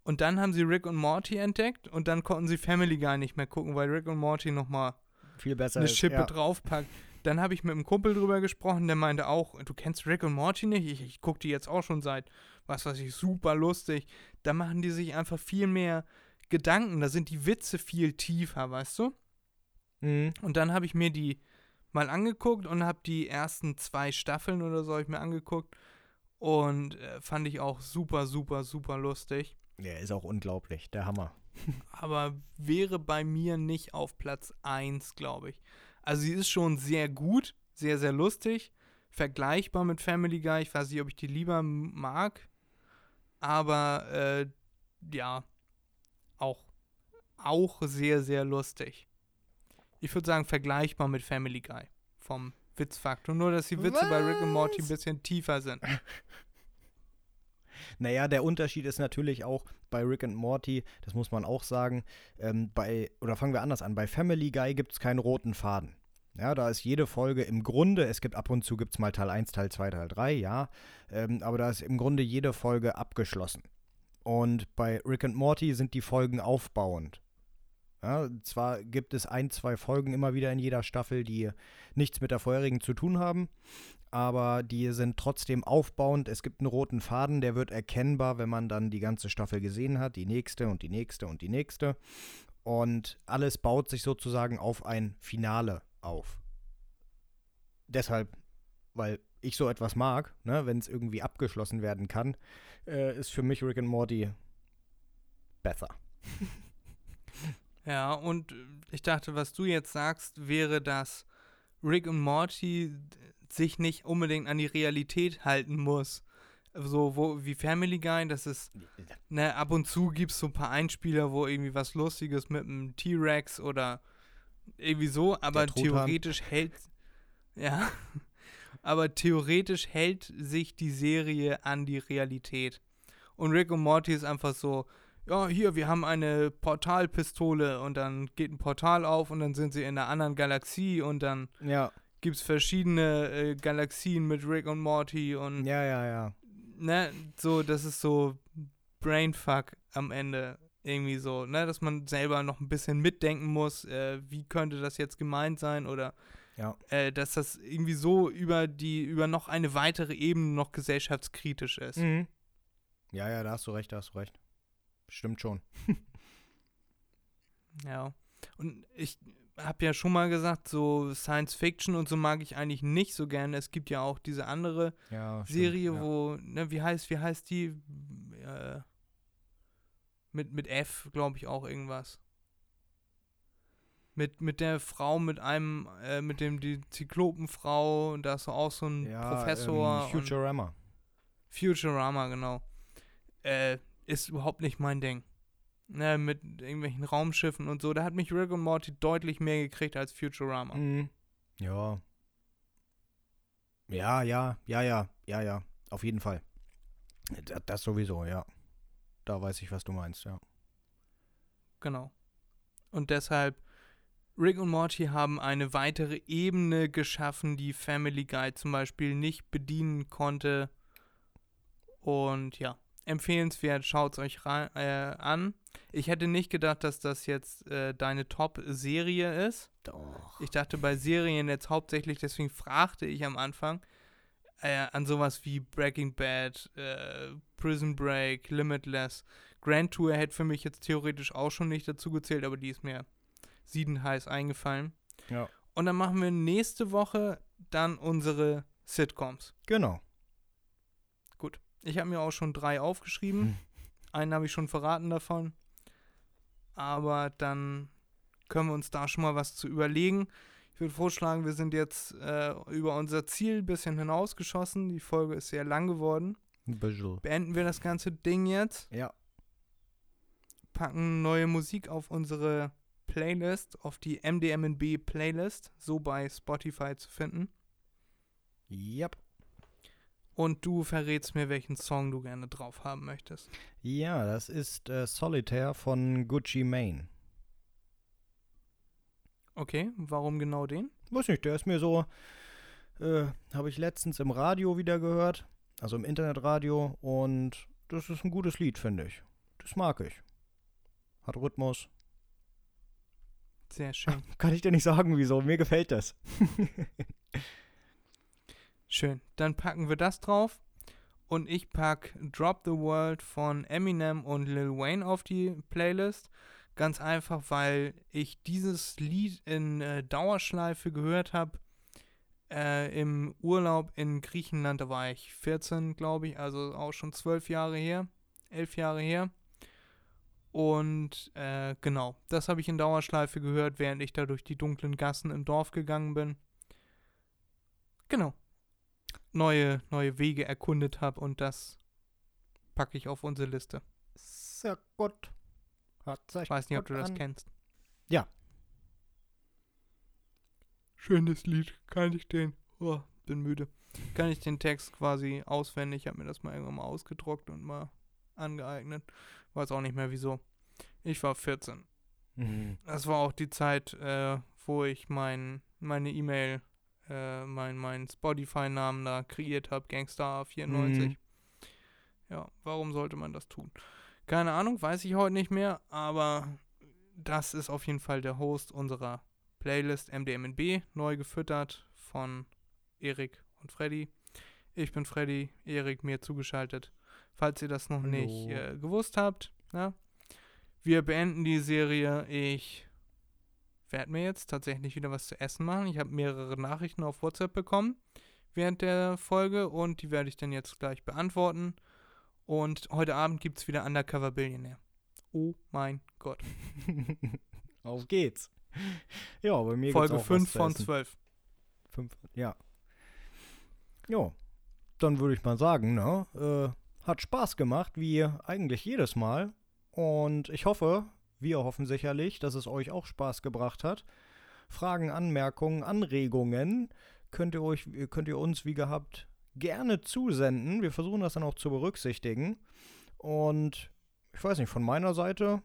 Und dann haben sie Rick und Morty entdeckt und dann konnten sie Family Guy nicht mehr gucken, weil Rick und Morty nochmal Viel besser eine ist. Schippe ja. draufpackt. Dann habe ich mit einem Kumpel drüber gesprochen, der meinte auch, du kennst Rick und Morty nicht? Ich, ich gucke die jetzt auch schon seit, was weiß ich, super lustig. Da machen die sich einfach viel mehr Gedanken, da sind die Witze viel tiefer, weißt du? Mhm. Und dann habe ich mir die mal angeguckt und habe die ersten zwei Staffeln oder so ich mir angeguckt und äh, fand ich auch super, super, super lustig. Ja, ist auch unglaublich. Der Hammer. aber wäre bei mir nicht auf Platz 1, glaube ich. Also sie ist schon sehr gut, sehr, sehr lustig, vergleichbar mit Family Guy. Ich weiß nicht, ob ich die lieber mag, aber äh, ja, auch, auch sehr, sehr lustig. Ich würde sagen, vergleichbar mit Family Guy vom Witzfaktor. Nur, dass die Witze bei Rick und Morty ein Was? bisschen tiefer sind. Naja, der Unterschied ist natürlich auch bei Rick and Morty, das muss man auch sagen, ähm, bei, oder fangen wir anders an, bei Family Guy gibt es keinen roten Faden. Ja, da ist jede Folge im Grunde, es gibt ab und zu gibt es mal Teil 1, Teil 2, Teil 3, ja, ähm, aber da ist im Grunde jede Folge abgeschlossen. Und bei Rick and Morty sind die Folgen aufbauend. Ja, zwar gibt es ein, zwei Folgen immer wieder in jeder Staffel, die nichts mit der vorherigen zu tun haben, aber die sind trotzdem aufbauend. Es gibt einen roten Faden, der wird erkennbar, wenn man dann die ganze Staffel gesehen hat, die nächste und die nächste und die nächste. Und alles baut sich sozusagen auf ein Finale auf. Deshalb, weil ich so etwas mag, ne, wenn es irgendwie abgeschlossen werden kann, äh, ist für mich Rick and Morty besser. Ja, und ich dachte, was du jetzt sagst, wäre, dass Rick und Morty sich nicht unbedingt an die Realität halten muss. So wo, wie Family Guy, das ist, ne, ab und zu gibt es so ein paar Einspieler, wo irgendwie was Lustiges mit einem T-Rex oder irgendwie so, aber theoretisch hält, ja, aber theoretisch hält sich die Serie an die Realität. Und Rick und Morty ist einfach so, ja, hier, wir haben eine Portalpistole und dann geht ein Portal auf und dann sind sie in einer anderen Galaxie und dann Ja, gibt es verschiedene äh, Galaxien mit Rick und Morty und ja, ja, ja. ne, so, das ist so Brainfuck am Ende irgendwie so, ne, dass man selber noch ein bisschen mitdenken muss, äh, wie könnte das jetzt gemeint sein oder Ja. äh, dass das irgendwie so über die, über noch eine weitere Ebene noch gesellschaftskritisch ist. Mhm. Ja, ja, da hast du recht, da hast du recht. Stimmt schon. Ja. Und ich habe ja schon mal gesagt, so Science Fiction und so mag ich eigentlich nicht so gerne. Es gibt ja auch diese andere Ja, stimmt, Serie, ja. wo, ne, wie heißt, wie heißt die? Äh, mit, mit F, glaube ich, auch irgendwas. Mit, mit der Frau, mit einem, äh, mit dem, die Zyklopenfrau, und da ist auch so ein ja, Professor. Ähm, Futurama. Futurama, genau. Äh, ist überhaupt nicht mein Ding. Ne, mit irgendwelchen Raumschiffen und so. Da hat mich Rick und Morty deutlich mehr gekriegt als Futurama. Mhm. Ja. Ja, ja, ja, ja, ja, ja. Auf jeden Fall. Das, das sowieso, ja. Da weiß ich, was du meinst, ja. Genau. Und deshalb, Rick und Morty haben eine weitere Ebene geschaffen, die Family Guy zum Beispiel nicht bedienen konnte. Und ja, empfehlenswert, schaut es euch rein, äh, an. Ich hätte nicht gedacht, dass das jetzt äh, deine Top-Serie ist. Doch. Ich dachte bei Serien jetzt hauptsächlich, deswegen fragte ich am Anfang äh, an sowas wie Breaking Bad, äh, Prison Break, Limitless. Grand Tour hätte für mich jetzt theoretisch auch schon nicht dazu gezählt, aber die ist mir siedend heiß eingefallen. Ja. Und dann machen wir nächste Woche dann unsere Sitcoms. Genau. Ich habe mir auch schon drei aufgeschrieben. Hm. Einen habe ich schon verraten davon. Aber dann können wir uns da schon mal was zu überlegen. Ich würde vorschlagen, wir sind jetzt äh, über unser Ziel ein bisschen hinausgeschossen. Die Folge ist sehr lang geworden. Beenden wir das ganze Ding jetzt. Ja. Packen neue Musik auf unsere Playlist, auf die MDMNB Playlist, so bei Spotify zu finden. Yep. Und du verrätst mir, welchen Song du gerne drauf haben möchtest. Ja, das ist äh, Solitaire von Gucci Mane. Okay, warum genau den? Weiß nicht, der ist mir so, äh, habe ich letztens im Radio wieder gehört, also im Internetradio und das ist ein gutes Lied, finde ich. Das mag ich. Hat Rhythmus. Sehr schön. Kann ich dir nicht sagen, wieso. Mir gefällt das. Schön. Dann packen wir das drauf. Und ich pack Drop the World von Eminem und Lil Wayne auf die Playlist. Ganz einfach, weil ich dieses Lied in äh, Dauerschleife gehört habe. Äh, Im Urlaub in Griechenland, da war ich 14, glaube ich, also auch schon zwölf Jahre her, elf Jahre her. Und äh, genau, das habe ich in Dauerschleife gehört, während ich da durch die dunklen Gassen im Dorf gegangen bin. Genau. Neue, neue Wege erkundet habe und das packe ich auf unsere Liste. Sehr gut. Sich Ich weiß nicht, ob du das an. kennst. Ja. Schönes Lied. Kann ich den? Oh, bin müde. Kann ich den Text quasi auswendig? Ich habe mir das mal irgendwann mal ausgedruckt und mal angeeignet. Weiß auch nicht mehr wieso. Ich war 14. Mhm. Das war auch die Zeit, äh, wo ich mein, meine E-Mail, äh, mein, mein Spotify-Namen da kreiert habe, Gangstar94. Mhm. Ja, warum sollte man das tun? Keine Ahnung, weiß ich heute nicht mehr, aber das ist auf jeden Fall der Host unserer Playlist MDMNB, neu gefüttert von Erik und Freddy. Ich bin Freddy, Erik mir zugeschaltet. Falls ihr das noch Hallo. nicht äh, gewusst habt, ja. Wir beenden die Serie. Ich werde mir jetzt tatsächlich wieder was zu essen machen. Ich habe mehrere Nachrichten auf WhatsApp bekommen während der Folge und die werde ich dann jetzt gleich beantworten. Und heute Abend gibt es wieder Undercover Billionaire. Oh mein Gott. Auf geht's. Ja, bei mir Folge gibt's auch 5 was zu von essen. 12. Fünf, ja. Ja, dann würde ich mal sagen, ne? Äh, hat Spaß gemacht, wie eigentlich jedes Mal. Und ich hoffe, wir hoffen sicherlich, dass es euch auch Spaß gebracht hat. Fragen, Anmerkungen, Anregungen könnt ihr euch, könnt ihr uns wie gehabt gerne zusenden. Wir versuchen das dann auch zu berücksichtigen. Und ich weiß nicht, von meiner Seite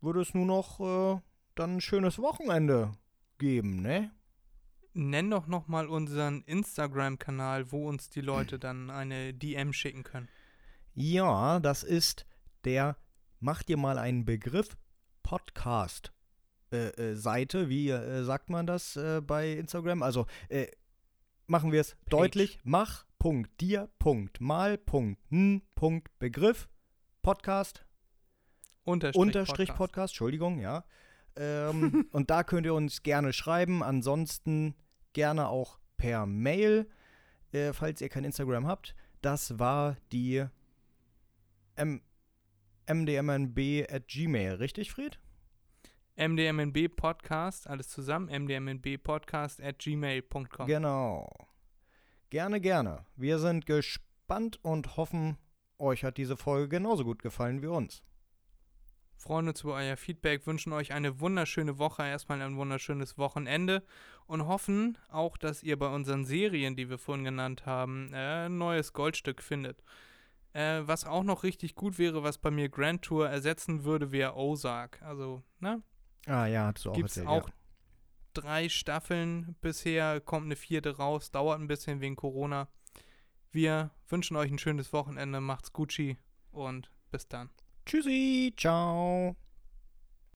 würde es nur noch äh, dann ein schönes Wochenende geben, ne? Nenn doch nochmal unseren Instagram-Kanal, wo uns die Leute dann eine DM schicken können. Ja, das ist der, mach dir mal einen Begriff, Podcast. Äh, äh, Seite, wie äh, sagt man das bei Instagram? Also machen wir es deutlich. Mach.dir.mal.n.begriff Podcast Unterstrich, Unterstrich Podcast. Podcast, Entschuldigung, ja. Ähm, und da könnt ihr uns gerne schreiben. Ansonsten gerne auch per Mail, falls ihr kein Instagram habt. Das war die M mdmnb at gmail, richtig, Fried? MDMNB Podcast, alles zusammen, MDMNB Podcast at gmail.com. Genau. Gerne, gerne. Wir sind gespannt und hoffen, euch hat diese Folge genauso gut gefallen wie uns. freuen uns über euer Feedback, wünschen euch eine wunderschöne Woche, erstmal ein wunderschönes Wochenende und hoffen auch, dass ihr bei unseren Serien, die wir vorhin genannt haben, äh, ein neues Goldstück findet. Äh, was auch noch richtig gut wäre, was bei mir Grand Tour ersetzen würde, wäre Ozark. Also, ne? Ah ja, hast du auch Gibt's erzählt, auch ja. drei Staffeln bisher, kommt eine vierte raus, dauert ein bisschen wegen Corona. Wir wünschen euch ein schönes Wochenende, macht's Gucci und bis dann. Tschüssi, ciao.